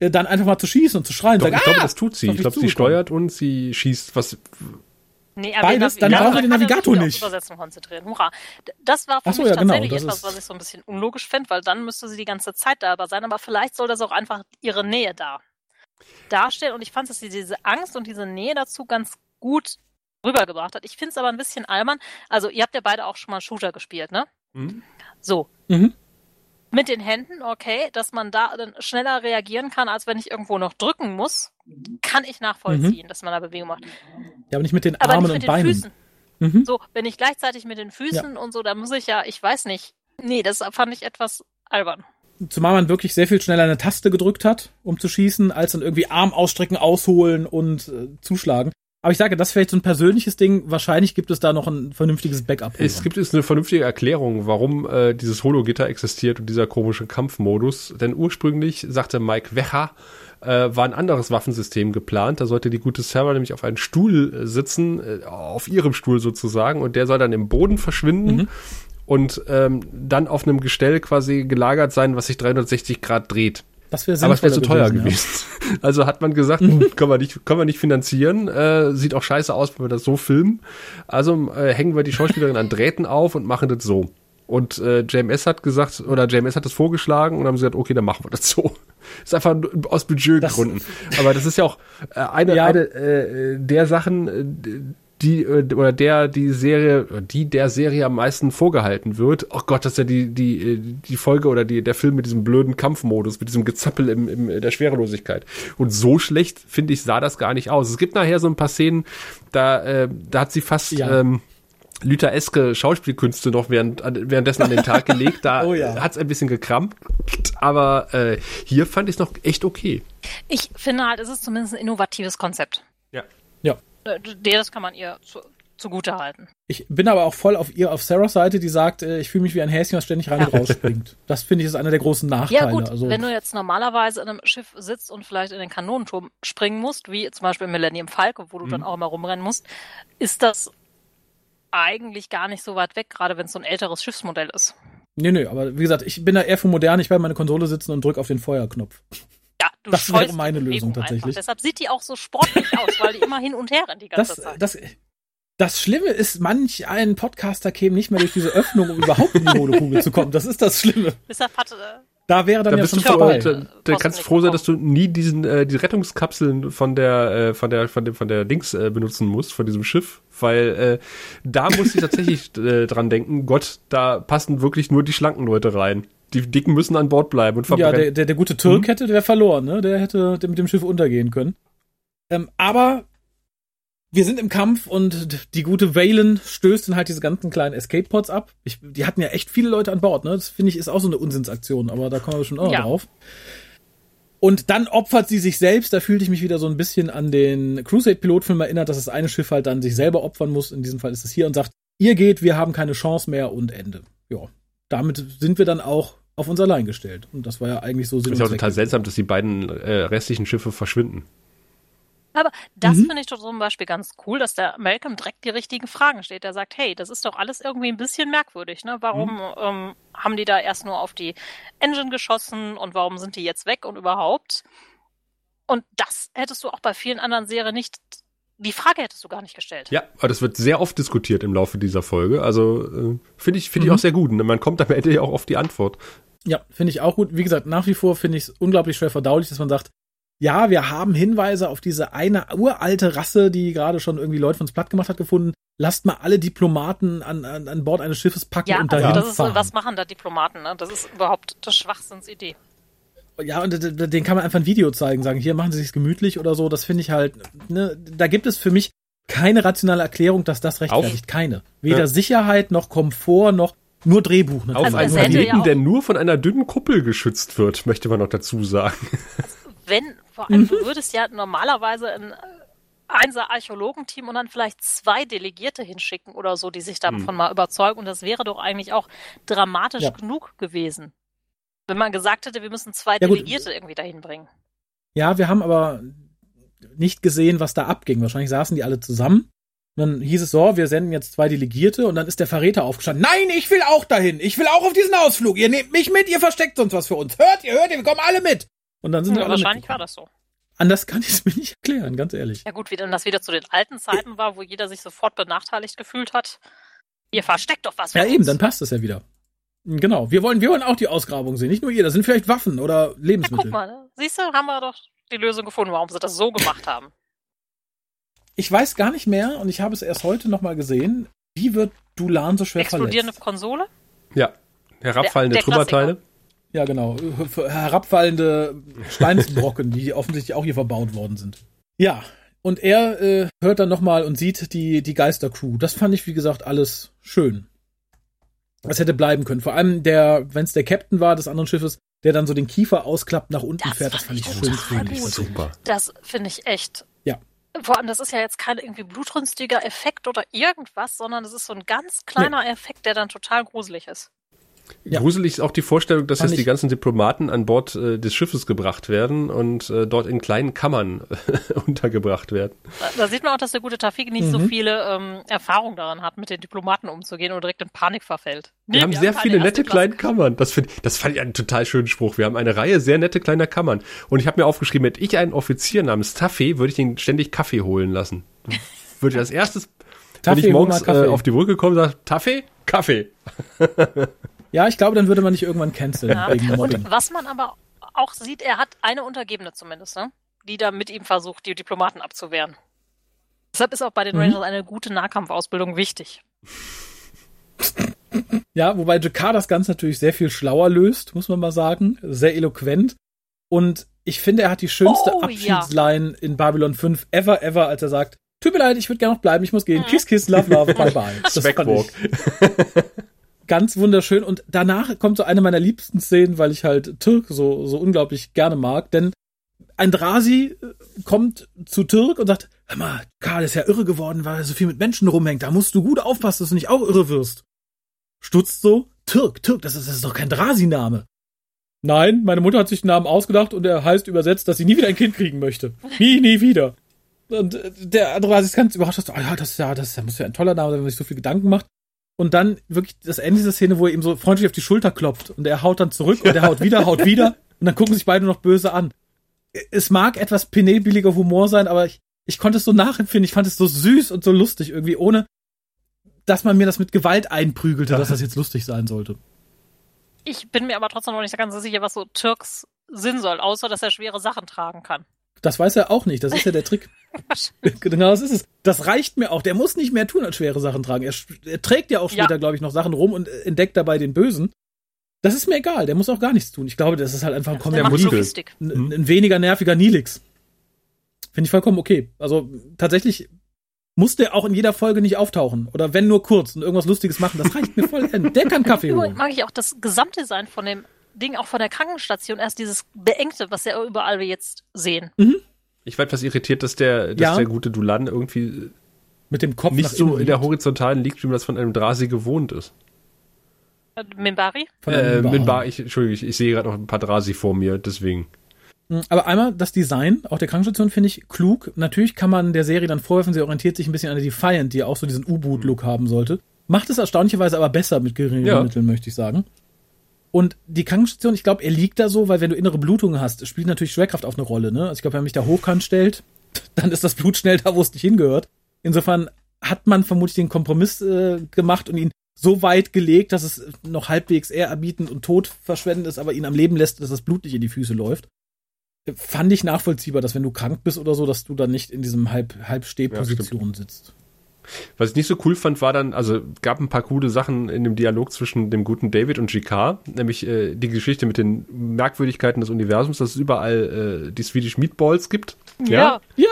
S4: dann einfach mal zu schießen und zu schreien.
S2: Doch, sagen, ich glaube, ah, das tut sie. Ich glaube, sie steuert und sie schießt, was
S3: Nee, aber Beides,
S4: dann brauchen wir den Navigator nicht.
S3: Übersetzung konzentrieren. Hurra. Das war für
S4: so,
S3: mich
S4: ja, genau,
S3: tatsächlich etwas, was ich so ein bisschen unlogisch finde, weil dann müsste sie die ganze Zeit da sein, aber vielleicht soll das auch einfach ihre Nähe da darstellen und ich fand, dass sie diese Angst und diese Nähe dazu ganz gut rübergebracht hat. Ich finde es aber ein bisschen albern. Also, ihr habt ja beide auch schon mal Shooter gespielt, ne? Mhm. So. Mhm. Mit den Händen, okay, dass man da dann schneller reagieren kann, als wenn ich irgendwo noch drücken muss, kann ich nachvollziehen, mhm. dass man da Bewegung macht.
S4: Ja, aber nicht mit den aber Armen und Beinen. Füßen.
S3: Mhm. So, wenn ich gleichzeitig mit den Füßen ja. und so, da muss ich ja, ich weiß nicht. Nee, das fand ich etwas albern.
S4: Zumal man wirklich sehr viel schneller eine Taste gedrückt hat, um zu schießen, als dann irgendwie Arm ausstrecken, ausholen und äh, zuschlagen. Aber ich sage, das ist vielleicht so ein persönliches Ding. Wahrscheinlich gibt es da noch ein vernünftiges Backup.
S2: Es gibt jetzt eine vernünftige Erklärung, warum äh, dieses Hologitter existiert und dieser komische Kampfmodus. Denn ursprünglich sagte Mike Wecher, äh, war ein anderes Waffensystem geplant. Da sollte die gute Sarah nämlich auf einen Stuhl äh, sitzen, äh, auf ihrem Stuhl sozusagen, und der soll dann im Boden verschwinden. Mhm. Und ähm, dann auf einem Gestell quasi gelagert sein, was sich 360 Grad dreht.
S4: Das wäre
S2: Aber es wäre zu teuer gewesen. gewesen. Ja. Also hat man gesagt, mhm. können wir nicht, können wir nicht finanzieren. Äh, sieht auch scheiße aus, wenn wir das so filmen. Also äh, hängen wir die Schauspielerin an Drähten auf und machen das so. Und äh, JMS hat gesagt, oder JMS hat das vorgeschlagen und haben gesagt, okay, dann machen wir das so. ist einfach aus Budgetgründen. Aber das ist ja auch äh, eine, ja. eine äh, der Sachen, äh, die äh, oder der die Serie die der Serie am meisten vorgehalten wird. Oh Gott, das ist ja die die äh, die Folge oder die der Film mit diesem blöden Kampfmodus, mit diesem Gezappel im, im der Schwerelosigkeit. Und so schlecht finde ich sah das gar nicht aus. Es gibt nachher so ein paar Szenen, da äh, da hat sie fast ja. ähm, Lüthereske Schauspielkünste noch während, währenddessen an den Tag gelegt. Da oh ja. hat es ein bisschen gekrampft, aber äh, hier fand ich es noch echt okay.
S3: Ich finde halt, es ist zumindest ein innovatives Konzept.
S2: Ja.
S4: Ja.
S3: Äh, das kann man ihr zugute halten.
S4: Ich bin aber auch voll auf ihr, auf Sarahs Seite, die sagt, äh, ich fühle mich wie ein Häschen, was ständig rein und rausspringt. Das finde ich ist einer der großen Nachteile.
S3: Ja gut,
S4: also,
S3: wenn du jetzt normalerweise in einem Schiff sitzt und vielleicht in den Kanonenturm springen musst, wie zum Beispiel im Millennium Falcon, wo du mhm. dann auch immer rumrennen musst, ist das eigentlich gar nicht so weit weg, gerade wenn es so ein älteres Schiffsmodell ist.
S4: Nee, nee, aber wie gesagt, ich bin da eher für modern, ich werde meine Konsole sitzen und drück auf den Feuerknopf.
S3: Ja, du
S4: das wäre meine Lösung tatsächlich. Einfach.
S3: Deshalb sieht die auch so sportlich aus, weil die immer hin und her rennt die ganze
S4: das,
S3: Zeit.
S4: Das, das Schlimme ist, manch ein Podcaster käme nicht mehr durch diese Öffnung, um überhaupt in die Modekugel zu kommen. Das ist das Schlimme.
S3: Deshalb hatte,
S4: da wäre dann
S2: da
S4: ja
S2: bist schon du vorbei. Da, da kannst du froh sein, dass du nie diesen äh, die Rettungskapseln von der äh, von der von dem von der Dings äh, benutzen musst von diesem Schiff, weil äh, da muss ich tatsächlich äh, dran denken. Gott, da passen wirklich nur die schlanken Leute rein. Die Dicken müssen an Bord bleiben und verbrennen.
S4: Ja, der, der, der gute Türk mhm. hätte der verloren, ne? Der hätte mit dem Schiff untergehen können. Ähm, aber wir sind im Kampf und die gute Valen stößt dann halt diese ganzen kleinen Escape-Pods ab. Ich, die hatten ja echt viele Leute an Bord, ne? Das finde ich ist auch so eine Unsinnsaktion, aber da kommen wir schon auch ja. drauf. Und dann opfert sie sich selbst. Da fühlte ich mich wieder so ein bisschen an den Crusade-Pilotfilm erinnert, dass das eine Schiff halt dann sich selber opfern muss. In diesem Fall ist es hier und sagt, ihr geht, wir haben keine Chance mehr und Ende. Ja, damit sind wir dann auch auf uns allein gestellt. Und das war ja eigentlich so
S2: Sinn ist auch total seltsam, dass die beiden äh, restlichen Schiffe verschwinden.
S3: Aber das mhm. finde ich doch zum Beispiel ganz cool, dass der Malcolm direkt die richtigen Fragen steht. Der sagt, hey, das ist doch alles irgendwie ein bisschen merkwürdig. Ne? Warum mhm. ähm, haben die da erst nur auf die Engine geschossen und warum sind die jetzt weg und überhaupt? Und das hättest du auch bei vielen anderen Serien nicht die Frage hättest du gar nicht gestellt.
S2: Ja, aber das wird sehr oft diskutiert im Laufe dieser Folge. Also äh, finde ich, finde mhm. ich auch sehr gut. Und man kommt am Ende ja auch auf die Antwort.
S4: Ja, finde ich auch gut. Wie gesagt, nach wie vor finde ich es unglaublich schwer verdaulich, dass man sagt, ja, wir haben Hinweise auf diese eine uralte Rasse, die gerade schon irgendwie Leute von uns platt gemacht hat, gefunden. Lasst mal alle Diplomaten an, an, an Bord eines Schiffes packen ja, und dahin also das fahren.
S3: Ist, was machen da Diplomaten? Ne? Das ist überhaupt eine Schwachsinnsidee.
S4: Ja, und den kann man einfach ein Video zeigen, sagen, hier machen Sie sich gemütlich oder so. Das finde ich halt, ne, da gibt es für mich keine rationale Erklärung, dass das rechtfertigt. Auf, keine. Weder ja. Sicherheit noch Komfort noch nur Drehbuch.
S2: Natürlich. Auf also einen Planeten, ja der nur von einer dünnen Kuppel geschützt wird, möchte man noch dazu sagen.
S3: wenn, vor allem, mhm. du würdest ja normalerweise ein Einser Archäologenteam und dann vielleicht zwei Delegierte hinschicken oder so, die sich davon mhm. mal überzeugen. Und das wäre doch eigentlich auch dramatisch ja. genug gewesen. Wenn man gesagt hätte, wir müssen zwei ja, Delegierte irgendwie dahin bringen.
S4: Ja, wir haben aber nicht gesehen, was da abging. Wahrscheinlich saßen die alle zusammen. Und dann hieß es so, wir senden jetzt zwei Delegierte und dann ist der Verräter aufgestanden. Nein, ich will auch dahin. Ich will auch auf diesen Ausflug. Ihr nehmt mich mit, ihr versteckt sonst was für uns. Hört ihr, hört ihr, wir kommen alle mit. Und dann sind ja, wir alle
S3: Wahrscheinlich war das so.
S4: Anders kann ich es mir nicht erklären, ganz ehrlich.
S3: Ja gut, wie dann das wieder zu den alten Zeiten war, wo jeder sich sofort benachteiligt gefühlt hat. Ihr versteckt doch was.
S4: Ja uns. eben, dann passt das ja wieder. Genau, wir wollen, wir wollen auch die Ausgrabung sehen, nicht nur ihr. Da sind vielleicht Waffen oder Lebensmittel.
S3: Ja, guck mal, siehst du, haben wir doch die Lösung gefunden, warum sie das so gemacht haben.
S4: Ich weiß gar nicht mehr und ich habe es erst heute nochmal gesehen. Wie wird Dulan so schwer
S3: Explodierende verletzt? Konsole?
S2: Ja, herabfallende der, der Trümmerteile.
S4: Ja, genau. Herabfallende Steinsbrocken, die offensichtlich auch hier verbaut worden sind. Ja, und er äh, hört dann nochmal und sieht die, die Geistercrew. Das fand ich, wie gesagt, alles schön. Das hätte bleiben können. Vor allem der, wenn es der Captain war des anderen Schiffes, der dann so den Kiefer ausklappt, nach unten das fährt, das fand ich schön.
S3: Finde ich super. Das finde ich echt.
S4: Ja.
S3: Vor allem, das ist ja jetzt kein irgendwie blutrünstiger Effekt oder irgendwas, sondern das ist so ein ganz kleiner nee. Effekt, der dann total gruselig ist.
S2: Ja. Gruselig ist auch die Vorstellung, dass jetzt die ganzen Diplomaten an Bord äh, des Schiffes gebracht werden und äh, dort in kleinen Kammern untergebracht werden.
S3: Da, da, sieht man auch, dass der gute Tafik nicht mhm. so viele ähm, Erfahrung daran hat, mit den Diplomaten umzugehen und direkt in Panik verfällt.
S2: Nee, wir haben wir sehr haben viele nette kleine Kammern. Das, find, das fand ich einen total schönen Spruch. Wir haben eine Reihe sehr nette kleiner Kammern. Und ich habe mir aufgeschrieben, hätte ich einen Offizier namens Taffy, würde ich ihn ständig Kaffee holen lassen. Würde ich als erstes, wenn ich morgens äh, auf die Brücke komme, sage, Taffy, Kaffee.
S4: Ja, ich glaube, dann würde man nicht irgendwann canceln ja. wegen
S3: Mobbing. Und was man aber auch sieht, er hat eine Untergebene zumindest, ne? die da mit ihm versucht, die Diplomaten abzuwehren. Deshalb ist auch bei den mhm. Rangers eine gute Nahkampfausbildung wichtig.
S4: Ja, wobei Jakar das Ganze natürlich sehr viel schlauer löst, muss man mal sagen. Sehr eloquent. Und ich finde, er hat die schönste oh, Abschiedsline ja. in Babylon 5 ever, ever, als er sagt, Tut mir leid, ich würde gerne noch bleiben, ich muss gehen. Mhm. Kiss, kiss, love, love, bye, bye. Das ich, ganz wunderschön. Und danach kommt so eine meiner liebsten Szenen, weil ich halt Türk so, so unglaublich gerne mag. Denn Andrasi äh, kommt zu Türk und sagt, hör mal, Karl ist ja irre geworden, weil er so viel mit Menschen rumhängt. Da musst du gut aufpassen, dass du nicht auch irre wirst. Stutzt so, Türk, Türk, das ist, das ist doch kein Drasi-Name. Nein, meine Mutter hat sich den Namen ausgedacht und er heißt übersetzt, dass sie nie wieder ein Kind kriegen möchte. Nie, nie wieder. Und äh, der war sich ganz überrascht, dass, oh ja, das ist ja, das muss ja ein toller Name sein, wenn man sich so viel Gedanken macht. Und dann wirklich das Ende dieser Szene, wo er ihm so freundlich auf die Schulter klopft und er haut dann zurück und er haut wieder, haut wieder und dann gucken sich beide noch böse an. Es mag etwas penetbilliger Humor sein, aber ich, ich konnte es so nachempfinden. Ich fand es so süß und so lustig irgendwie, ohne dass man mir das mit Gewalt einprügelte, dass das jetzt lustig sein sollte.
S3: Ich bin mir aber trotzdem noch nicht ganz sicher, was so Türks Sinn soll, außer dass er schwere Sachen tragen kann.
S4: Das weiß er auch nicht. Das ist ja der Trick. genau, das ist es. Das reicht mir auch. Der muss nicht mehr tun als schwere Sachen tragen. Er, er trägt ja auch später, ja. glaube ich, noch Sachen rum und entdeckt dabei den Bösen. Das ist mir egal. Der muss auch gar nichts tun. Ich glaube, das ist halt einfach ein. Ein, ein, ein weniger nerviger Nilix. Finde ich vollkommen okay. Also tatsächlich muss der auch in jeder Folge nicht auftauchen. Oder wenn nur kurz und irgendwas Lustiges machen. Das reicht mir voll. Der kann Kaffee holen.
S3: Mag ich auch das Gesamtdesign von dem Ding, auch von der Krankenstation. Erst dieses Beengte, was ja überall wir jetzt sehen. Mhm.
S2: Ich war etwas irritiert, dass der, dass ja. der gute Dulan irgendwie
S4: mit dem Kopf
S2: nicht so in der horizontalen liegt, wie man das von einem Drasi gewohnt ist.
S3: Äh, Minbari?
S2: Äh, Minbari, ich, Entschuldigung, ich, ich sehe gerade noch ein paar Drasi vor mir, deswegen.
S4: Hm, aber einmal das Design, auch der Krankenstation finde ich klug. Natürlich kann man der Serie dann vorwerfen, sie orientiert sich ein bisschen an der Defiant, die auch so diesen U-Boot-Look haben sollte. Macht es erstaunlicherweise aber besser mit geringen ja. Mitteln, möchte ich sagen. Und die Krankenstation, ich glaube, er liegt da so, weil wenn du innere Blutungen hast, spielt natürlich Schwerkraft auch eine Rolle. Ne? Also ich glaube, wenn man mich da hochkant stellt, dann ist das Blut schnell da, wo es nicht hingehört. Insofern hat man vermutlich den Kompromiss äh, gemacht und ihn so weit gelegt, dass es noch halbwegs ehrerbietend und todverschwendend ist, aber ihn am Leben lässt, dass das Blut nicht in die Füße läuft fand ich nachvollziehbar, dass wenn du krank bist oder so, dass du dann nicht in diesem Halb Halbstehposition ja, sitzt.
S2: Was ich nicht so cool fand, war dann, also gab ein paar coole Sachen in dem Dialog zwischen dem guten David und GK, nämlich äh, die Geschichte mit den Merkwürdigkeiten des Universums, dass es überall äh, die Swedish Meatballs gibt.
S3: Ja.
S4: Ja.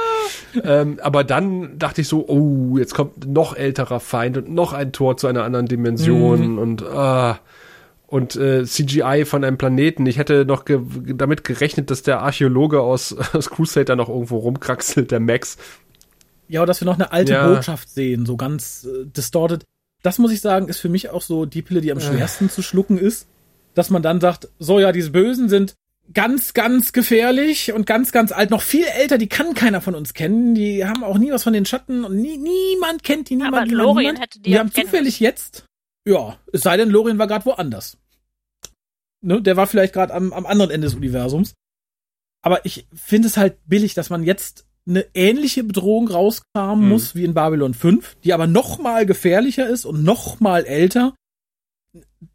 S2: ähm, aber dann dachte ich so, oh, jetzt kommt noch älterer Feind und noch ein Tor zu einer anderen Dimension mhm. und ah und äh, CGI von einem Planeten. Ich hätte noch ge damit gerechnet, dass der Archäologe aus, aus Crusader noch irgendwo rumkraxelt, der Max.
S4: Ja, oder dass wir noch eine alte ja. Botschaft sehen, so ganz äh, distorted. Das muss ich sagen, ist für mich auch so die Pille, die am äh. schwersten zu schlucken ist. Dass man dann sagt, so ja, diese Bösen sind ganz, ganz gefährlich und ganz, ganz alt, noch viel älter, die kann keiner von uns kennen. Die haben auch nie was von den Schatten und nie, niemand kennt die, niemand. Aber
S3: niemand, Lorien niemand. hätte die
S4: Wir haben zufällig jetzt ja, es sei denn, Lorien war gerade woanders. Ne, der war vielleicht gerade am, am anderen Ende des Universums. Aber ich finde es halt billig, dass man jetzt eine ähnliche Bedrohung rauskramen mhm. muss wie in Babylon 5, die aber noch mal gefährlicher ist und noch mal älter.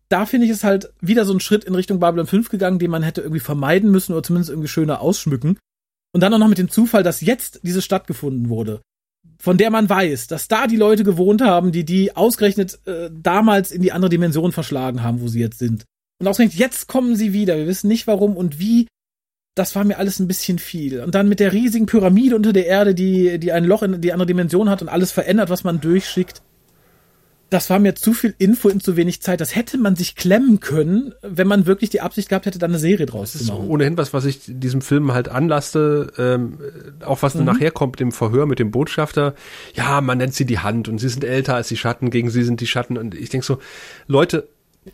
S4: Da finde ich es halt wieder so ein Schritt in Richtung Babylon 5 gegangen, den man hätte irgendwie vermeiden müssen oder zumindest irgendwie schöner ausschmücken. Und dann auch noch mit dem Zufall, dass jetzt diese Stadt gefunden wurde von der man weiß, dass da die Leute gewohnt haben, die die ausgerechnet äh, damals in die andere Dimension verschlagen haben, wo sie jetzt sind. Und ausgerechnet jetzt kommen sie wieder. Wir wissen nicht warum und wie. Das war mir alles ein bisschen viel. Und dann mit der riesigen Pyramide unter der Erde, die, die ein Loch in die andere Dimension hat und alles verändert, was man durchschickt das war mir zu viel Info in zu wenig Zeit. Das hätte man sich klemmen können, wenn man wirklich die Absicht gehabt hätte, da eine Serie draus
S2: zu machen. Das ist ohnehin was, was ich diesem Film halt anlasste, ähm, auch was mhm. nachher kommt im Verhör mit dem Botschafter. Ja, man nennt sie die Hand und sie sind älter als die Schatten, gegen sie sind die Schatten. Und ich denk so, Leute,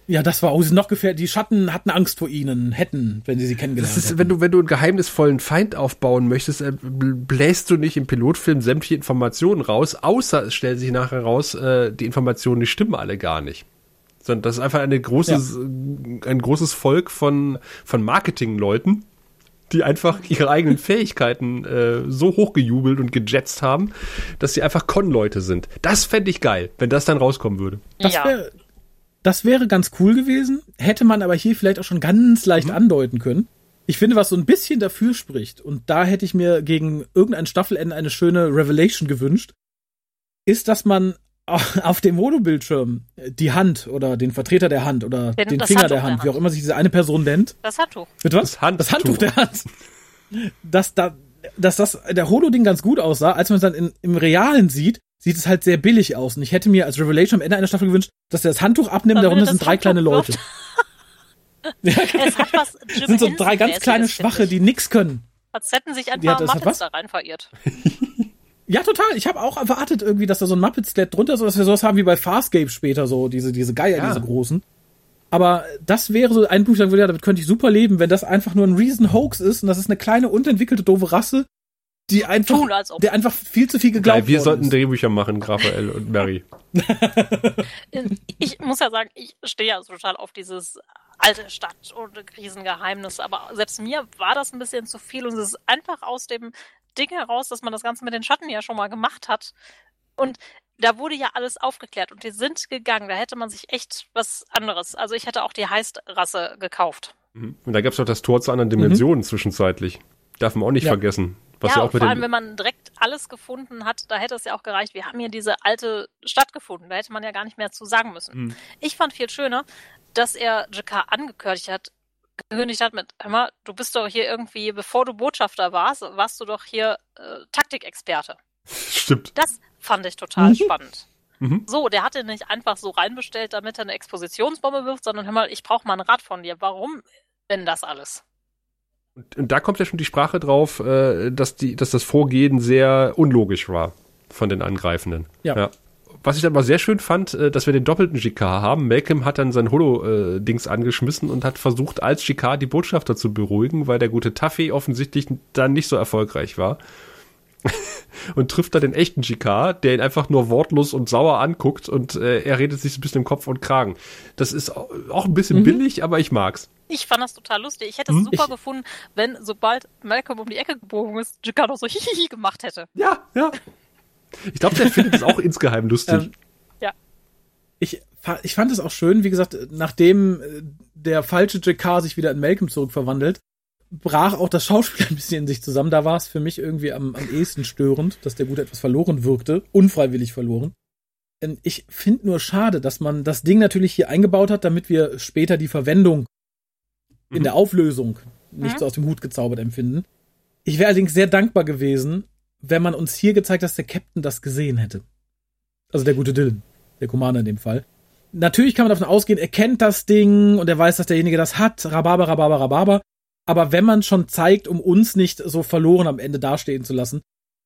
S4: ja, das war auch noch gefährlich. Die Schatten hatten Angst vor ihnen, hätten, wenn sie sie kennengelernt
S2: das ist, hätten. Wenn du, wenn du einen geheimnisvollen Feind aufbauen möchtest, äh, bläst du nicht im Pilotfilm sämtliche Informationen raus, außer es stellt sich nachher raus, äh, die Informationen, die stimmen alle gar nicht. Sondern das ist einfach eine großes, ja. ein großes Volk von, von Marketingleuten, die einfach ihre eigenen Fähigkeiten äh, so hochgejubelt und gejetzt haben, dass sie einfach Con-Leute sind. Das fände ich geil, wenn das dann rauskommen würde.
S4: Das
S3: ja.
S4: wäre das wäre ganz cool gewesen, hätte man aber hier vielleicht auch schon ganz leicht mhm. andeuten können. Ich finde, was so ein bisschen dafür spricht, und da hätte ich mir gegen irgendein Staffelende eine schöne Revelation gewünscht, ist, dass man auf dem Monobildschirm die Hand oder den Vertreter der Hand oder den, den Finger der Hand, der Hand, wie auch immer sich diese eine Person nennt.
S3: Das Handtuch.
S4: Mit was?
S2: Das, Handtuch.
S4: das Handtuch der Hand. Dass da, dass das der Holo-Ding ganz gut aussah, als man es dann in, im Realen sieht, sieht es halt sehr billig aus. Und ich hätte mir als Revelation am Ende einer Staffel gewünscht, dass er das Handtuch abnimmt, darunter sind drei Handtuch kleine Leute. ja, es hat was Jim sind so drei ganz kleine Schwache, die nix können.
S3: Als hätten sich ein paar ja, Muppets da rein verirrt.
S4: Ja, total. Ich habe auch erwartet irgendwie, dass da so ein Muppet-Skelett drunter ist, so dass wir sowas haben wie bei Farscape später, so diese, diese Geier, ja. diese großen. Aber das wäre so ein Buch, ich sagen würde, ja, damit könnte ich super leben, wenn das einfach nur ein Reason-Hoax ist und das ist eine kleine, unterentwickelte, doofe Rasse, die einfach, Tun, der einfach viel zu viel geglaubt hat.
S2: Wir sollten ist. Drehbücher machen, Raphael und Mary.
S3: ich muss ja sagen, ich stehe ja total auf dieses alte Stadt und Krisengeheimnis, aber selbst mir war das ein bisschen zu viel und es ist einfach aus dem Ding heraus, dass man das Ganze mit den Schatten ja schon mal gemacht hat. Und da wurde ja alles aufgeklärt und die sind gegangen. Da hätte man sich echt was anderes. Also ich hätte auch die Heist-Rasse gekauft.
S2: Mhm. Und da gab es doch das Tor zu anderen Dimensionen mhm. zwischenzeitlich. Darf man auch nicht ja. vergessen.
S3: Was ja, ja auch vor allem, wenn man direkt alles gefunden hat, da hätte es ja auch gereicht. Wir haben hier diese alte Stadt gefunden. Da hätte man ja gar nicht mehr zu sagen müssen. Mhm. Ich fand viel schöner, dass er Jakar angekündigt hat, gekündigt hat mit, hör mal, du bist doch hier irgendwie, bevor du Botschafter warst, warst du doch hier äh, Taktikexperte.
S2: Stimmt.
S3: Das fand ich total mhm. spannend. Mhm. So, der hatte nicht einfach so reinbestellt, damit er eine Expositionsbombe wirft, sondern hör mal, ich brauche mal ein Rat von dir. Warum denn das alles?
S2: Und, und da kommt ja schon die Sprache drauf, äh, dass, die, dass das Vorgehen sehr unlogisch war von den Angreifenden.
S4: Ja. ja.
S2: Was ich dann mal sehr schön fand, äh, dass wir den doppelten GK haben. Malcolm hat dann sein Holo-Dings äh, angeschmissen und hat versucht, als GK die Botschafter zu beruhigen, weil der gute Taffy offensichtlich dann nicht so erfolgreich war. und trifft da den echten GK, der ihn einfach nur wortlos und sauer anguckt und äh, er redet sich so ein bisschen im Kopf und Kragen. Das ist auch ein bisschen mhm. billig, aber ich mag's.
S3: Ich fand das total lustig. Ich hätte es hm? super ich, gefunden, wenn sobald Malcolm um die Ecke gebogen ist, GK noch so hihihi gemacht hätte.
S2: Ja, ja. Ich glaube, der findet es auch insgeheim lustig. Ähm,
S3: ja.
S4: Ich, ich fand es auch schön, wie gesagt, nachdem äh, der falsche JK sich wieder in Malcolm zurückverwandelt, brach auch das Schauspiel ein bisschen in sich zusammen. Da war es für mich irgendwie am, am ehesten störend, dass der Gute etwas verloren wirkte, unfreiwillig verloren. Ähm, ich finde nur schade, dass man das Ding natürlich hier eingebaut hat, damit wir später die Verwendung in mhm. der Auflösung nicht mhm. so aus dem Hut gezaubert empfinden. Ich wäre allerdings sehr dankbar gewesen, wenn man uns hier gezeigt, dass der Captain das gesehen hätte. Also der gute Dylan, der Commander in dem Fall. Natürlich kann man davon ausgehen, er kennt das Ding und er weiß, dass derjenige das hat. Rhabarber, Rhabarber, Rhabarber. Aber wenn man schon zeigt, um uns nicht so verloren am Ende dastehen zu lassen,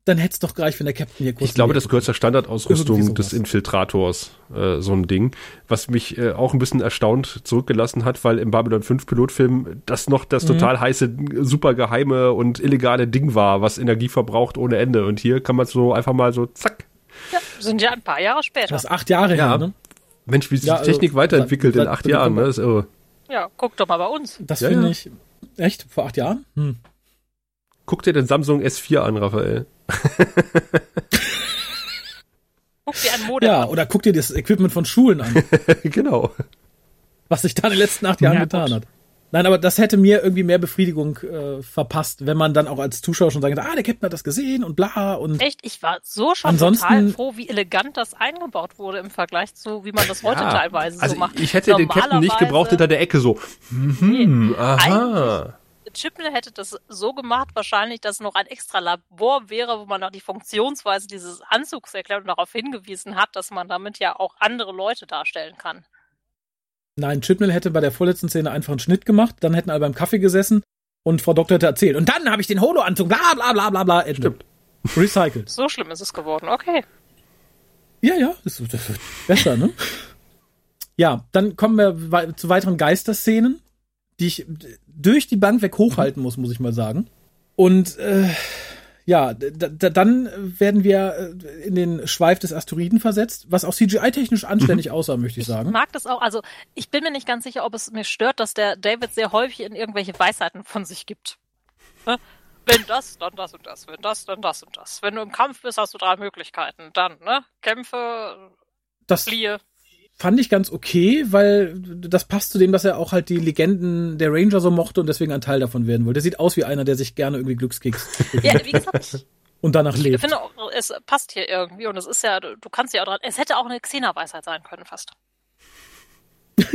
S4: dann hätte es doch gleich, wenn der Captain hier
S2: kurz. Ich glaube, das gehört zur Standardausrüstung des Infiltrators, äh, so ein Ding. Was mich äh, auch ein bisschen erstaunt zurückgelassen hat, weil im Babylon 5 Pilotfilm das noch das mhm. total heiße, super geheime und illegale Ding war, was Energie verbraucht ohne Ende. Und hier kann man so einfach mal so zack.
S3: Ja, sind ja ein paar Jahre später.
S4: Das ist acht Jahre ja. her, ne?
S2: Mensch, wie sich ja, die Technik also, weiterentwickelt in acht Jahren, ne? Das ist irre.
S3: Ja, guck doch mal bei uns.
S4: Das ja, finde ich. Echt? Vor acht Jahren? Hm.
S2: Guck dir den Samsung S4 an, Raphael.
S3: guck dir ein Modem
S4: Ja, oder guck dir das Equipment von Schulen an.
S2: genau.
S4: Was sich da in den letzten acht Jahren ja, getan gut. hat. Nein, aber das hätte mir irgendwie mehr Befriedigung äh, verpasst, wenn man dann auch als Zuschauer schon sagen ah, der Captain hat das gesehen und bla und.
S3: Echt, ich war so schon ansonsten, total froh, wie elegant das eingebaut wurde im Vergleich zu, wie man das heute ja, teilweise
S2: also
S3: so macht.
S2: Ich hätte den Captain nicht gebraucht hinter der Ecke so. Mhm, nee, aha.
S3: Chipnell hätte das so gemacht, wahrscheinlich, dass noch ein extra Labor wäre, wo man noch die Funktionsweise dieses Anzugs erklärt und darauf hingewiesen hat, dass man damit ja auch andere Leute darstellen kann.
S4: Nein, Chipnell hätte bei der vorletzten Szene einfach einen Schnitt gemacht, dann hätten alle beim Kaffee gesessen und Frau Doktor hätte erzählt. Und dann habe ich den Holo-Anzug, bla bla bla bla bla.
S2: Stimmt.
S4: Recycelt.
S3: So schlimm ist es geworden, okay.
S4: Ja, ja, das, das wird besser, ne? Ja, dann kommen wir zu weiteren Geisterszenen die ich durch die Bank weg hochhalten muss, muss ich mal sagen. Und äh, ja, dann werden wir äh, in den Schweif des Asteroiden versetzt, was auch CGI-technisch anständig mhm. aussah, möchte ich sagen.
S3: Ich mag das auch. Also ich bin mir nicht ganz sicher, ob es mir stört, dass der David sehr häufig in irgendwelche Weisheiten von sich gibt. Ne? Wenn das, dann das und das. Wenn das, dann das und das. Wenn du im Kampf bist, hast du drei Möglichkeiten. Dann, ne? Kämpfe,
S4: das, fliehe fand ich ganz okay, weil das passt zu dem, dass er auch halt die Legenden der Ranger so mochte und deswegen ein Teil davon werden wollte. Der sieht aus wie einer, der sich gerne irgendwie Glückskeks. ja, wie gesagt. Und danach lebt.
S3: Ich finde auch, es passt hier irgendwie und es ist ja, du kannst ja auch dran, es hätte auch eine Xena-Weisheit sein können fast.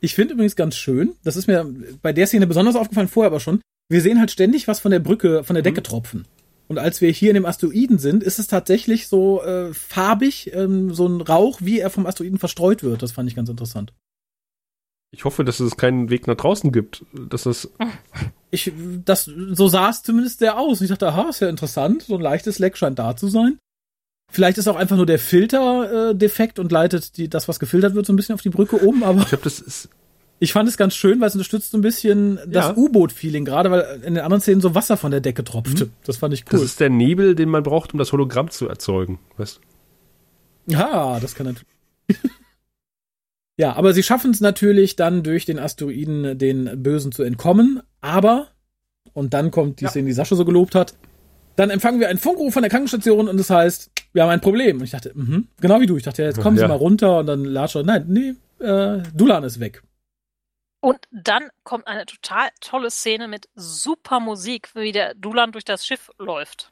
S4: ich finde übrigens ganz schön, das ist mir bei der Szene besonders aufgefallen, vorher aber schon, wir sehen halt ständig was von der Brücke, von der Decke mhm. tropfen. Und als wir hier in dem Asteroiden sind, ist es tatsächlich so äh, farbig, ähm, so ein Rauch, wie er vom Asteroiden verstreut wird. Das fand ich ganz interessant.
S2: Ich hoffe, dass es keinen Weg nach draußen gibt. Dass das.
S4: ich, das, so sah es zumindest sehr aus. Und ich dachte, aha, ist ja interessant. So ein leichtes Leck scheint da zu sein. Vielleicht ist auch einfach nur der Filter äh, defekt und leitet die, das, was gefiltert wird, so ein bisschen auf die Brücke um, aber.
S2: Ich glaube, das ist.
S4: Ich fand es ganz schön, weil es unterstützt so ein bisschen das ja. U-Boot-Feeling, gerade weil in den anderen Szenen so Wasser von der Decke tropfte. Mhm. Das fand ich cool.
S2: Das ist der Nebel, den man braucht, um das Hologramm zu erzeugen. Weißt?
S4: Ja, das kann natürlich. ja, aber sie schaffen es natürlich dann durch den Asteroiden den Bösen zu entkommen, aber, und dann kommt die ja. Szene, die Sascha so gelobt hat, dann empfangen wir einen Funkruf von der Krankenstation und das heißt, wir haben ein Problem. Und ich dachte, mh, genau wie du. Ich dachte, jetzt kommen ja. Sie mal runter und dann Latscher. Nein, nee, äh, Dulan ist weg.
S3: Und dann kommt eine total tolle Szene mit super Musik, wie der Dulan durch das Schiff läuft.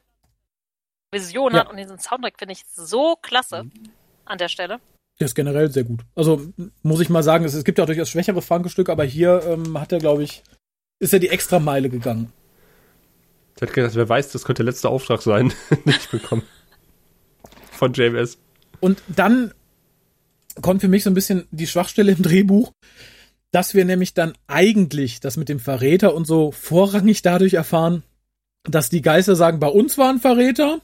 S3: Vision ja. hat und diesen Soundtrack finde ich so klasse an der Stelle.
S4: Der ist generell sehr gut. Also muss ich mal sagen, es, es gibt ja auch durchaus schwächere Funkestücke, aber hier ähm, hat er, glaube ich, ist er die extra Meile gegangen.
S2: Ich hätte gedacht, wer weiß, das könnte der letzte Auftrag sein, den ich bekomme. Von JMS.
S4: Und dann kommt für mich so ein bisschen die Schwachstelle im Drehbuch, dass wir nämlich dann eigentlich das mit dem Verräter und so vorrangig dadurch erfahren, dass die Geister sagen, bei uns war ein Verräter,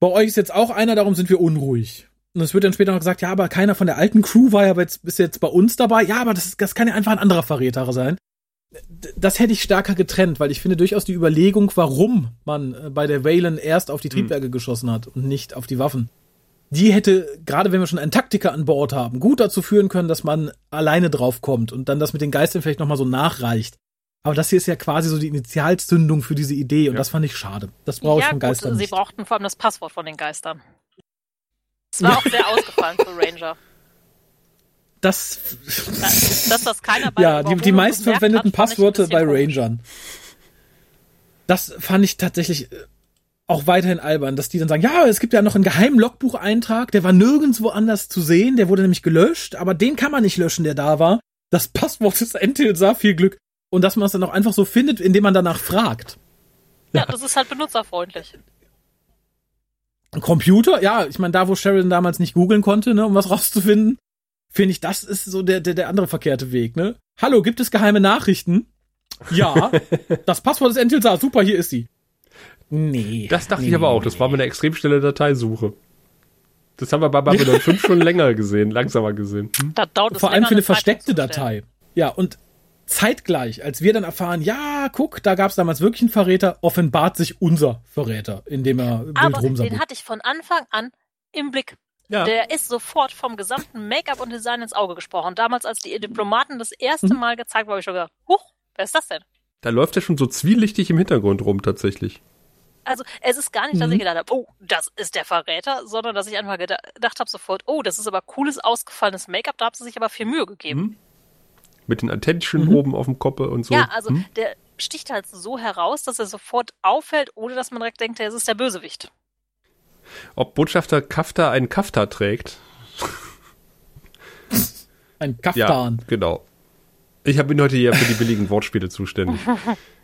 S4: bei euch ist jetzt auch einer, darum sind wir unruhig. Und es wird dann später noch gesagt, ja, aber keiner von der alten Crew war ja jetzt, ist jetzt bei uns dabei. Ja, aber das, das kann ja einfach ein anderer Verräter sein das hätte ich stärker getrennt, weil ich finde durchaus die Überlegung, warum man äh, bei der Valen erst auf die hm. Triebwerke mhm. geschossen hat und nicht auf die Waffen. Die hätte, gerade wenn wir schon einen Taktiker an Bord haben, gut dazu führen können, dass man alleine draufkommt und dann das mit den Geistern vielleicht nochmal so nachreicht. Aber das hier ist ja quasi so die Initialzündung für diese Idee und ja. das fand ich schade. Das brauche ja, ich von Geistern gut,
S3: Sie brauchten vor allem das Passwort von den Geistern. Es war auch sehr ausgefallen für Ranger
S4: das,
S3: dass das keiner bei
S4: Ja, die, die meistverwendeten Passwörter bei Rangern. Das fand ich tatsächlich äh, auch weiterhin albern, dass die dann sagen, ja, es gibt ja noch einen geheimen Logbucheintrag, der war nirgendwo anders zu sehen, der wurde nämlich gelöscht, aber den kann man nicht löschen, der da war. Das Passwort ist Entilsa, viel Glück. Und dass man es dann auch einfach so findet, indem man danach fragt.
S3: Ja, ja. das ist halt benutzerfreundlich.
S4: Ein Computer, ja, ich meine, da wo Sheridan damals nicht googeln konnte, ne, um was rauszufinden, finde ich, das ist so der, der, der andere verkehrte Weg, ne? Hallo, gibt es geheime Nachrichten? Ja. das Passwort ist Entilsa. Super, hier ist sie.
S2: Nee. Das dachte nee, ich aber auch. Das war meine extrem schnelle Dateisuche. Das haben wir bei Babylon 5 schon länger gesehen, langsamer gesehen.
S4: Hm? Vor allem für eine versteckte Datei. Ja, und zeitgleich, als wir dann erfahren, ja, guck, da gab es damals wirklich einen Verräter, offenbart sich unser Verräter, indem er wild
S3: Aber den hatte ich von Anfang an im Blick. Ja. Der ist sofort vom gesamten Make-up und Design ins Auge gesprochen. Damals, als die Diplomaten das erste mhm. Mal gezeigt wurden, habe ich schon gedacht, huch, wer ist das denn?
S2: Da läuft er schon so zwielichtig im Hintergrund rum, tatsächlich.
S3: Also, es ist gar nicht, dass mhm. ich gedacht habe, oh, das ist der Verräter, sondern dass ich einfach gedacht habe sofort, oh, das ist aber cooles, ausgefallenes Make-up, da haben sie sich aber viel Mühe gegeben. Mhm.
S2: Mit den Attention mhm. oben auf dem Koppe und so.
S3: Ja, also, mhm. der sticht halt so heraus, dass er sofort auffällt, ohne dass man direkt denkt, er ist der Bösewicht.
S2: Ob Botschafter Kafta einen Kafta trägt.
S4: Ein Kaftan.
S2: Ja, genau. Ich bin heute hier für die billigen Wortspiele zuständig.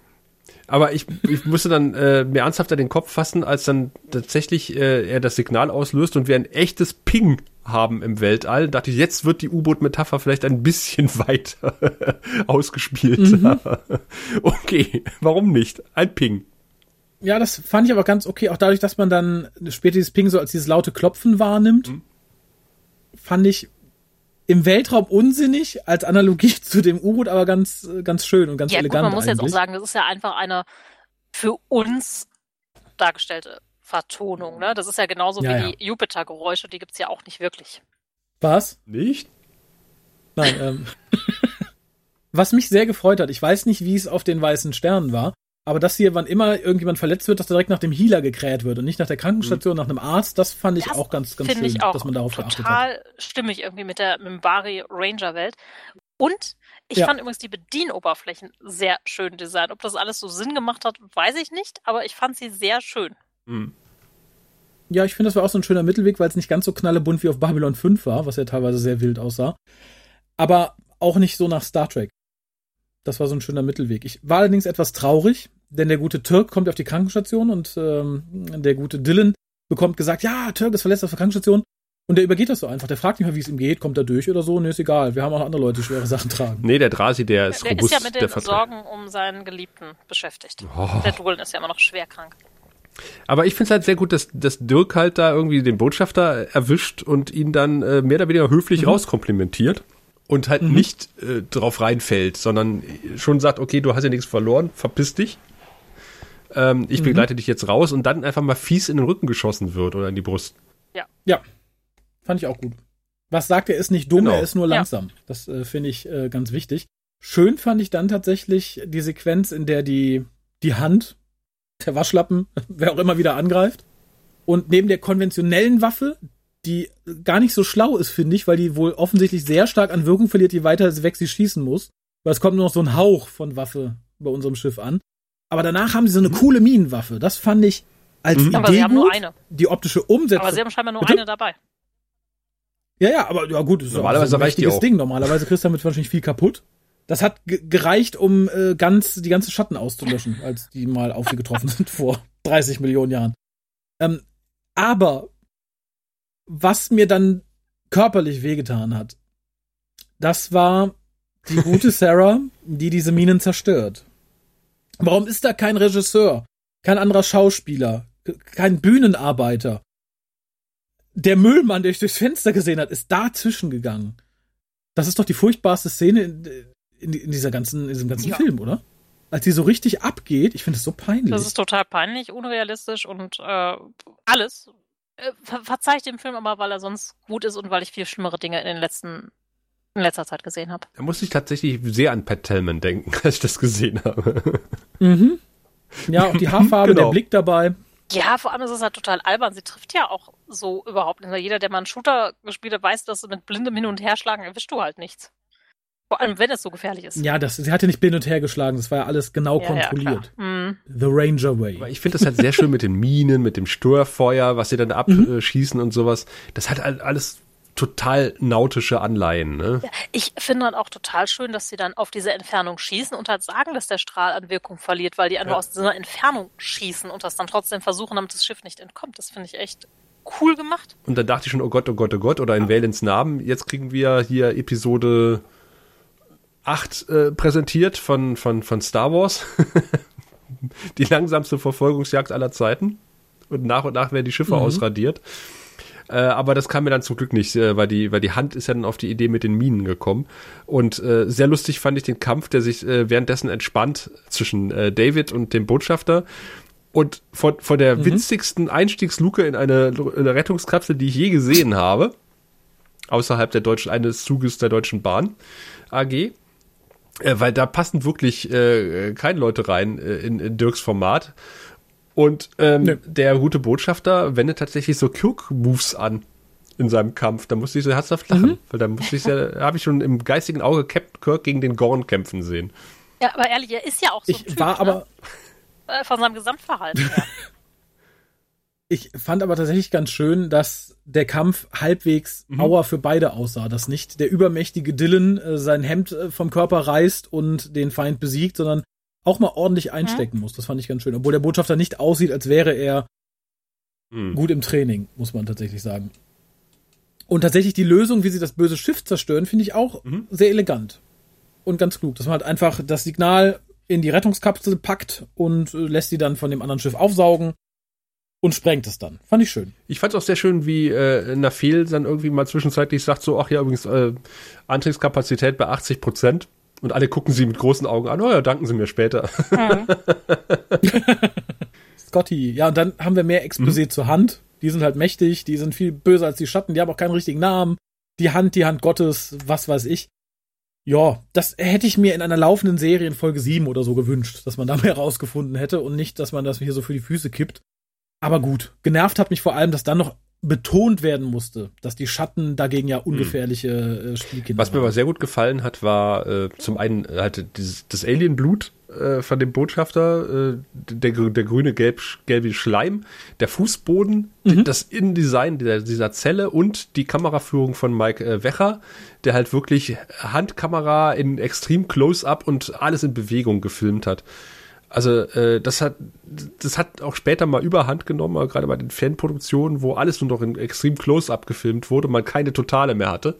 S2: Aber ich, ich musste dann äh, mir ernsthafter den Kopf fassen, als dann tatsächlich äh, er das Signal auslöst und wir ein echtes Ping haben im Weltall. Da dachte ich, jetzt wird die U-Boot-Metapher vielleicht ein bisschen weiter ausgespielt. Mhm. okay, warum nicht? Ein Ping.
S4: Ja, das fand ich aber ganz okay, auch dadurch, dass man dann später dieses Ping so als dieses laute Klopfen wahrnimmt, mhm. fand ich im Weltraum unsinnig, als Analogie zu dem U-Boot, aber ganz, ganz schön und ganz ja, elegant. Gut,
S3: man muss
S4: eigentlich.
S3: jetzt auch sagen, das ist ja einfach eine für uns dargestellte Vertonung. Ne? Das ist ja genauso ja, wie ja. die Jupiter-Geräusche, die gibt's ja auch nicht wirklich.
S4: Was?
S2: Nicht?
S4: Nein, ähm. Was mich sehr gefreut hat, ich weiß nicht, wie es auf den weißen Sternen war, aber das hier, wann immer irgendjemand verletzt wird, dass direkt nach dem Healer gekräht wird und nicht nach der Krankenstation, mhm. nach einem Arzt, das fand ich das auch ganz, ganz schön,
S3: ich auch
S4: dass man darauf
S3: geachtet hat. Total stimmig irgendwie mit der Mimbari Ranger Welt. Und ich ja. fand übrigens die Bedienoberflächen sehr schön designt. Ob das alles so Sinn gemacht hat, weiß ich nicht, aber ich fand sie sehr schön. Mhm.
S4: Ja, ich finde, das war auch so ein schöner Mittelweg, weil es nicht ganz so knallebunt wie auf Babylon 5 war, was ja teilweise sehr wild aussah. Aber auch nicht so nach Star Trek. Das war so ein schöner Mittelweg. Ich war allerdings etwas traurig, denn der gute Türk kommt auf die Krankenstation und ähm, der gute Dylan bekommt gesagt, ja, Türk ist verletzt auf der Krankenstation. Und der übergeht das so einfach. Der fragt nicht mehr, wie es ihm geht, kommt er durch oder so. Nee, ist egal. Wir haben auch andere Leute, die schwere Sachen tragen.
S2: Nee, der Drasi, der ist
S3: der
S2: robust.
S3: ist ja mit den
S2: der
S3: Sorgen um seinen Geliebten beschäftigt.
S2: Oh.
S3: Der Dolan ist ja immer noch schwer krank.
S2: Aber ich finde es halt sehr gut, dass, dass Dirk halt da irgendwie den Botschafter erwischt und ihn dann äh, mehr oder weniger höflich
S4: Mhm.
S2: rauskomplimentiert und halt nicht äh, drauf reinfällt, sondern schon sagt, okay, du hast ja nichts verloren, verpiss dich. Ähm, ich
S4: Mhm.
S2: begleite dich jetzt raus und dann einfach mal fies in den Rücken geschossen wird oder in die Brust.
S4: Ja, fand ich auch gut. Was sagt er, ist nicht dumm,
S2: Genau.
S4: er ist nur
S3: Ja.
S4: langsam. Das äh, finde ich äh, ganz wichtig. Schön fand ich dann tatsächlich die Sequenz, in der die, die Hand, der Waschlappen, wer auch immer wieder angreift. Und neben der konventionellen Waffe, die gar nicht so schlau ist, finde ich, weil die wohl offensichtlich sehr stark an Wirkung verliert, je weiter weg sie schießen muss. Weil es kommt nur noch so ein Hauch von Waffe bei unserem Schiff an. Aber danach haben sie so eine coole Minenwaffe. Das fand ich als
S2: Mhm.
S4: Idee
S3: Aber sie haben
S4: gut.
S3: nur eine.
S4: Die optische Umsetzung.
S3: Aber sie haben scheinbar nur
S4: Bitte?
S3: eine dabei.
S4: Ja, ja, aber ja gut, das ist
S2: Normalerweise
S4: so ein mächtiges
S2: auch.
S4: Ding. Normalerweise kriegst du damit wahrscheinlich viel kaputt. Das hat ge- gereicht, um äh, ganz die ganze Schatten auszulöschen, als die mal auf sie getroffen sind vor 30 Millionen Jahren. Ähm, aber was mir dann körperlich wehgetan hat, das war die gute Sarah, die diese Minen zerstört. Warum ist da kein Regisseur, kein anderer Schauspieler, kein Bühnenarbeiter? Der Müllmann, der ich durchs Fenster gesehen hat, ist dazwischen gegangen. Das ist doch die furchtbarste Szene in, in, in dieser ganzen, in diesem ganzen
S3: Ja.
S4: Film, oder? Als die so richtig abgeht, ich finde es so peinlich.
S3: Das ist total peinlich, unrealistisch und äh, alles. Äh, ver verzeih ich dem Film aber, weil er sonst gut ist und weil ich viel schlimmere Dinge in den letzten in letzter Zeit gesehen habe.
S2: Da musste ich tatsächlich sehr an Pat Tellman denken, als ich das gesehen habe.
S4: mhm. Ja, auch die Haarfarbe,
S2: Genau.
S4: der Blick dabei.
S3: Ja, vor allem ist es halt total albern. Sie trifft ja auch so überhaupt nicht. Jeder, der mal einen Shooter gespielt hat, weiß, dass mit blindem Hin- und Herschlagen erwischst du halt nichts. Vor allem, wenn es so gefährlich ist.
S4: Ja, das, sie hat ja nicht hin und her geschlagen, das war ja alles genau
S3: Ja, ja,
S4: kontrolliert.
S3: klar. Mhm.
S4: The Ranger Way.
S2: Aber ich finde das halt sehr schön mit den Minen, mit dem Störfeuer, was sie dann abschießen und sowas. Das hat halt alles total nautische Anleihen, ne?
S3: Ja, ich finde halt auch total schön, dass sie dann auf diese Entfernung schießen und halt sagen, dass der Strahl an Wirkung verliert, weil die ja. nur aus dieser Entfernung schießen und das dann trotzdem versuchen, damit das Schiff nicht entkommt. Das finde ich echt cool gemacht.
S2: Und dann dachte ich schon, oh Gott, oh Gott, oh Gott, oder in Valens Namen. Jetzt kriegen wir hier Episode 8 äh, präsentiert von, von, von Star Wars. die langsamste Verfolgungsjagd aller Zeiten. Und nach und nach werden die Schiffe
S4: Mhm.
S2: ausradiert. Äh, aber das kam mir dann zum Glück nicht, äh, weil die, weil die Hand ist ja dann auf die Idee mit den Minen gekommen. Und äh, sehr lustig fand ich den Kampf, der sich äh, währenddessen entspannt zwischen äh, David und dem Botschafter. Und von, von der
S4: Mhm.
S2: winzigsten Einstiegsluke in eine, in eine Rettungskapsel, die ich je gesehen habe, außerhalb der deutschen, eines Zuges der Deutschen Bahn AG, weil da passen wirklich äh, keine Leute rein äh, in, in Dirks Format. Und ähm,
S4: Nö.
S2: der gute Botschafter wendet tatsächlich so Kirk-Moves an in seinem Kampf. Da musste ich so herzhaft lachen, weil da musste ich ja, habe ich schon im geistigen Auge Captain Kirk gegen den Gorn kämpfen sehen.
S3: Ja, aber ehrlich, er ist ja auch so ein
S4: Ich
S3: Typ,
S4: war aber,
S3: ne? Äh, von seinem Gesamtverhalten her.
S4: ich fand aber tatsächlich ganz schön, dass der Kampf halbwegs
S2: Mhm.
S4: Auer für beide aussah, dass nicht der übermächtige Dylan äh, sein Hemd äh, vom Körper reißt und den Feind besiegt, sondern auch mal ordentlich einstecken muss. Das fand ich ganz schön. Obwohl der Botschafter nicht aussieht, als wäre er
S2: Hm.
S4: gut im Training, muss man tatsächlich sagen. Und tatsächlich die Lösung, wie sie das böse Schiff zerstören, finde ich auch
S2: Mhm.
S4: sehr elegant und ganz klug. Dass man halt einfach das Signal in die Rettungskapsel packt und äh, lässt sie dann von dem anderen Schiff aufsaugen und sprengt es dann. Fand ich schön.
S2: Ich fand es auch sehr schön, wie äh, Nafel dann irgendwie mal zwischenzeitlich sagt so, ach ja, übrigens, äh, Antriebskapazität bei 80 Prozent. Und alle gucken sie mit großen Augen an, oh ja, danken sie mir später.
S3: Mhm.
S4: Scotty. Ja, und dann haben wir mehr Exposé zur Hand. Die sind halt mächtig, die sind viel böser als die Schatten, die haben auch keinen richtigen Namen. Die Hand, die Hand Gottes, was weiß ich. Ja, das hätte ich mir in einer laufenden Serie in Folge 7 oder so gewünscht, dass man da mehr rausgefunden hätte und nicht, dass man das hier so für die Füße kippt. Aber gut, genervt hat mich vor allem, dass dann noch betont werden musste, dass die Schatten dagegen ja ungefährliche äh, Spielkinder
S2: Was mir aber sehr gut gefallen hat, war äh, zum einen halt dieses, das Alienblut äh, von dem Botschafter, äh, der, der grüne gelb, gelbe Schleim, der Fußboden,
S4: Mhm.
S2: das Innendesign dieser, dieser Zelle und die Kameraführung von Mike äh, Wecher, der halt wirklich Handkamera in extrem Close-up und alles in Bewegung gefilmt hat. Also äh, das hat das hat auch später mal Überhand genommen, gerade bei den Fanproduktionen, wo alles nur noch in extrem Close-up gefilmt wurde, man keine Totale mehr hatte,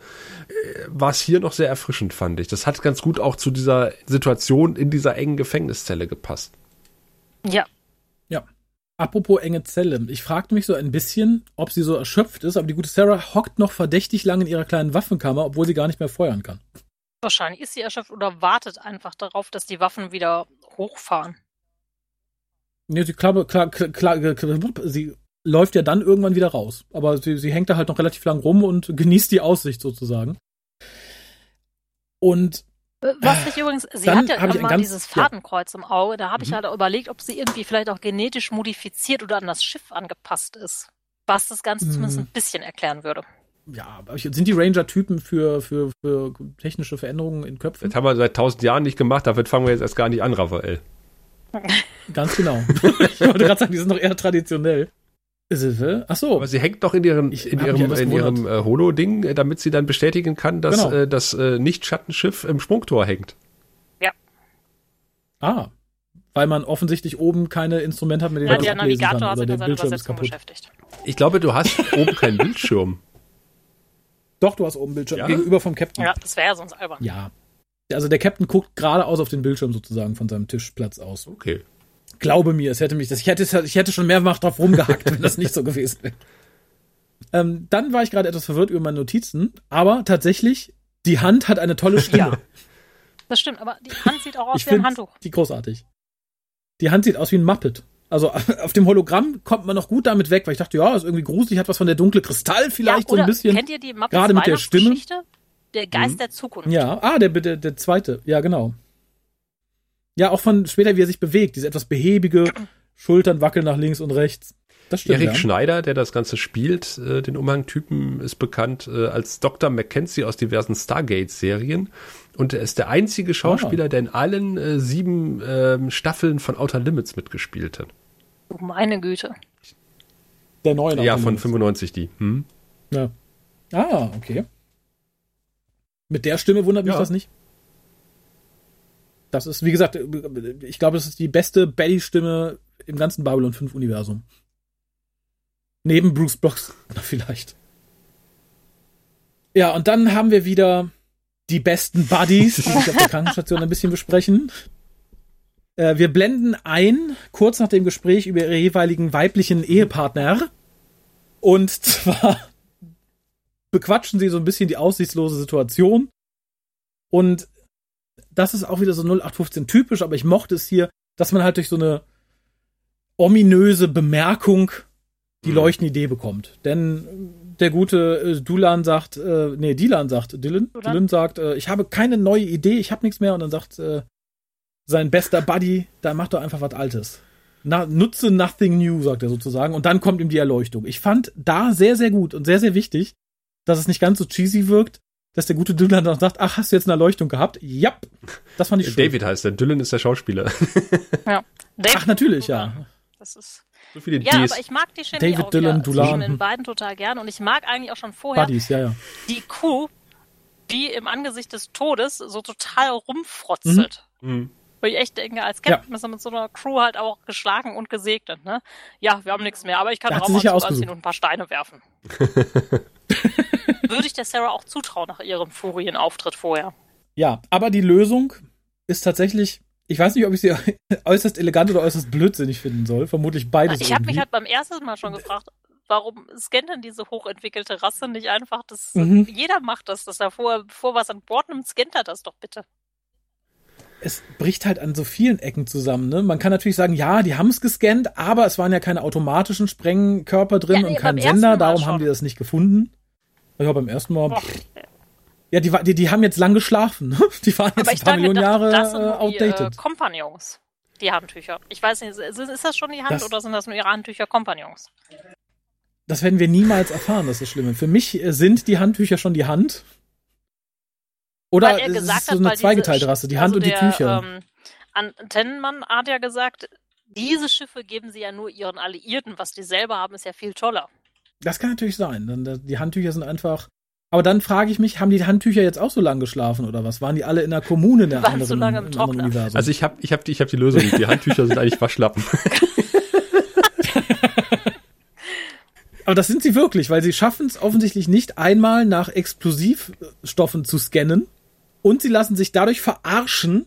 S2: äh, war es hier noch sehr erfrischend, fand ich. Das hat ganz gut auch zu dieser Situation in dieser engen Gefängniszelle gepasst.
S3: Ja.
S4: Ja. Apropos enge Zelle, ich fragte mich so ein bisschen, ob sie so erschöpft ist, aber die gute Sarah hockt noch verdächtig lang in ihrer kleinen Waffenkammer, obwohl sie gar nicht mehr feuern kann.
S3: Wahrscheinlich ist sie erschöpft oder wartet einfach darauf, dass die Waffen wieder hochfahren.
S4: Nee, sie, klar, klar, klar, sie läuft ja dann irgendwann wieder raus. Aber sie, sie hängt da halt noch relativ lang rum und genießt die Aussicht sozusagen. Und
S3: was ich übrigens, sie hat ja immer ganz, dieses Fadenkreuz ja. im Auge, da habe ich mhm. halt überlegt, ob sie irgendwie vielleicht auch genetisch modifiziert oder an das Schiff angepasst ist. Was das Ganze mhm. zumindest ein bisschen erklären würde.
S4: Ja, aber sind die Ranger-Typen für, für, für technische Veränderungen in Köpfen?
S2: Das haben wir seit tausend Jahren nicht gemacht, damit fangen wir jetzt erst gar nicht an, Raphael.
S4: Ganz genau. ich wollte gerade sagen, die sind noch eher traditionell.
S2: Ach so. Aber sie hängt doch in ihrem, in ihrem, in ihrem äh, Holo-Ding, äh, damit sie dann bestätigen kann, dass genau. äh, das äh, Nicht-Schattenschiff im Sprungtor hängt.
S3: Ja.
S4: Ah. Weil man offensichtlich oben keine Instrumente hat, mit denen
S3: man der Navigator kann, oder der Bildschirm ist kaputt. Beschäftigt.
S2: Ich glaube, du hast oben keinen Bildschirm.
S4: Doch, du hast oben Bildschirm ja? gegenüber vom Captain.
S3: Ja, das wäre ja sonst albern.
S4: Ja. Also der Captain guckt geradeaus auf den Bildschirm sozusagen von seinem Tischplatz aus.
S2: Okay.
S4: Glaube mir, es hätte mich, das, ich hätte, ich hätte schon mehrfach drauf rumgehackt, wenn das nicht so gewesen wäre. Ähm, dann war ich gerade etwas verwirrt über meine Notizen, aber tatsächlich, die Hand hat eine tolle Stimme. Ja,
S3: das stimmt, aber die Hand sieht auch aus ich wie ein Handtuch.
S4: Die großartig. Die Hand sieht aus wie ein Muppet. Also auf dem Hologramm kommt man noch gut damit weg, weil ich dachte, ja, ist irgendwie gruselig, hat was von der dunkle Kristall vielleicht ja, so ein bisschen.
S3: Kennt ihr die Muppets Gerade mit der Stimme. Der Geist mhm. der Zukunft.
S4: Ja, ah, der, der, der zweite. Ja, genau. Ja, auch von später, wie er sich bewegt. Diese etwas behäbige, Schultern wackeln nach links und rechts.
S2: Das stimmt, Erik ja. Schneider, der das Ganze spielt, äh, den Umhangtypen, ist bekannt äh, als Dr. Mackenzie aus diversen Stargate-Serien. Und er ist der einzige Schauspieler, ah. der in allen äh, sieben äh, Staffeln von Outer Limits mitgespielt hat.
S3: Oh, meine Güte.
S4: Der neue.
S2: Ja, von 95 die. Hm?
S4: Ja. Ah, okay. Mit der Stimme wundert mich ja. das nicht. Das ist, wie gesagt, ich glaube, es ist die beste Betty-Stimme im ganzen Babylon 5 Universum. Neben Bruce Blocks vielleicht. Ja, und dann haben wir wieder die besten Buddies, die sich auf der Krankenstation ein bisschen besprechen. Äh, wir blenden ein, kurz nach dem Gespräch über ihre jeweiligen weiblichen Ehepartner. Und zwar bequatschen sie so ein bisschen die aussichtslose Situation. Und das ist auch wieder so 0815 typisch, aber ich mochte es hier, dass man halt durch so eine ominöse Bemerkung die mhm. leuchtende Idee bekommt. Denn der gute äh, Dulan sagt, äh, nee, Dylan sagt, Dylan, Dylan sagt, äh, ich habe keine neue Idee, ich habe nichts mehr. Und dann sagt äh, sein bester Buddy, dann mach doch einfach was Altes. Na, nutze nothing new, sagt er sozusagen. Und dann kommt ihm die Erleuchtung. Ich fand da sehr, sehr gut und sehr, sehr wichtig, dass es nicht ganz so cheesy wirkt, dass der gute Dylan dann sagt, ach, hast du jetzt eine Erleuchtung gehabt? Ja, das fand ich schön.
S2: David heißt der, Dylan ist der Schauspieler.
S3: ja.
S4: David ach, natürlich, ja.
S3: Das ist
S2: so viele
S3: ja, aber ich mag die Chemie
S4: David
S3: auch
S4: Dylan, Dulan.
S3: zwischen den beiden total gern und ich mag eigentlich auch schon vorher
S4: Buddies, ja, ja.
S3: die Kuh, die im Angesicht des Todes so total rumfrotzelt. Mhm. Mhm. Wo ich echt denke, als Captain ja. ist er mit so einer Crew halt auch geschlagen und gesegnet, ne? Ja, wir haben nichts mehr, aber ich kann auch mal anziehen und ein paar Steine werfen. Würde ich der Sarah auch zutrauen nach ihrem Furienauftritt vorher.
S4: Ja, aber die Lösung ist tatsächlich, ich weiß nicht, ob ich sie äußerst elegant oder äußerst blödsinnig finden soll. Vermutlich beides.
S3: Ich habe mich halt beim ersten Mal schon gefragt, warum scannt denn diese hochentwickelte Rasse nicht einfach das? Mhm. Jeder macht das, dass er vor, bevor was an Bord nimmt, scannt er das doch bitte.
S4: Es bricht halt an so vielen Ecken zusammen. Ne? Man kann natürlich sagen, ja, die haben es gescannt, aber es waren ja keine automatischen Sprengkörper drin ja, nee, und kein Sender, darum haben die das nicht gefunden. Ja, beim ersten Mal. Ja, die, die, die haben jetzt lang geschlafen. Ne? Die waren jetzt ein paar Millionen Jahre das sind uh, outdated. Die, äh,
S3: Kompagnons, die Handtücher. Ich weiß nicht, ist, ist das schon die Hand das, oder sind das nur ihre Handtücher Kompagnons?
S4: Das werden wir niemals erfahren, das ist das Schlimme. Für mich äh, sind die Handtücher schon die Hand. Oder
S3: er gesagt
S4: ist so eine zweigeteilte Rasse, die Hand also und die Tücher. Ähm,
S3: Antennenmann hat ja gesagt, diese Schiffe geben sie ja nur ihren Alliierten. Was die selber haben, ist ja viel toller.
S4: Das kann natürlich sein. Die Handtücher sind einfach Aber dann frage ich mich, haben die Handtücher jetzt auch so lange geschlafen oder was? Waren die alle in der Kommune in der
S3: Waren
S4: anderen,
S3: so lange im
S4: anderen. Universum?
S2: Also ich habe ich hab, die- ich hab die Lösung. Die Handtücher sind eigentlich Waschlappen.
S4: Aber das sind sie wirklich, weil sie schaffen es offensichtlich nicht einmal nach Explosivstoffen zu scannen und sie lassen sich dadurch verarschen,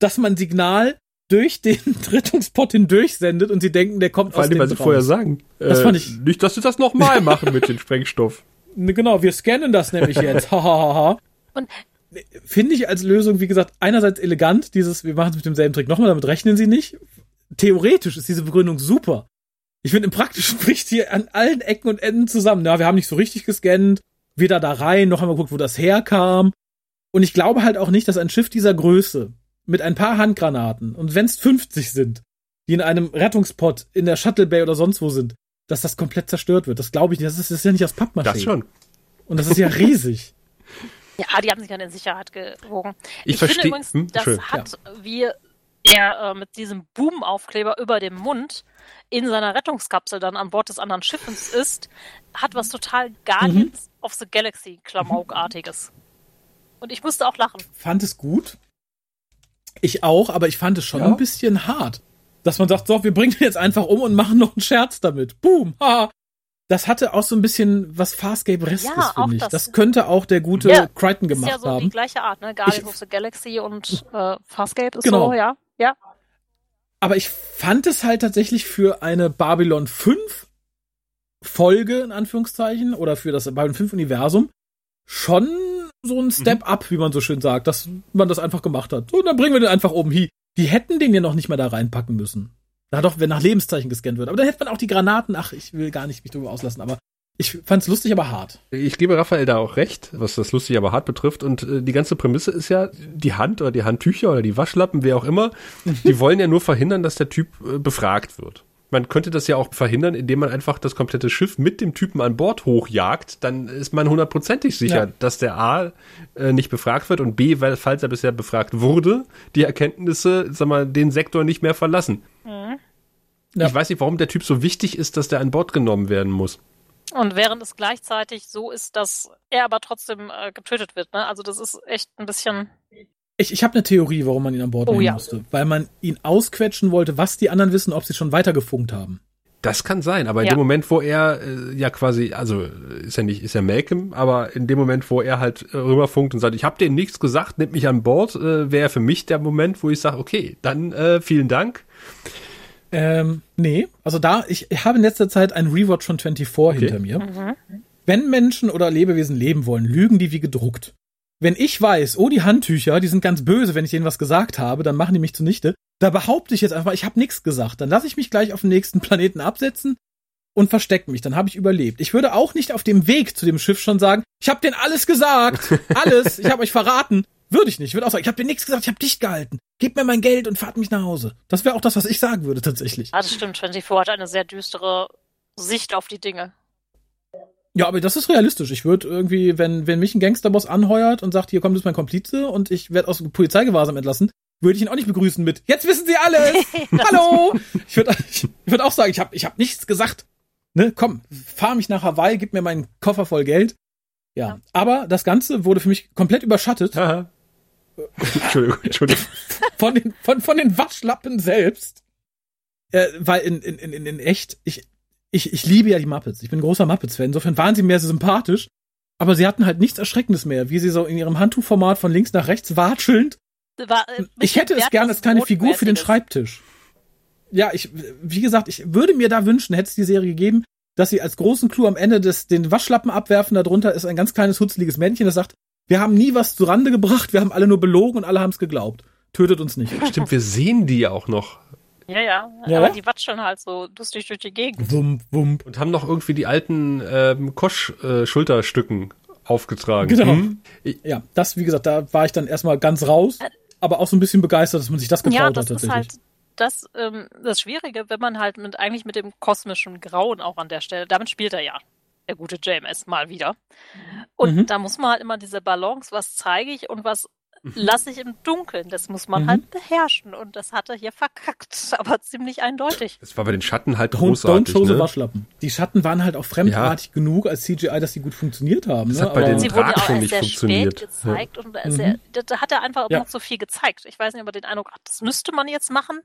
S4: dass man Signal durch den Rettungspot hindurch sendet und sie denken, der kommt
S2: Vor
S4: aus
S2: allem,
S4: dem
S2: weil sie
S4: raus.
S2: vorher sagen.
S4: Das
S2: äh,
S4: fand ich-
S2: Nicht, dass sie das nochmal machen mit dem Sprengstoff.
S4: Ne, Genau, wir scannen das nämlich jetzt.
S3: Und
S4: Finde ich als Lösung, wie gesagt, einerseits elegant, dieses, wir machen es mit demselben Trick nochmal, damit rechnen sie nicht. Theoretisch ist diese Begründung super. Ich finde, im Praktischen spricht hier an allen Ecken und Enden zusammen. Ja, wir haben nicht so richtig gescannt, weder da rein, noch haben wir geguckt, wo das herkam. Und ich glaube halt auch nicht, dass ein Schiff dieser Größe mit ein paar Handgranaten und wenn es 50 sind, die in einem Rettungspot in der Shuttle Bay oder sonst wo sind, dass das komplett zerstört wird. Das glaube ich nicht. Das ist, das ist ja nicht aus Pappmaché.
S2: Das schon.
S4: Und das ist ja riesig.
S3: ja, die haben sich dann in Sicherheit gewogen.
S2: Ich
S3: finde
S2: versteh-
S3: übrigens,
S2: hm,
S3: das
S2: Entschuldigung,
S3: hat wie er äh, mit diesem Boom-Aufkleber über dem Mund in seiner Rettungskapsel dann an Bord des anderen Schiffes ist, hat was total Guardians
S2: Mhm.
S3: of the Galaxy Klamaukartiges. Und ich musste auch lachen.
S4: fand es gut. Ich auch, aber ich fand es schon
S2: Ja.
S4: ein bisschen hart. Dass man sagt, so, wir bringen den jetzt einfach um und machen noch einen Scherz damit. Boom, haha. Das hatte auch so ein bisschen was Farscape-reskes,
S3: Ja, auch
S4: finde ich.
S3: das.
S4: Das. könnte auch der gute
S3: Ja,
S4: Crichton
S3: Ist
S4: gemacht
S3: ja so die
S4: haben.
S3: gleiche Art, ne? Guardians
S4: Ich-
S3: of the Galaxy und äh, Farscape ist
S4: Genau.
S3: so, ja. Ja.
S4: Aber ich fand es halt tatsächlich für eine Babylon 5 Folge, in Anführungszeichen, oder für das Babylon 5 Universum schon so ein Step up, wie man so schön sagt, dass man das einfach gemacht hat. Und dann bringen wir den einfach oben hin. Die hätten den ja noch nicht mal da reinpacken müssen. Na doch, wenn nach Lebenszeichen gescannt wird. Aber dann hätte man auch die Granaten, ach, ich will gar nicht mich drüber auslassen, aber ich fand's lustig, aber hart.
S2: Ich gebe Raphael da auch recht, was das lustig aber hart betrifft. Und äh, die ganze Prämisse ist ja, die Hand oder die Handtücher oder die Waschlappen, wer auch immer, die wollen ja nur verhindern, dass der Typ äh, befragt wird. Man könnte das ja auch verhindern, indem man einfach das komplette Schiff mit dem Typen an Bord hochjagt. Dann ist man hundertprozentig sicher,
S4: Ja.
S2: dass der A äh, nicht befragt wird und B, weil, falls er bisher befragt wurde, die Erkenntnisse, sag mal, den Sektor nicht mehr verlassen.
S4: Ja.
S2: Ich weiß nicht, warum der Typ so wichtig ist, dass der an Bord genommen werden muss.
S3: Und während es gleichzeitig so ist, dass er aber trotzdem äh, getötet wird, ne? Also das ist echt ein bisschen.
S4: Ich, ich habe eine Theorie, warum man ihn an Bord
S3: Oh
S4: nehmen
S3: ja.
S4: musste. Weil man ihn ausquetschen wollte, was die anderen wissen, ob sie schon weitergefunkt haben.
S2: Das kann sein, aber in
S3: Ja.
S2: dem Moment, wo er äh, ja quasi, also ist ja nicht, ist ja Malcolm, aber in dem Moment, wo er halt äh, rüberfunkt und sagt, ich habe denen nichts gesagt, nimmt mich an Bord, äh, wäre für mich der Moment, wo ich sage, okay, dann äh, vielen Dank.
S4: Ähm, nee, also da, ich, ich habe in letzter Zeit einen Rewatch von 24 hinter mir. Wenn Menschen oder Lebewesen leben wollen, lügen die wie gedruckt. Wenn ich weiß, oh, die Handtücher, die sind ganz böse, wenn ich denen was gesagt habe, dann machen die mich zunichte. Da behaupte ich jetzt einfach, ich habe nichts gesagt. Dann lasse ich mich gleich auf den nächsten Planeten absetzen und verstecke mich. Dann habe ich überlebt. Ich würde auch nicht auf dem Weg zu dem Schiff schon sagen, ich habe denen alles gesagt, alles, ich habe euch verraten. Würde ich nicht. Ich würde auch sagen, ich habe dir nichts gesagt, ich habe dicht gehalten. Gebt mir mein Geld und fahrt mich nach Hause. Das wäre auch das, was ich sagen würde tatsächlich.
S3: Ah, das stimmt. 24 hat eine sehr düstere Sicht auf die Dinge.
S4: Ja, aber das ist realistisch. Ich würde irgendwie, wenn, wenn mich ein Gangsterboss anheuert und sagt, hier kommt jetzt mein Komplize und ich werde aus dem Polizeigewahrsam entlassen, würde ich ihn auch nicht begrüßen mit, jetzt wissen Sie alles! Hallo! Ich würde ich würd auch sagen, ich habe ich hab nichts gesagt. Ne, komm, fahr mich nach Hawaii, gib mir meinen Koffer voll Geld. Ja,
S3: Ja.
S4: aber das Ganze wurde für mich komplett überschattet
S2: Haha. Entschuldigung, Entschuldigung.
S4: von den, von, von den Waschlappen selbst. Äh, weil in, in, in, in echt, ich, ich, ich liebe ja die Muppets. Ich bin ein großer Muppets-Fan. Insofern waren sie mir so sympathisch. Aber sie hatten halt nichts Erschreckendes mehr, wie sie so in ihrem Handtuchformat von links nach rechts watschelnd.
S3: War, äh,
S4: Ich hätte es gern als kleine Figur für den
S3: Schreibtisch.
S4: Ja, ich, wie gesagt, ich würde mir da wünschen, hätte es die Serie gegeben, dass sie als großen Clou am Ende des, den Waschlappen abwerfen, darunter ist ein ganz kleines, hutzliges Männchen, das sagt, wir haben nie was zu Rande gebracht, wir haben alle nur belogen und alle haben es geglaubt. Tötet uns nicht.
S2: Stimmt, wir sehen die ja auch noch
S3: Ja, ja,
S4: Ja?
S3: Aber die watscheln halt so lustig durch die Gegend.
S4: Wump, wump.
S2: und haben noch irgendwie die alten ähm, Kosch-Schulterstücken aufgetragen.
S4: Genau.
S2: Hm?
S4: Ja, das, wie gesagt, da war ich dann erstmal ganz raus, aber auch so ein bisschen begeistert, dass man sich das getraut
S3: Ja,
S4: hat
S3: das ist
S4: tatsächlich.
S3: halt das, ähm, das Schwierige, wenn man halt mit eigentlich mit dem kosmischen Grauen auch an der Stelle, damit spielt er ja, der gute JMS mal wieder. Und
S4: Mhm.
S3: da muss man halt immer diese Balance, was zeige ich und was lasse ich im Dunkeln. Das muss man mhm. halt beherrschen. Und das hat er hier verkackt, aber ziemlich eindeutig.
S2: Das war bei den Schatten halt großartig.
S4: Don't show ne? Waschlappen. Die Schatten waren halt auch fremdartig ja. genug als CGI, dass sie gut funktioniert haben.
S2: Das
S4: ne?
S2: hat bei
S4: aber
S2: den Drachen schon nicht funktioniert.
S3: gezeigt ja. und mhm. da hat er einfach ja. noch so viel gezeigt. Ich weiß nicht, ob er den Eindruck hat, das müsste man jetzt machen.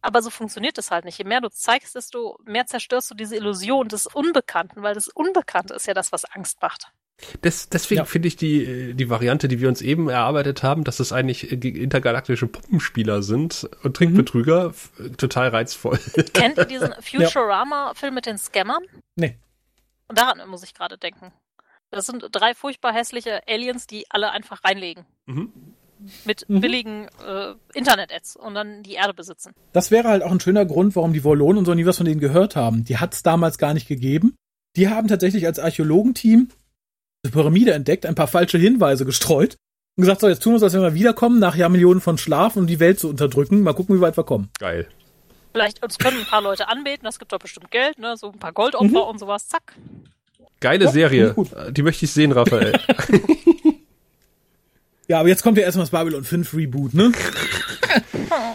S3: Aber so funktioniert es halt nicht. Je mehr du zeigst, desto mehr zerstörst du diese Illusion des Unbekannten, weil das Unbekannte ist ja das, was Angst macht.
S2: Das, deswegen ja. finde ich die, die Variante, die wir uns eben erarbeitet haben, dass es eigentlich intergalaktische Puppenspieler sind und Trickbetrüger, mhm. total reizvoll.
S3: Kennt ihr diesen Futurama-Film mit den Scammern?
S4: Nee.
S3: Und daran muss ich gerade denken. Das sind drei furchtbar hässliche Aliens, die alle einfach reinlegen. Mhm mit mhm. billigen äh, Internet-Ads und dann die Erde besitzen.
S4: Das wäre halt auch ein schöner Grund, warum die Wollonen und so nie was von denen gehört haben. Die hat es damals gar nicht gegeben. Die haben tatsächlich als Archäologenteam Pyramide entdeckt, ein paar falsche Hinweise gestreut und gesagt, so, jetzt tun wir uns, als wenn wir wiederkommen, nach Jahrmillionen von Schlaf, um die Welt zu unterdrücken. Mal gucken, wie weit wir kommen.
S2: Geil.
S3: Vielleicht uns können ein paar Leute anbeten, das gibt doch bestimmt Geld, ne? So ein paar Goldopfer mhm. und sowas, zack.
S2: Geile ja, Serie. Die möchte ich sehen, Raphael.
S4: Ja, aber jetzt kommt ja erstmal das Babylon 5 Reboot, ne?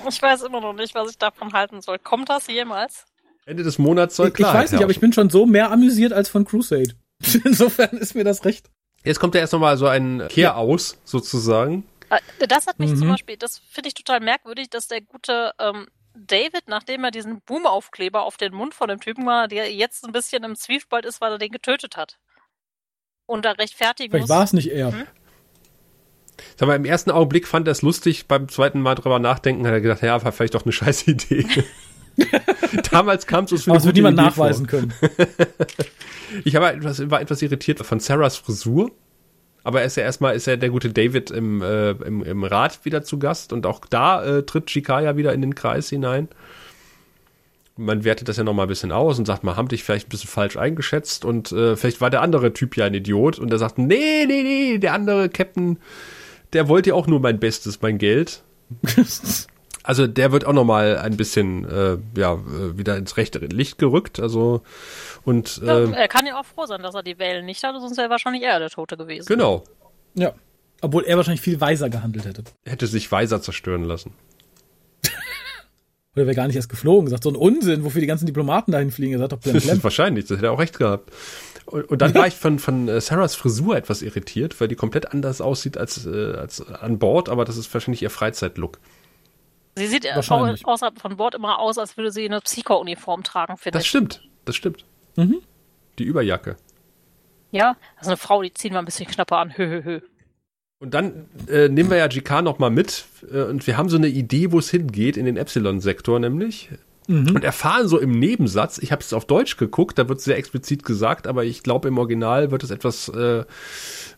S3: Ich weiß immer noch nicht, was ich davon halten soll. Kommt das jemals?
S2: Ende des Monats soll klar.
S4: Ich weiß nicht, aber ich bin schon so mehr amüsiert als von Crusade. Insofern ist mir das recht.
S2: Jetzt kommt ja erst nochmal so ein Kehr ja. aus, sozusagen.
S3: Äh, das hat mich mhm. zum Beispiel, das finde ich total merkwürdig, dass der gute ähm, David, nachdem er diesen Boomaufkleber auf den Mund von dem Typen war, der jetzt ein bisschen im Zwiespalt ist, weil er den getötet hat. Und da rechtfertigen
S4: Vielleicht war es nicht er. Hm?
S2: Sag mal, im ersten Augenblick fand er es lustig, beim zweiten Mal drüber nachdenken, hat er gedacht, ja, war vielleicht doch eine scheiß Idee. Damals kam es uns
S4: für Aber es wird niemand nachweisen vor. können.
S2: ich habe etwas, war etwas irritiert von Sarahs Frisur. Aber er ist ja erstmal, ist ja der gute David im, äh, im, im Rat wieder zu Gast und auch da äh, tritt Chikaya wieder in den Kreis hinein. Man wertet das ja nochmal ein bisschen aus und sagt, man haben dich vielleicht ein bisschen falsch eingeschätzt und äh, vielleicht war der andere Typ ja ein Idiot und er sagt, nee, nee, nee, der andere Captain, der wollte ja auch nur mein Bestes, mein Geld. also der wird auch noch mal ein bisschen äh, ja äh, wieder ins rechte Licht gerückt. Also und
S3: äh, ja, er kann ja auch froh sein, dass er die Wählen nicht hatte, sonst wäre wahrscheinlich er der Tote gewesen.
S2: Genau.
S4: Ja. Obwohl er wahrscheinlich viel weiser gehandelt hätte.
S2: Hätte sich weiser zerstören lassen.
S4: Oder wäre gar nicht erst geflogen. Gesagt, so ein Unsinn, wofür die ganzen Diplomaten dahin fliegen. Er sagt doch,
S2: Wahrscheinlich, das hätte er auch recht gehabt. Und, und dann war ich von, von äh, Sarahs Frisur etwas irritiert, weil die komplett anders aussieht als, äh, als an Bord, aber das ist wahrscheinlich ihr Freizeitlook.
S3: Sie sieht außerhalb von Bord immer aus, als würde sie eine Psycho-Uniform tragen,
S2: finde ich. Das stimmt, das stimmt. Mhm. Die Überjacke.
S3: Ja, das ist eine Frau, die ziehen wir ein bisschen knapper an. Hö, hö, hö.
S2: Und dann äh, nehmen wir ja GK nochmal mit äh, und wir haben so eine Idee, wo es hingeht, in den Epsilon-Sektor nämlich. Mhm. Und erfahren so im Nebensatz, ich habe es auf Deutsch geguckt, da wird sehr explizit gesagt, aber ich glaube im Original wird es etwas äh,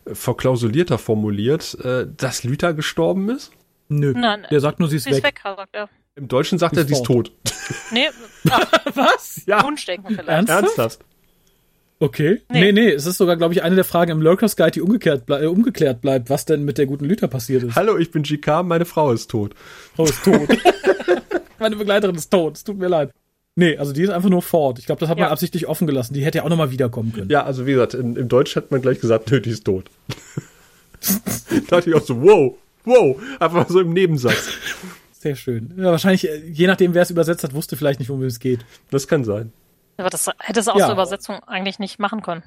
S2: verklausulierter formuliert, äh, dass Lüther gestorben ist.
S4: Nö, Nein, der sagt nur, sie ist, sie ist weg.
S2: weg er. Im Deutschen sagt sie er, sie ist tot.
S3: Nee,
S4: ach, was?
S3: Ja. Wunschdenken vielleicht.
S4: Ernsthaft? Ernsthaft? Okay. Nee. nee, nee, es ist sogar, glaube ich, eine der Fragen im Lurkers Guide, die umgekehrt ble äh, umgeklärt bleibt, was denn mit der guten Lüther passiert ist.
S2: Hallo, ich bin GK, meine Frau ist tot.
S4: Frau ist tot. meine Begleiterin ist tot, es tut mir leid. Nee, also die ist einfach nur fort. Ich glaube, das hat ja. man absichtlich offen gelassen. Die hätte ja auch nochmal wiederkommen können.
S2: Ja, also wie gesagt, in, im Deutsch hat man gleich gesagt, nö, die ist tot. da dachte ich auch so, wow, wow, einfach so im Nebensatz.
S4: Sehr schön. Ja, wahrscheinlich, äh, je nachdem, wer es übersetzt hat, wusste vielleicht nicht, worum es geht.
S2: Das kann sein.
S3: Aber das hätte es aus ja. der Übersetzung eigentlich nicht machen können.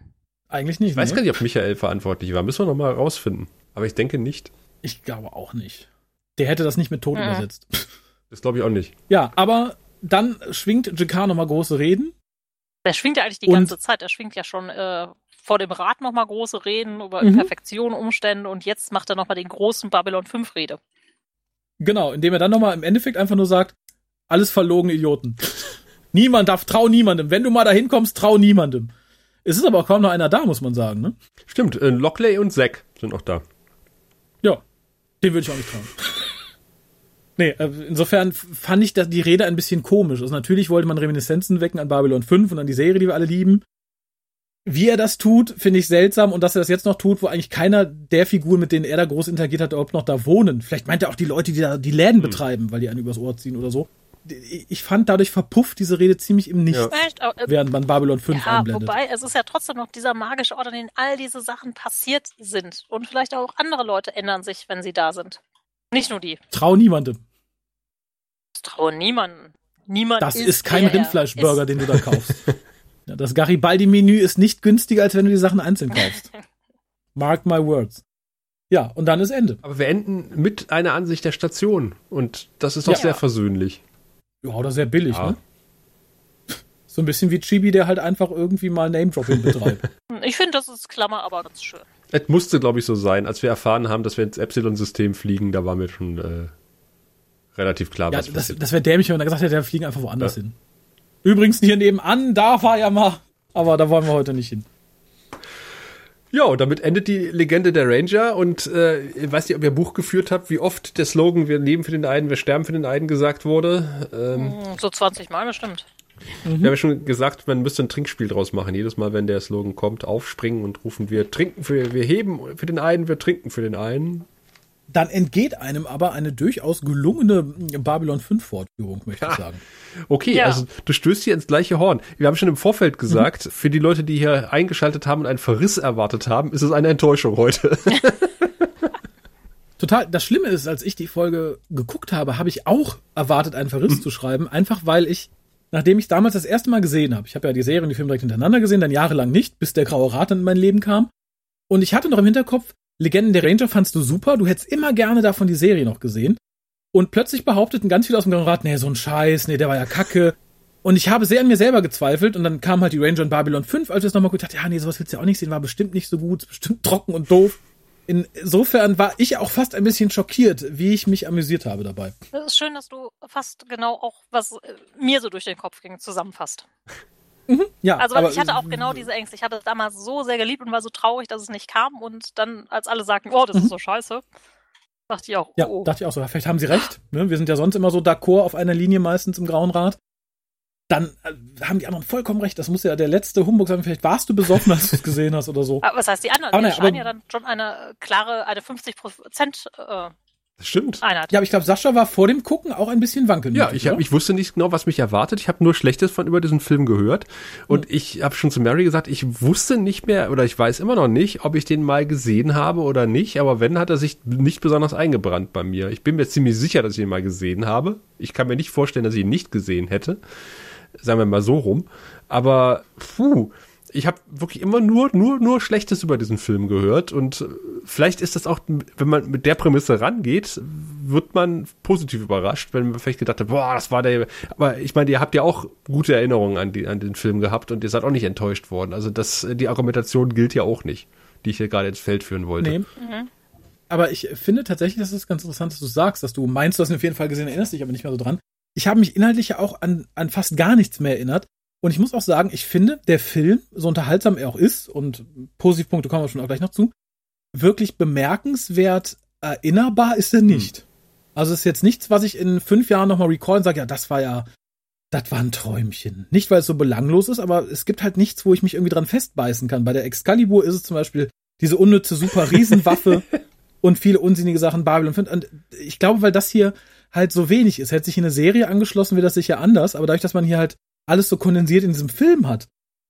S4: Eigentlich nicht.
S2: Ich weiß ne? gar nicht, ob Michael verantwortlich war. Müssen wir nochmal rausfinden. Aber ich denke nicht.
S4: Ich glaube auch nicht. Der hätte das nicht mit Tod mhm. übersetzt.
S2: Das glaube ich auch nicht.
S4: Ja, aber dann schwingt JK nochmal große Reden.
S3: Der schwingt ja eigentlich die ganze Zeit. Er schwingt ja schon äh, vor dem Rat nochmal große Reden über mhm. Imperfektion, Umstände und jetzt macht er nochmal den großen Babylon 5 Rede.
S4: Genau, indem er dann nochmal im Endeffekt einfach nur sagt, alles verlogene Idioten. Niemand darf, trau niemandem. Wenn du mal dahin kommst, trau niemandem. Es ist aber auch kaum noch einer da, muss man sagen, ne?
S2: Stimmt, äh, Lockley und Zack sind auch da.
S4: Ja, den würde ich auch nicht trauen. nee, äh, insofern fand ich die Rede ein bisschen komisch. Also natürlich wollte man Reminiszenzen wecken an Babylon 5 und an die Serie, die wir alle lieben. Wie er das tut, finde ich seltsam und dass er das jetzt noch tut, wo eigentlich keiner der Figuren, mit denen er da groß interagiert hat, überhaupt noch da wohnen. Vielleicht meint er auch die Leute, die da die Läden hm. betreiben, weil die einen übers Ohr ziehen oder so ich fand dadurch verpufft diese Rede ziemlich im Nichts, ja. äh, während man Babylon 5 ja, einblendet.
S3: Wobei, es ist ja trotzdem noch dieser magische Ort, an dem all diese Sachen passiert sind. Und vielleicht auch andere Leute ändern sich, wenn sie da sind. Nicht nur die.
S4: Trau niemandem.
S3: Ich traue niemandem. Niemand
S4: das ist, ist kein Rindfleischburger, den du da kaufst. ja, das Garibaldi-Menü ist nicht günstiger, als wenn du die Sachen einzeln kaufst. Mark my words. Ja, und dann ist Ende.
S2: Aber wir enden mit einer Ansicht der Station. Und das ist doch ja. sehr versöhnlich.
S4: Ja, oder sehr billig, ja. ne? So ein bisschen wie Chibi, der halt einfach irgendwie mal Name-Dropping betreibt.
S3: Ich finde, das ist Klammer, aber ganz schön.
S2: Es musste, glaube ich, so sein. Als wir erfahren haben, dass wir ins Epsilon-System fliegen, da war mir schon äh, relativ klar,
S4: ja, was das, das wäre dämlich, wenn er gesagt hätte, wir fliegen einfach woanders ja. hin. Übrigens hier nebenan, da war ja mal. Aber da wollen wir heute nicht hin.
S2: Ja, und damit endet die Legende der Ranger und äh, ich weiß nicht, ob ihr Buch geführt habt, wie oft der Slogan Wir leben für den einen, wir sterben für den einen gesagt wurde.
S3: Ähm, hm, so 20 Mal bestimmt.
S2: Mhm. Wir haben ja schon gesagt, man müsste ein Trinkspiel draus machen. Jedes Mal, wenn der Slogan kommt, aufspringen und rufen wir trinken für, wir heben für den einen, wir trinken für den einen.
S4: Dann entgeht einem aber eine durchaus gelungene Babylon 5 Fortführung, möchte ja. ich sagen.
S2: Okay, ja. also du stößt hier ins gleiche Horn. Wir haben schon im Vorfeld gesagt, mhm. für die Leute, die hier eingeschaltet haben und einen Verriss erwartet haben, ist es eine Enttäuschung heute.
S4: Total. Das Schlimme ist, als ich die Folge geguckt habe, habe ich auch erwartet, einen Verriss mhm. zu schreiben, einfach weil ich, nachdem ich damals das erste Mal gesehen habe, ich habe ja die Serie und die Filme direkt hintereinander gesehen, dann jahrelang nicht, bis der Graue Rat in mein Leben kam. Und ich hatte noch im Hinterkopf, Legenden der Ranger fandst du super, du hättest immer gerne davon die Serie noch gesehen. Und plötzlich behaupteten ganz viele aus dem Rat, nee, so ein Scheiß, nee, der war ja kacke. Und ich habe sehr an mir selber gezweifelt und dann kam halt die Ranger in Babylon 5, als wir es nochmal gedacht, ja, nee, sowas willst du ja auch nicht sehen, war bestimmt nicht so gut, bestimmt trocken und doof. Insofern war ich auch fast ein bisschen schockiert, wie ich mich amüsiert habe dabei.
S3: Es ist schön, dass du fast genau auch, was äh, mir so durch den Kopf ging, zusammenfasst. Mhm, ja, also aber, ich hatte auch genau diese Ängste. Ich hatte es damals so sehr geliebt und war so traurig, dass es nicht kam. Und dann, als alle sagten, oh, das mhm. ist so scheiße, dachte ich auch,
S4: ja, oh. dachte ich auch so. Vielleicht haben sie recht. Ne? Wir sind ja sonst immer so d'accord auf einer Linie meistens im Grauen Rat. Dann äh, haben die anderen vollkommen recht. Das muss ja der letzte Humbug sein. Vielleicht warst du besoffen, als du es gesehen hast oder so.
S3: Aber was heißt die anderen? Aber, die scheinen ja dann schon eine klare, eine 50 Prozent äh,
S2: das stimmt.
S4: Einheit. Ja, aber ich glaube, Sascha war vor dem Gucken auch ein bisschen wankelnd.
S2: Ja, ich, hab, ich wusste nicht genau, was mich erwartet. Ich habe nur Schlechtes von über diesen Film gehört. Und mhm. ich habe schon zu Mary gesagt, ich wusste nicht mehr oder ich weiß immer noch nicht, ob ich den mal gesehen habe oder nicht. Aber wenn, hat er sich nicht besonders eingebrannt bei mir. Ich bin mir ziemlich sicher, dass ich ihn mal gesehen habe. Ich kann mir nicht vorstellen, dass ich ihn nicht gesehen hätte. Sagen wir mal so rum. Aber, puh, ich habe wirklich immer nur, nur, nur Schlechtes über diesen Film gehört und vielleicht ist das auch, wenn man mit der Prämisse rangeht, wird man positiv überrascht, wenn man vielleicht gedacht hat, boah, das war der, aber ich meine, ihr habt ja auch gute Erinnerungen an, die, an den Film gehabt und ihr seid auch nicht enttäuscht worden. Also das, die Argumentation gilt ja auch nicht, die ich hier gerade ins Feld führen wollte. Nee. Mhm.
S4: Aber ich finde tatsächlich, dass es ganz interessant, dass du sagst, dass du meinst, du hast ihn auf jeden Fall gesehen, erinnerst dich aber nicht mehr so dran. Ich habe mich inhaltlich ja auch an, an fast gar nichts mehr erinnert. Und ich muss auch sagen, ich finde, der Film, so unterhaltsam er auch ist, und Positivpunkte kommen wir schon auch gleich noch zu, wirklich bemerkenswert erinnerbar ist er nicht. Hm. Also es ist jetzt nichts, was ich in fünf Jahren nochmal recall und sage, ja, das war ja, das war ein Träumchen. Nicht, weil es so belanglos ist, aber es gibt halt nichts, wo ich mich irgendwie dran festbeißen kann. Bei der Excalibur ist es zum Beispiel diese unnütze super Riesenwaffe und viele unsinnige Sachen Babylon 5. Und ich glaube, weil das hier halt so wenig ist, hätte sich eine Serie angeschlossen, wäre das sicher anders. Aber dadurch, dass man hier halt alles so kondensiert in diesem Film hat,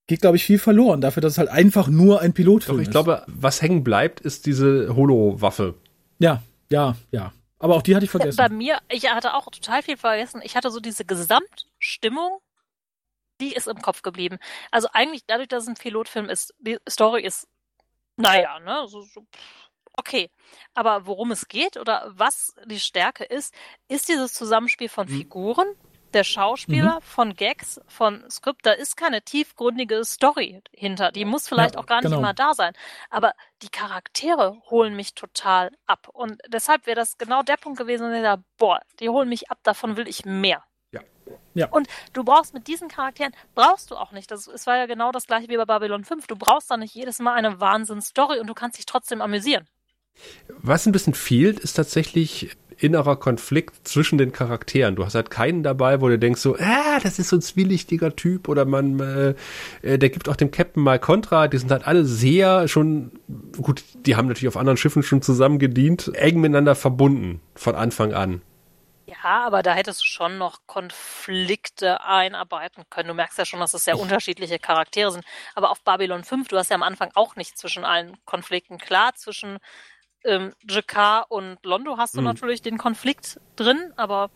S4: geht, glaube ich, viel verloren dafür, dass es halt einfach nur ein Pilotfilm Doch,
S2: ich ist. glaube, was hängen bleibt, ist diese Holo-Waffe.
S4: Ja, ja, ja. Aber auch die hatte ich vergessen.
S3: Bei mir, ich hatte auch total viel vergessen. Ich hatte so diese Gesamtstimmung, die ist im Kopf geblieben. Also eigentlich dadurch, dass es ein Pilotfilm ist, die Story ist, naja, ne, so, so okay. Aber worum es geht oder was die Stärke ist, ist dieses Zusammenspiel von hm. Der Schauspieler, mhm. von Gags, von Skript, da ist keine tiefgründige Story hinter. Die muss vielleicht ja, auch gar nicht genau. immer da sein. Aber die Charaktere holen mich total ab. Und deshalb wäre das genau der Punkt gewesen, der da, boah, die holen mich ab, davon will ich mehr.
S2: Ja.
S3: Ja. Und du brauchst mit diesen Charakteren, brauchst du auch nicht. Das, es war ja genau das gleiche wie bei Babylon 5. Du brauchst da nicht jedes Mal eine Wahnsinns-Story und du kannst dich trotzdem amüsieren.
S2: Was ein bisschen fehlt, ist tatsächlich innerer Konflikt zwischen den Charakteren. Du hast halt keinen dabei, wo du denkst so, ah, das ist so ein zwielichtiger Typ oder man, äh, äh, der gibt auch dem Captain mal Kontra. Die sind halt alle sehr schon, gut, die haben natürlich auf anderen Schiffen schon zusammen gedient, eng miteinander verbunden von Anfang an.
S3: Ja. Ja, aber da hättest du schon noch Konflikte einarbeiten können. Du merkst ja schon, dass es sehr unterschiedliche Charaktere sind. Aber auf Babylon 5, du hast ja am Anfang auch nicht zwischen allen Konflikten. Klar, zwischen ähm, Jakar und Londo hast du mhm. natürlich den Konflikt drin, aber.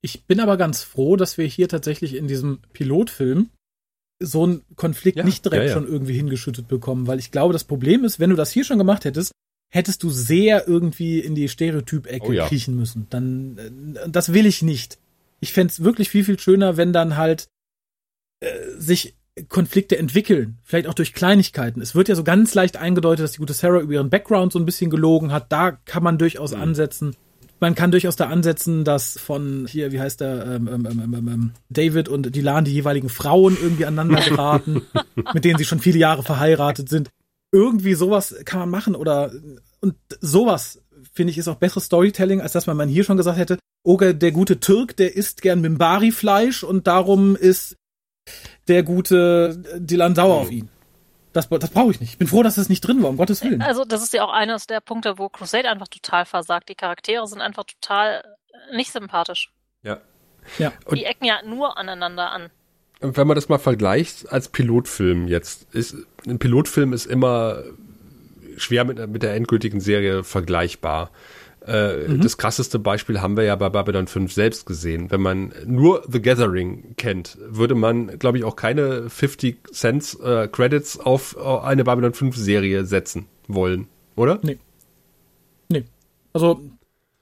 S4: Ich bin aber ganz froh, dass wir hier tatsächlich in diesem Pilotfilm so einen Konflikt ja, nicht direkt ja, ja. schon irgendwie hingeschüttet bekommen, weil ich glaube, das Problem ist, wenn du das hier schon gemacht hättest, hättest du sehr irgendwie in die Stereotyp-Ecke oh, ja. kriechen müssen. Dann, äh, das will ich nicht. Ich fände wirklich viel, viel schöner, wenn dann halt äh, sich Konflikte entwickeln. Vielleicht auch durch Kleinigkeiten. Es wird ja so ganz leicht eingedeutet, dass die gute Sarah über ihren Background so ein bisschen gelogen hat. Da kann man durchaus mhm. ansetzen. Man kann durchaus da ansetzen, dass von hier, wie heißt der, ähm, ähm, ähm, ähm, ähm David und Dylan die jeweiligen Frauen irgendwie aneinander geraten, mit denen sie schon viele Jahre verheiratet sind irgendwie sowas kann man machen oder und sowas finde ich ist auch besseres Storytelling, als dass man hier schon gesagt hätte, oh, der gute Türk, der isst gern Mimbari-Fleisch und darum ist der gute Dylan sauer auf ihn. Das, das brauche ich nicht. Ich bin froh, dass das nicht drin war, um Gottes Willen.
S3: Also, das ist ja auch eines der Punkte, wo Crusade einfach total versagt. Die Charaktere sind einfach total nicht sympathisch.
S2: Ja.
S3: ja. Die ecken ja nur aneinander an
S2: wenn man das mal vergleicht als Pilotfilm jetzt, ist ein Pilotfilm ist immer schwer mit, mit der endgültigen Serie vergleichbar. Äh, mhm. Das krasseste Beispiel haben wir ja bei Babylon 5 selbst gesehen. Wenn man nur The Gathering kennt, würde man, glaube ich, auch keine 50 Cents äh, Credits auf eine Babylon 5 Serie setzen wollen, oder?
S4: Nee. Nee. Also,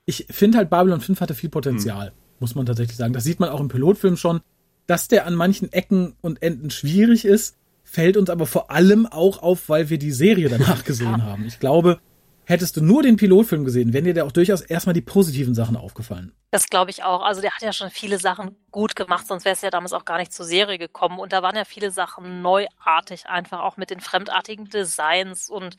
S4: ich finde halt, Babylon 5 hatte viel Potenzial, mhm. muss man tatsächlich sagen. Das sieht man auch im Pilotfilm schon dass der an manchen Ecken und Enden schwierig ist, fällt uns aber vor allem auch auf, weil wir die Serie danach gesehen haben. Ich glaube, hättest du nur den Pilotfilm gesehen, wären dir da auch durchaus erstmal die positiven Sachen aufgefallen.
S3: Das glaube ich auch. Also der hat ja schon viele Sachen gut gemacht, sonst wäre es ja damals auch gar nicht zur Serie gekommen. Und da waren ja viele Sachen neuartig, einfach auch mit den fremdartigen Designs und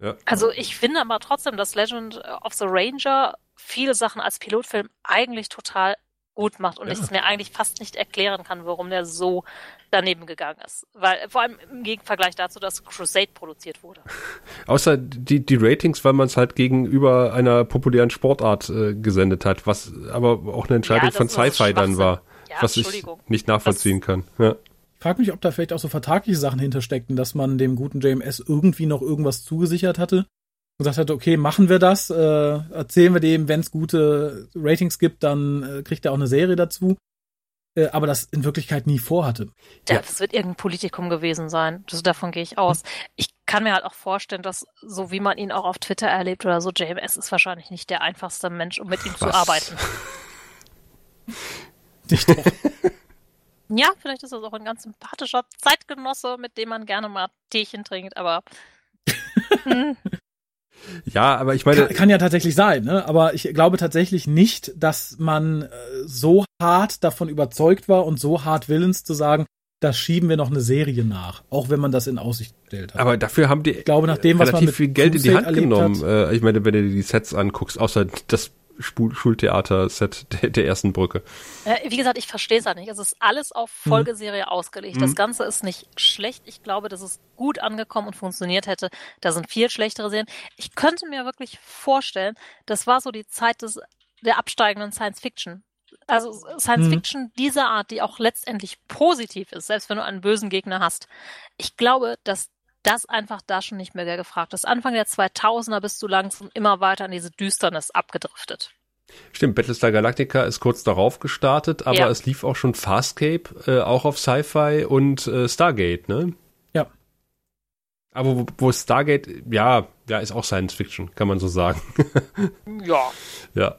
S3: ja. Also ich finde aber trotzdem, dass Legend of the Ranger viele Sachen als Pilotfilm eigentlich total gut macht und ja. ich es mir eigentlich fast nicht erklären kann, warum der so daneben gegangen ist. Weil vor allem im Gegenvergleich dazu, dass Crusade produziert wurde.
S2: Außer die, die Ratings, weil man es halt gegenüber einer populären Sportart äh, gesendet hat, was aber auch eine Entscheidung ja, von Sci-Fi dann war, ja, was ich nicht nachvollziehen das, kann. Ja.
S4: Ich frage mich, ob da vielleicht auch so vertragliche Sachen hintersteckten, dass man dem guten JMS irgendwie noch irgendwas zugesichert hatte gesagt hat, okay, machen wir das, äh, erzählen wir dem, wenn es gute Ratings gibt, dann äh, kriegt er auch eine Serie dazu. Äh, aber das in Wirklichkeit nie vorhatte.
S3: Ja, ja, das wird irgendein Politikum gewesen sein. Das, davon gehe ich aus. Ich kann mir halt auch vorstellen, dass so wie man ihn auch auf Twitter erlebt oder so, JMS ist wahrscheinlich nicht der einfachste Mensch, um mit ihm Was? zu arbeiten.
S4: Nicht doch.
S3: ja, vielleicht ist das auch ein ganz sympathischer Zeitgenosse, mit dem man gerne mal Teechen trinkt, aber
S2: hm. Ja, aber ich meine.
S4: Kann, kann, ja tatsächlich sein, ne? Aber ich glaube tatsächlich nicht, dass man äh, so hart davon überzeugt war und so hart willens zu sagen, da schieben wir noch eine Serie nach, auch wenn man das in Aussicht gestellt hat.
S2: Aber dafür haben die
S4: ich glaube, nach dem,
S2: was relativ man mit viel Geld in die Hand genommen. Äh, ich meine, wenn du dir die Sets anguckst, außer das Schultheater-Set der, der, ersten Brücke.
S3: Äh, wie gesagt, ich verstehe es halt nicht. Es ist alles auf mhm. Folgeserie mhm. ausgelegt. Das mhm. Ganze ist nicht schlecht. Ich glaube, dass es gut angekommen und funktioniert hätte. Da sind viel schlechtere Serien. Ich könnte mir wirklich vorstellen, das war so die Zeit des, der absteigenden Science Fiction. Also Science mhm. Fiction dieser Art, die auch letztendlich positiv ist, selbst wenn du einen bösen Gegner hast. Ich glaube, dass das einfach da schon nicht mehr gefragt ist. Anfang der 2000er bist du langsam immer weiter in diese Düsternis abgedriftet.
S2: Stimmt, Battlestar Galactica ist kurz darauf gestartet, aber ja. es lief auch schon Farscape, äh, auch auf Sci-Fi und äh, Stargate, ne?
S4: Ja.
S2: Aber wo, wo Stargate, ja, ja, ist auch Science Fiction, kann man so sagen.
S3: ja.
S2: Ja.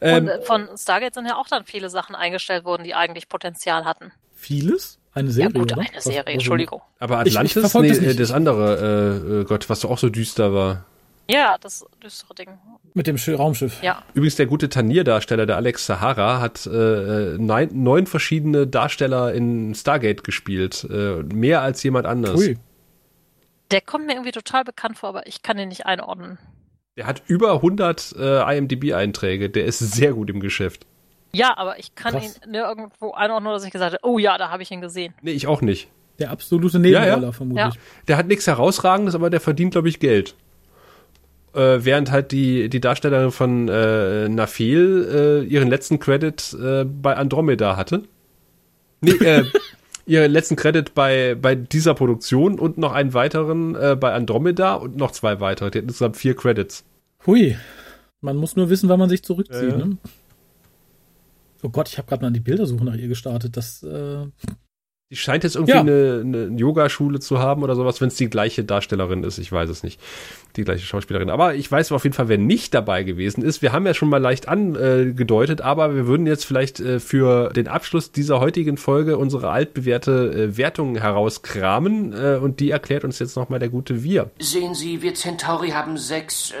S3: Ähm, und äh, von Stargate sind ja auch dann viele Sachen eingestellt worden, die eigentlich Potenzial hatten.
S4: Vieles? Eine Serie,
S3: ja, gut,
S4: oder?
S3: eine Serie, was, Entschuldigung.
S2: Aber Atlantis, ich, ich nee, das, das, andere, äh, äh, Gott, was doch auch so düster war.
S3: Ja, das düstere Ding.
S4: Mit dem Raumschiff.
S3: Ja.
S2: Übrigens, der gute Tanier-Darsteller, der Alex Sahara, hat äh, neun, neun verschiedene Darsteller in Stargate gespielt. Äh, mehr als jemand anders. Ui.
S3: Der kommt mir irgendwie total bekannt vor, aber ich kann ihn nicht einordnen.
S2: Der hat über 100 äh, IMDb-Einträge. Der ist sehr gut im Geschäft.
S3: Ja, aber ich kann Krass. ihn nirgendwo einordnen, dass ich gesagt habe, oh ja, da habe ich ihn gesehen.
S2: Nee, ich auch nicht.
S4: Der absolute Nebenroller, ja, ja. vermutlich. Ja.
S2: Der hat nichts Herausragendes, aber der verdient, glaube ich, Geld. Äh, während halt die, die Darstellerin von äh, Nafel äh, ihren letzten Credit äh, bei Andromeda hatte. Nee, äh, ihren letzten Credit bei, bei dieser Produktion und noch einen weiteren äh, bei Andromeda und noch zwei weitere. Die hatten insgesamt vier Credits.
S4: Hui. Man muss nur wissen, wann man sich zurückzieht. Ne? Oh Gott, ich habe gerade mal die Bildersuche nach ihr gestartet. Das äh,
S2: die scheint jetzt irgendwie ja. eine, eine Yogaschule zu haben oder sowas, wenn es die gleiche Darstellerin ist. Ich weiß es nicht. Die gleiche Schauspielerin. Aber ich weiß auf jeden Fall, wer nicht dabei gewesen ist. Wir haben ja schon mal leicht angedeutet, aber wir würden jetzt vielleicht äh, für den Abschluss dieser heutigen Folge unsere altbewährte äh, Wertung herauskramen. Äh, und die erklärt uns jetzt nochmal der gute Wir.
S5: Sehen Sie, wir Centauri haben sechs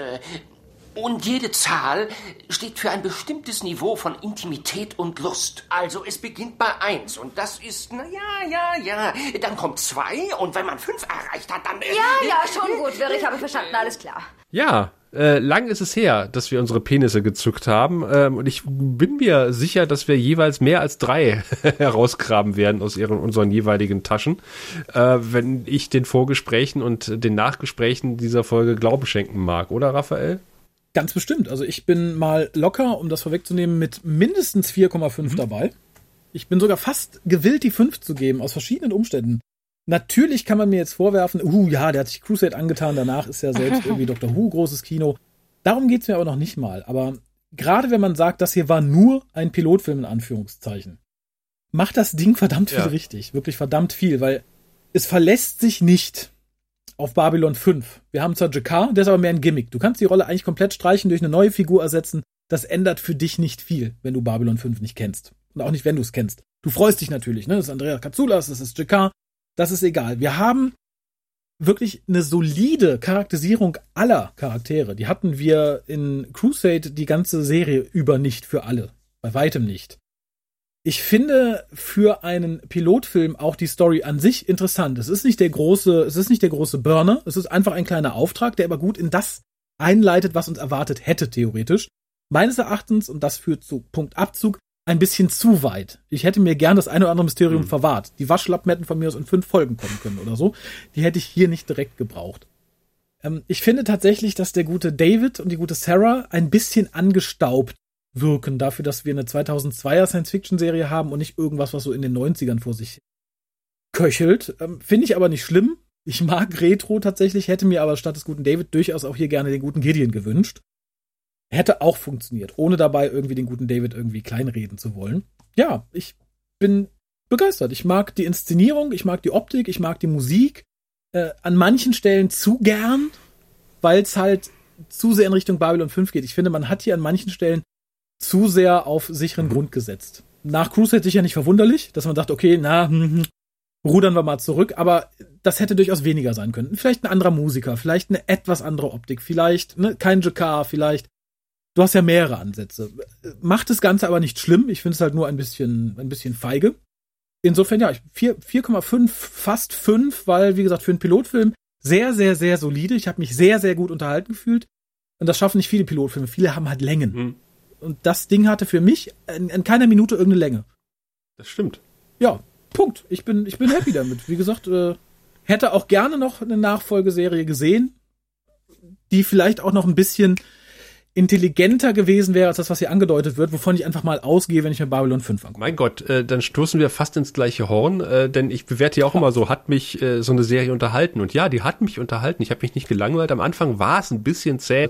S5: und jede Zahl steht für ein bestimmtes Niveau von Intimität und Lust. Also es beginnt bei eins und das ist, na ja, ja, ja. Dann kommt zwei und wenn man fünf erreicht hat, dann...
S6: Äh, ja, ja, schon gut, ich habe verstanden, alles klar.
S2: Ja, äh, lang ist es her, dass wir unsere Penisse gezückt haben. Ähm, und ich bin mir sicher, dass wir jeweils mehr als drei herausgraben werden aus ihren, unseren jeweiligen Taschen, äh, wenn ich den Vorgesprächen und den Nachgesprächen dieser Folge Glauben schenken mag, oder Raphael?
S4: Ganz bestimmt. Also ich bin mal locker, um das vorwegzunehmen, mit mindestens 4,5 mhm. dabei. Ich bin sogar fast gewillt, die 5 zu geben, aus verschiedenen Umständen. Natürlich kann man mir jetzt vorwerfen, uh, ja, der hat sich Crusade angetan, danach ist ja selbst irgendwie Dr. Who großes Kino. Darum geht's mir aber noch nicht mal. Aber gerade wenn man sagt, das hier war nur ein Pilotfilm in Anführungszeichen, macht das Ding verdammt viel ja. richtig. Wirklich verdammt viel, weil es verlässt sich nicht auf Babylon 5. Wir haben zwar Jakar, der ist aber mehr ein Gimmick. Du kannst die Rolle eigentlich komplett streichen, durch eine neue Figur ersetzen. Das ändert für dich nicht viel, wenn du Babylon 5 nicht kennst. Und auch nicht, wenn du es kennst. Du freust dich natürlich, ne? Das ist Andrea Katsoulas, das ist Jakar. Das ist egal. Wir haben wirklich eine solide Charakterisierung aller Charaktere. Die hatten wir in Crusade die ganze Serie über nicht für alle. Bei weitem nicht. Ich finde für einen Pilotfilm auch die Story an sich interessant. Es ist nicht der große, es ist nicht der große Burner. Es ist einfach ein kleiner Auftrag, der aber gut in das einleitet, was uns erwartet hätte, theoretisch. Meines Erachtens, und das führt zu Punkt Abzug, ein bisschen zu weit. Ich hätte mir gern das eine oder andere Mysterium mhm. verwahrt. Die Waschlappen hätten von mir aus in fünf Folgen kommen können oder so. Die hätte ich hier nicht direkt gebraucht. Ähm, ich finde tatsächlich, dass der gute David und die gute Sarah ein bisschen angestaubt wirken, dafür, dass wir eine 2002er Science-Fiction-Serie haben und nicht irgendwas, was so in den 90ern vor sich köchelt. Ähm, Finde ich aber nicht schlimm. Ich mag Retro tatsächlich, hätte mir aber statt des guten David durchaus auch hier gerne den guten Gideon gewünscht. Hätte auch funktioniert, ohne dabei irgendwie den guten David irgendwie kleinreden zu wollen. Ja, ich bin begeistert. Ich mag die Inszenierung, ich mag die Optik, ich mag die Musik. Äh, an manchen Stellen zu gern, weil es halt zu sehr in Richtung Babylon 5 geht. Ich finde, man hat hier an manchen Stellen zu sehr auf sicheren mhm. Grund gesetzt. Nach Crusade sicher nicht verwunderlich, dass man sagt, okay, na, hm, hm, rudern wir mal zurück, aber das hätte durchaus weniger sein können. Vielleicht ein anderer Musiker, vielleicht eine etwas andere Optik, vielleicht ne, kein Jakar, vielleicht. Du hast ja mehrere Ansätze. Macht das Ganze aber nicht schlimm. Ich finde es halt nur ein bisschen, ein bisschen feige. Insofern ja, 4,5, fast 5, weil, wie gesagt, für einen Pilotfilm sehr, sehr, sehr solide. Ich habe mich sehr, sehr gut unterhalten gefühlt. Und das schaffen nicht viele Pilotfilme. Viele haben halt Längen. Mhm. Und das Ding hatte für mich in, in keiner Minute irgendeine Länge.
S2: Das stimmt.
S4: Ja, Punkt. Ich bin, ich bin happy damit. Wie gesagt, äh, hätte auch gerne noch eine Nachfolgeserie gesehen, die vielleicht auch noch ein bisschen intelligenter gewesen wäre als das, was hier angedeutet wird, wovon ich einfach mal ausgehe, wenn ich mir Babylon 5 angucke.
S2: Mein Gott, äh, dann stoßen wir fast ins gleiche Horn, äh, denn ich bewerte ja auch ja. immer so, hat mich äh, so eine Serie unterhalten. Und ja, die hat mich unterhalten. Ich habe mich nicht gelangweilt. Am Anfang war es ein bisschen zäh.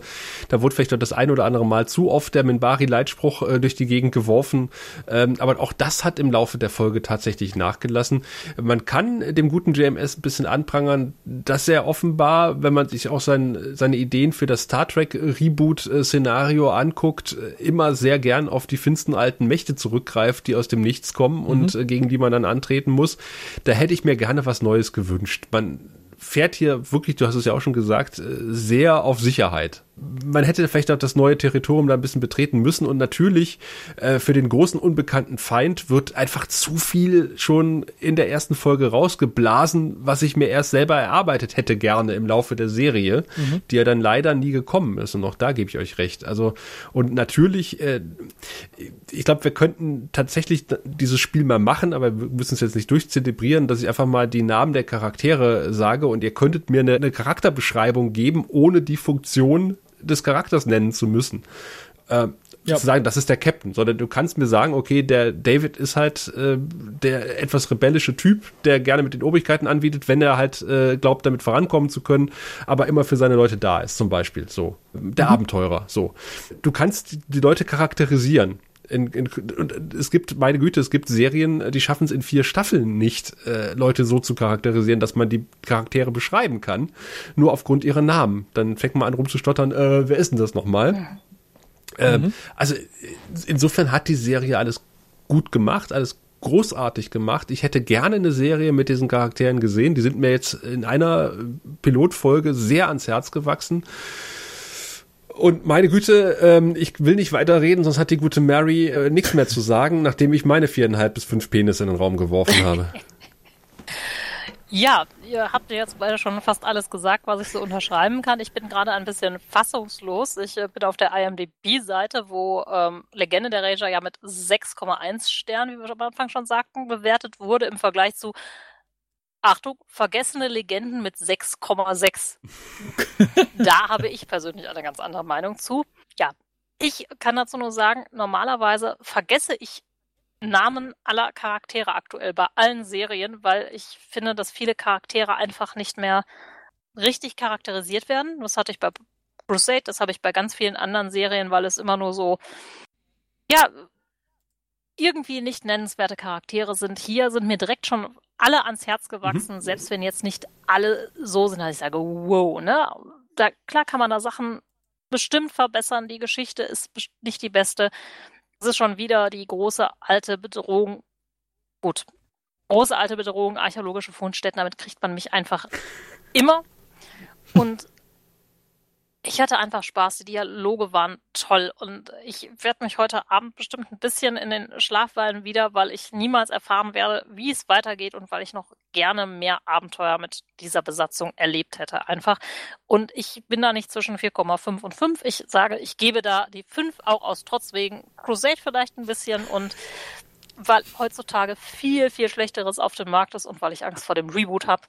S2: Da wurde vielleicht das ein oder andere Mal zu oft der Minbari-Leitspruch äh, durch die Gegend geworfen. Ähm, aber auch das hat im Laufe der Folge tatsächlich nachgelassen. Man kann dem guten JMS ein bisschen anprangern, dass er offenbar, wenn man sich auch sein, seine Ideen für das Star Trek Reboot äh, Szenario anguckt, immer sehr gern auf die finsten alten Mächte zurückgreift, die aus dem Nichts kommen mhm. und äh, gegen die man dann antreten muss. Da hätte ich mir gerne was Neues gewünscht. Man fährt hier wirklich, du hast es ja auch schon gesagt, äh, sehr auf Sicherheit man hätte vielleicht auch das neue Territorium da ein bisschen betreten müssen und natürlich äh, für den großen unbekannten Feind wird einfach zu viel schon in der ersten Folge rausgeblasen, was ich mir erst selber erarbeitet hätte gerne im Laufe der Serie, mhm. die ja dann leider nie gekommen ist und auch da gebe ich euch recht. Also und natürlich, äh, ich glaube, wir könnten tatsächlich dieses Spiel mal machen, aber wir müssen es jetzt nicht durchzelebrieren, dass ich einfach mal die Namen der Charaktere sage und ihr könntet mir eine, eine Charakterbeschreibung geben ohne die Funktion des Charakters nennen zu müssen. Äh, ja. zu sagen, das ist der Captain, sondern du kannst mir sagen, okay, der David ist halt äh, der etwas rebellische Typ, der gerne mit den Obrigkeiten anbietet, wenn er halt äh, glaubt, damit vorankommen zu können, aber immer für seine Leute da ist, zum Beispiel. So. Der mhm. Abenteurer. So. Du kannst die Leute charakterisieren. In, in, und es gibt, meine Güte, es gibt Serien, die schaffen es in vier Staffeln nicht, äh, Leute so zu charakterisieren, dass man die Charaktere beschreiben kann, nur aufgrund ihrer Namen. Dann fängt man an rumzustottern, äh, wer ist denn das nochmal? Ähm, mhm. Also insofern hat die Serie alles gut gemacht, alles großartig gemacht. Ich hätte gerne eine Serie mit diesen Charakteren gesehen. Die sind mir jetzt in einer Pilotfolge sehr ans Herz gewachsen. Und meine Güte, ähm, ich will nicht weiterreden, sonst hat die gute Mary äh, nichts mehr zu sagen, nachdem ich meine viereinhalb bis fünf Penisse in den Raum geworfen habe.
S3: Ja, ihr habt jetzt beide schon fast alles gesagt, was ich so unterschreiben kann. Ich bin gerade ein bisschen fassungslos. Ich äh, bin auf der IMDb-Seite, wo ähm, Legende der Ranger ja mit 6,1 Sternen, wie wir am Anfang schon sagten, bewertet wurde im Vergleich zu Achtung, vergessene Legenden mit 6,6. da habe ich persönlich eine ganz andere Meinung zu. Ja, ich kann dazu nur sagen, normalerweise vergesse ich Namen aller Charaktere aktuell bei allen Serien, weil ich finde, dass viele Charaktere einfach nicht mehr richtig charakterisiert werden. Das hatte ich bei Crusade, das habe ich bei ganz vielen anderen Serien, weil es immer nur so, ja, irgendwie nicht nennenswerte Charaktere sind. Hier sind mir direkt schon alle ans Herz gewachsen, mhm. selbst wenn jetzt nicht alle so sind, dass ich sage, wow, ne? Da, klar kann man da Sachen bestimmt verbessern. Die Geschichte ist nicht die beste. Es ist schon wieder die große alte Bedrohung. Gut. Große alte Bedrohung, archäologische Fundstätten, damit kriegt man mich einfach immer. Und ich hatte einfach Spaß. Die Dialoge waren toll und ich werde mich heute Abend bestimmt ein bisschen in den Schlaf fallen wieder, weil ich niemals erfahren werde, wie es weitergeht und weil ich noch gerne mehr Abenteuer mit dieser Besatzung erlebt hätte. Einfach. Und ich bin da nicht zwischen 4,5 und 5. Ich sage, ich gebe da die 5 auch aus Trotz wegen Crusade vielleicht ein bisschen und weil heutzutage viel, viel Schlechteres auf dem Markt ist und weil ich Angst vor dem Reboot habe.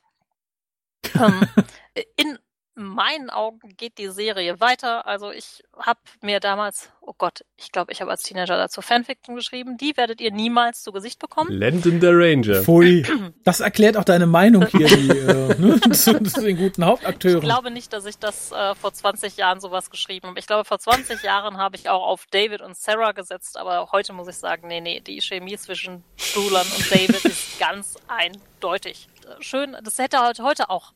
S3: ähm, in meinen Augen geht die Serie weiter. Also ich habe mir damals, oh Gott, ich glaube, ich habe als Teenager dazu Fanfiction geschrieben. Die werdet ihr niemals zu Gesicht bekommen.
S2: Landon der Ranger.
S4: Pfui. Das erklärt auch deine Meinung hier die, äh, ne, zu, zu, den guten Hauptakteuren.
S3: Ich glaube nicht, dass ich das äh, vor 20 Jahren sowas geschrieben habe. Ich glaube, vor 20 Jahren habe ich auch auf David und Sarah gesetzt, aber heute muss ich sagen, nee, nee, die Chemie zwischen Julan und David ist ganz eindeutig. Schön, das hätte heute auch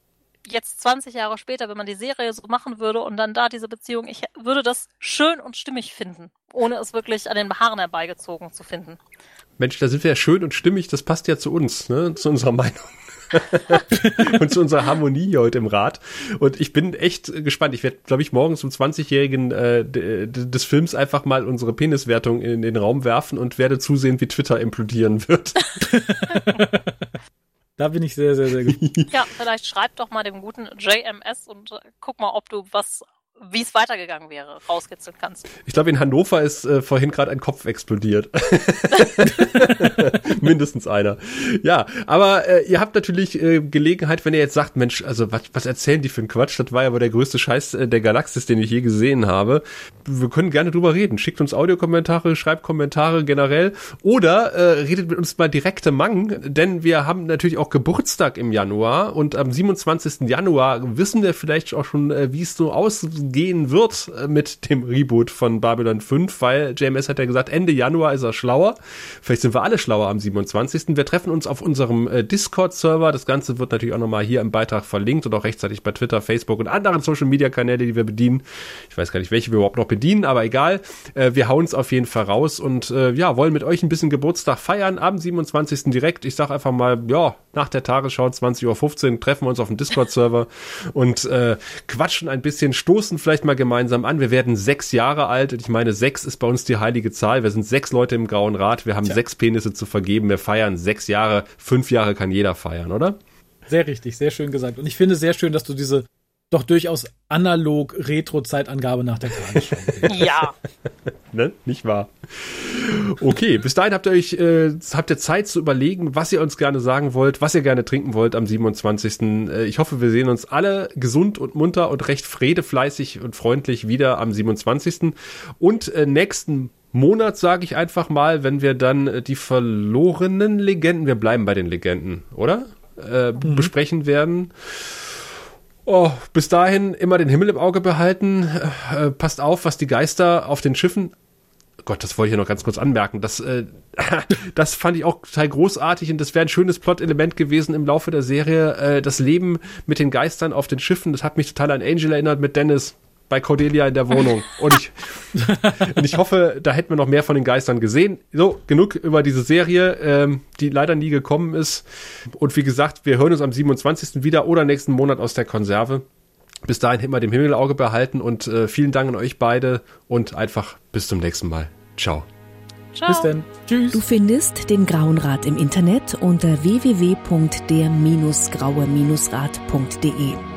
S3: jetzt 20 Jahre später, wenn man die Serie so machen würde und dann da diese Beziehung, ich würde das schön und stimmig finden, ohne es wirklich an den Haaren herbeigezogen zu finden.
S2: Mensch, da sind wir ja schön und stimmig, das passt ja zu uns, ne, zu unserer Meinung. und zu unserer Harmonie heute im Rat. Und ich bin echt gespannt. Ich werde, glaube ich, morgen zum 20-jährigen äh, des Films einfach mal unsere Peniswertung in den Raum werfen und werde zusehen, wie Twitter implodieren wird.
S4: Da bin ich sehr, sehr, sehr gut.
S3: ja, vielleicht schreib doch mal dem guten JMS und äh, guck mal, ob du was wie es weitergegangen wäre, rauskitzeln kannst.
S2: Ich glaube, in Hannover ist äh, vorhin gerade ein Kopf explodiert. Mindestens einer. Ja, aber äh, ihr habt natürlich äh, Gelegenheit, wenn ihr jetzt sagt, Mensch, also was, was erzählen die für einen Quatsch? Das war ja aber der größte Scheiß äh, der Galaxis, den ich je gesehen habe. Wir können gerne drüber reden. Schickt uns Audiokommentare, schreibt Kommentare generell oder äh, redet mit uns mal direkte Mang, denn wir haben natürlich auch Geburtstag im Januar und am 27. Januar wissen wir vielleicht auch schon, äh, wie es so aussieht gehen wird äh, mit dem Reboot von Babylon 5, weil JMS hat ja gesagt, Ende Januar ist er schlauer. Vielleicht sind wir alle schlauer am 27. Wir treffen uns auf unserem äh, Discord-Server. Das Ganze wird natürlich auch nochmal hier im Beitrag verlinkt und auch rechtzeitig bei Twitter, Facebook und anderen Social-Media-Kanäle, die wir bedienen. Ich weiß gar nicht, welche wir überhaupt noch bedienen, aber egal. Äh, wir hauen es auf jeden Fall raus und ja, wollen mit euch ein bisschen Geburtstag feiern am 27. direkt. Ich sag einfach mal, ja, nach der Tagesschau 20.15 Uhr treffen wir uns auf dem Discord-Server und äh, quatschen ein bisschen, stoßen stoßen vielleicht mal gemeinsam an. Wir werden sechs Jahre alt und ich meine, sechs ist bei uns die heilige Zahl. Wir sind sechs Leute im Grauen Rat. Wir haben Tja. sechs Penisse zu vergeben. Wir feiern sechs Jahre. Fünf Jahre kann jeder feiern, oder?
S4: Sehr richtig, sehr schön gesagt. Und ich finde sehr schön, dass du diese doch durchaus analog Retro-Zeitangabe nach der Tagesschau.
S3: ja.
S2: ne? Nicht wahr? Okay, bis dahin habt ihr euch äh, habt ihr Zeit zu überlegen, was ihr uns gerne sagen wollt, was ihr gerne trinken wollt am 27. Äh, ich hoffe, wir sehen uns alle gesund und munter und recht fredefleißig und freundlich wieder am 27. Und äh, nächsten Monat, sage ich einfach mal, wenn wir dann äh, die verlorenen Legenden, wir bleiben bei den Legenden, oder? Äh, mhm. Besprechen werden. Oh, bis dahin immer den Himmel im Auge behalten. Äh, passt auf, was die Geister auf den Schiffen Gott, das wollte ich ja noch ganz kurz anmerken. Das, äh, das fand ich auch total großartig und das wäre ein schönes Plot-Element gewesen im Laufe der Serie. Äh, das Leben mit den Geistern auf den Schiffen, das hat mich total an Angel erinnert mit Dennis bei Cordelia in der Wohnung. Und ich, und ich hoffe, da hätten wir noch mehr von den Geistern gesehen. So, genug über diese Serie, ähm, die leider nie gekommen ist. Und wie gesagt, wir hören uns am 27. wieder oder nächsten Monat aus der Konserve. Bis dahin immer dem Himmel Auge behalten und äh, vielen Dank an euch beide und einfach bis zum nächsten Mal. Ciao.
S4: Ciao. Bis dann.
S7: Tschüss. Du findest den Grauen Rat im Internet unter www.der-graue-rat.de,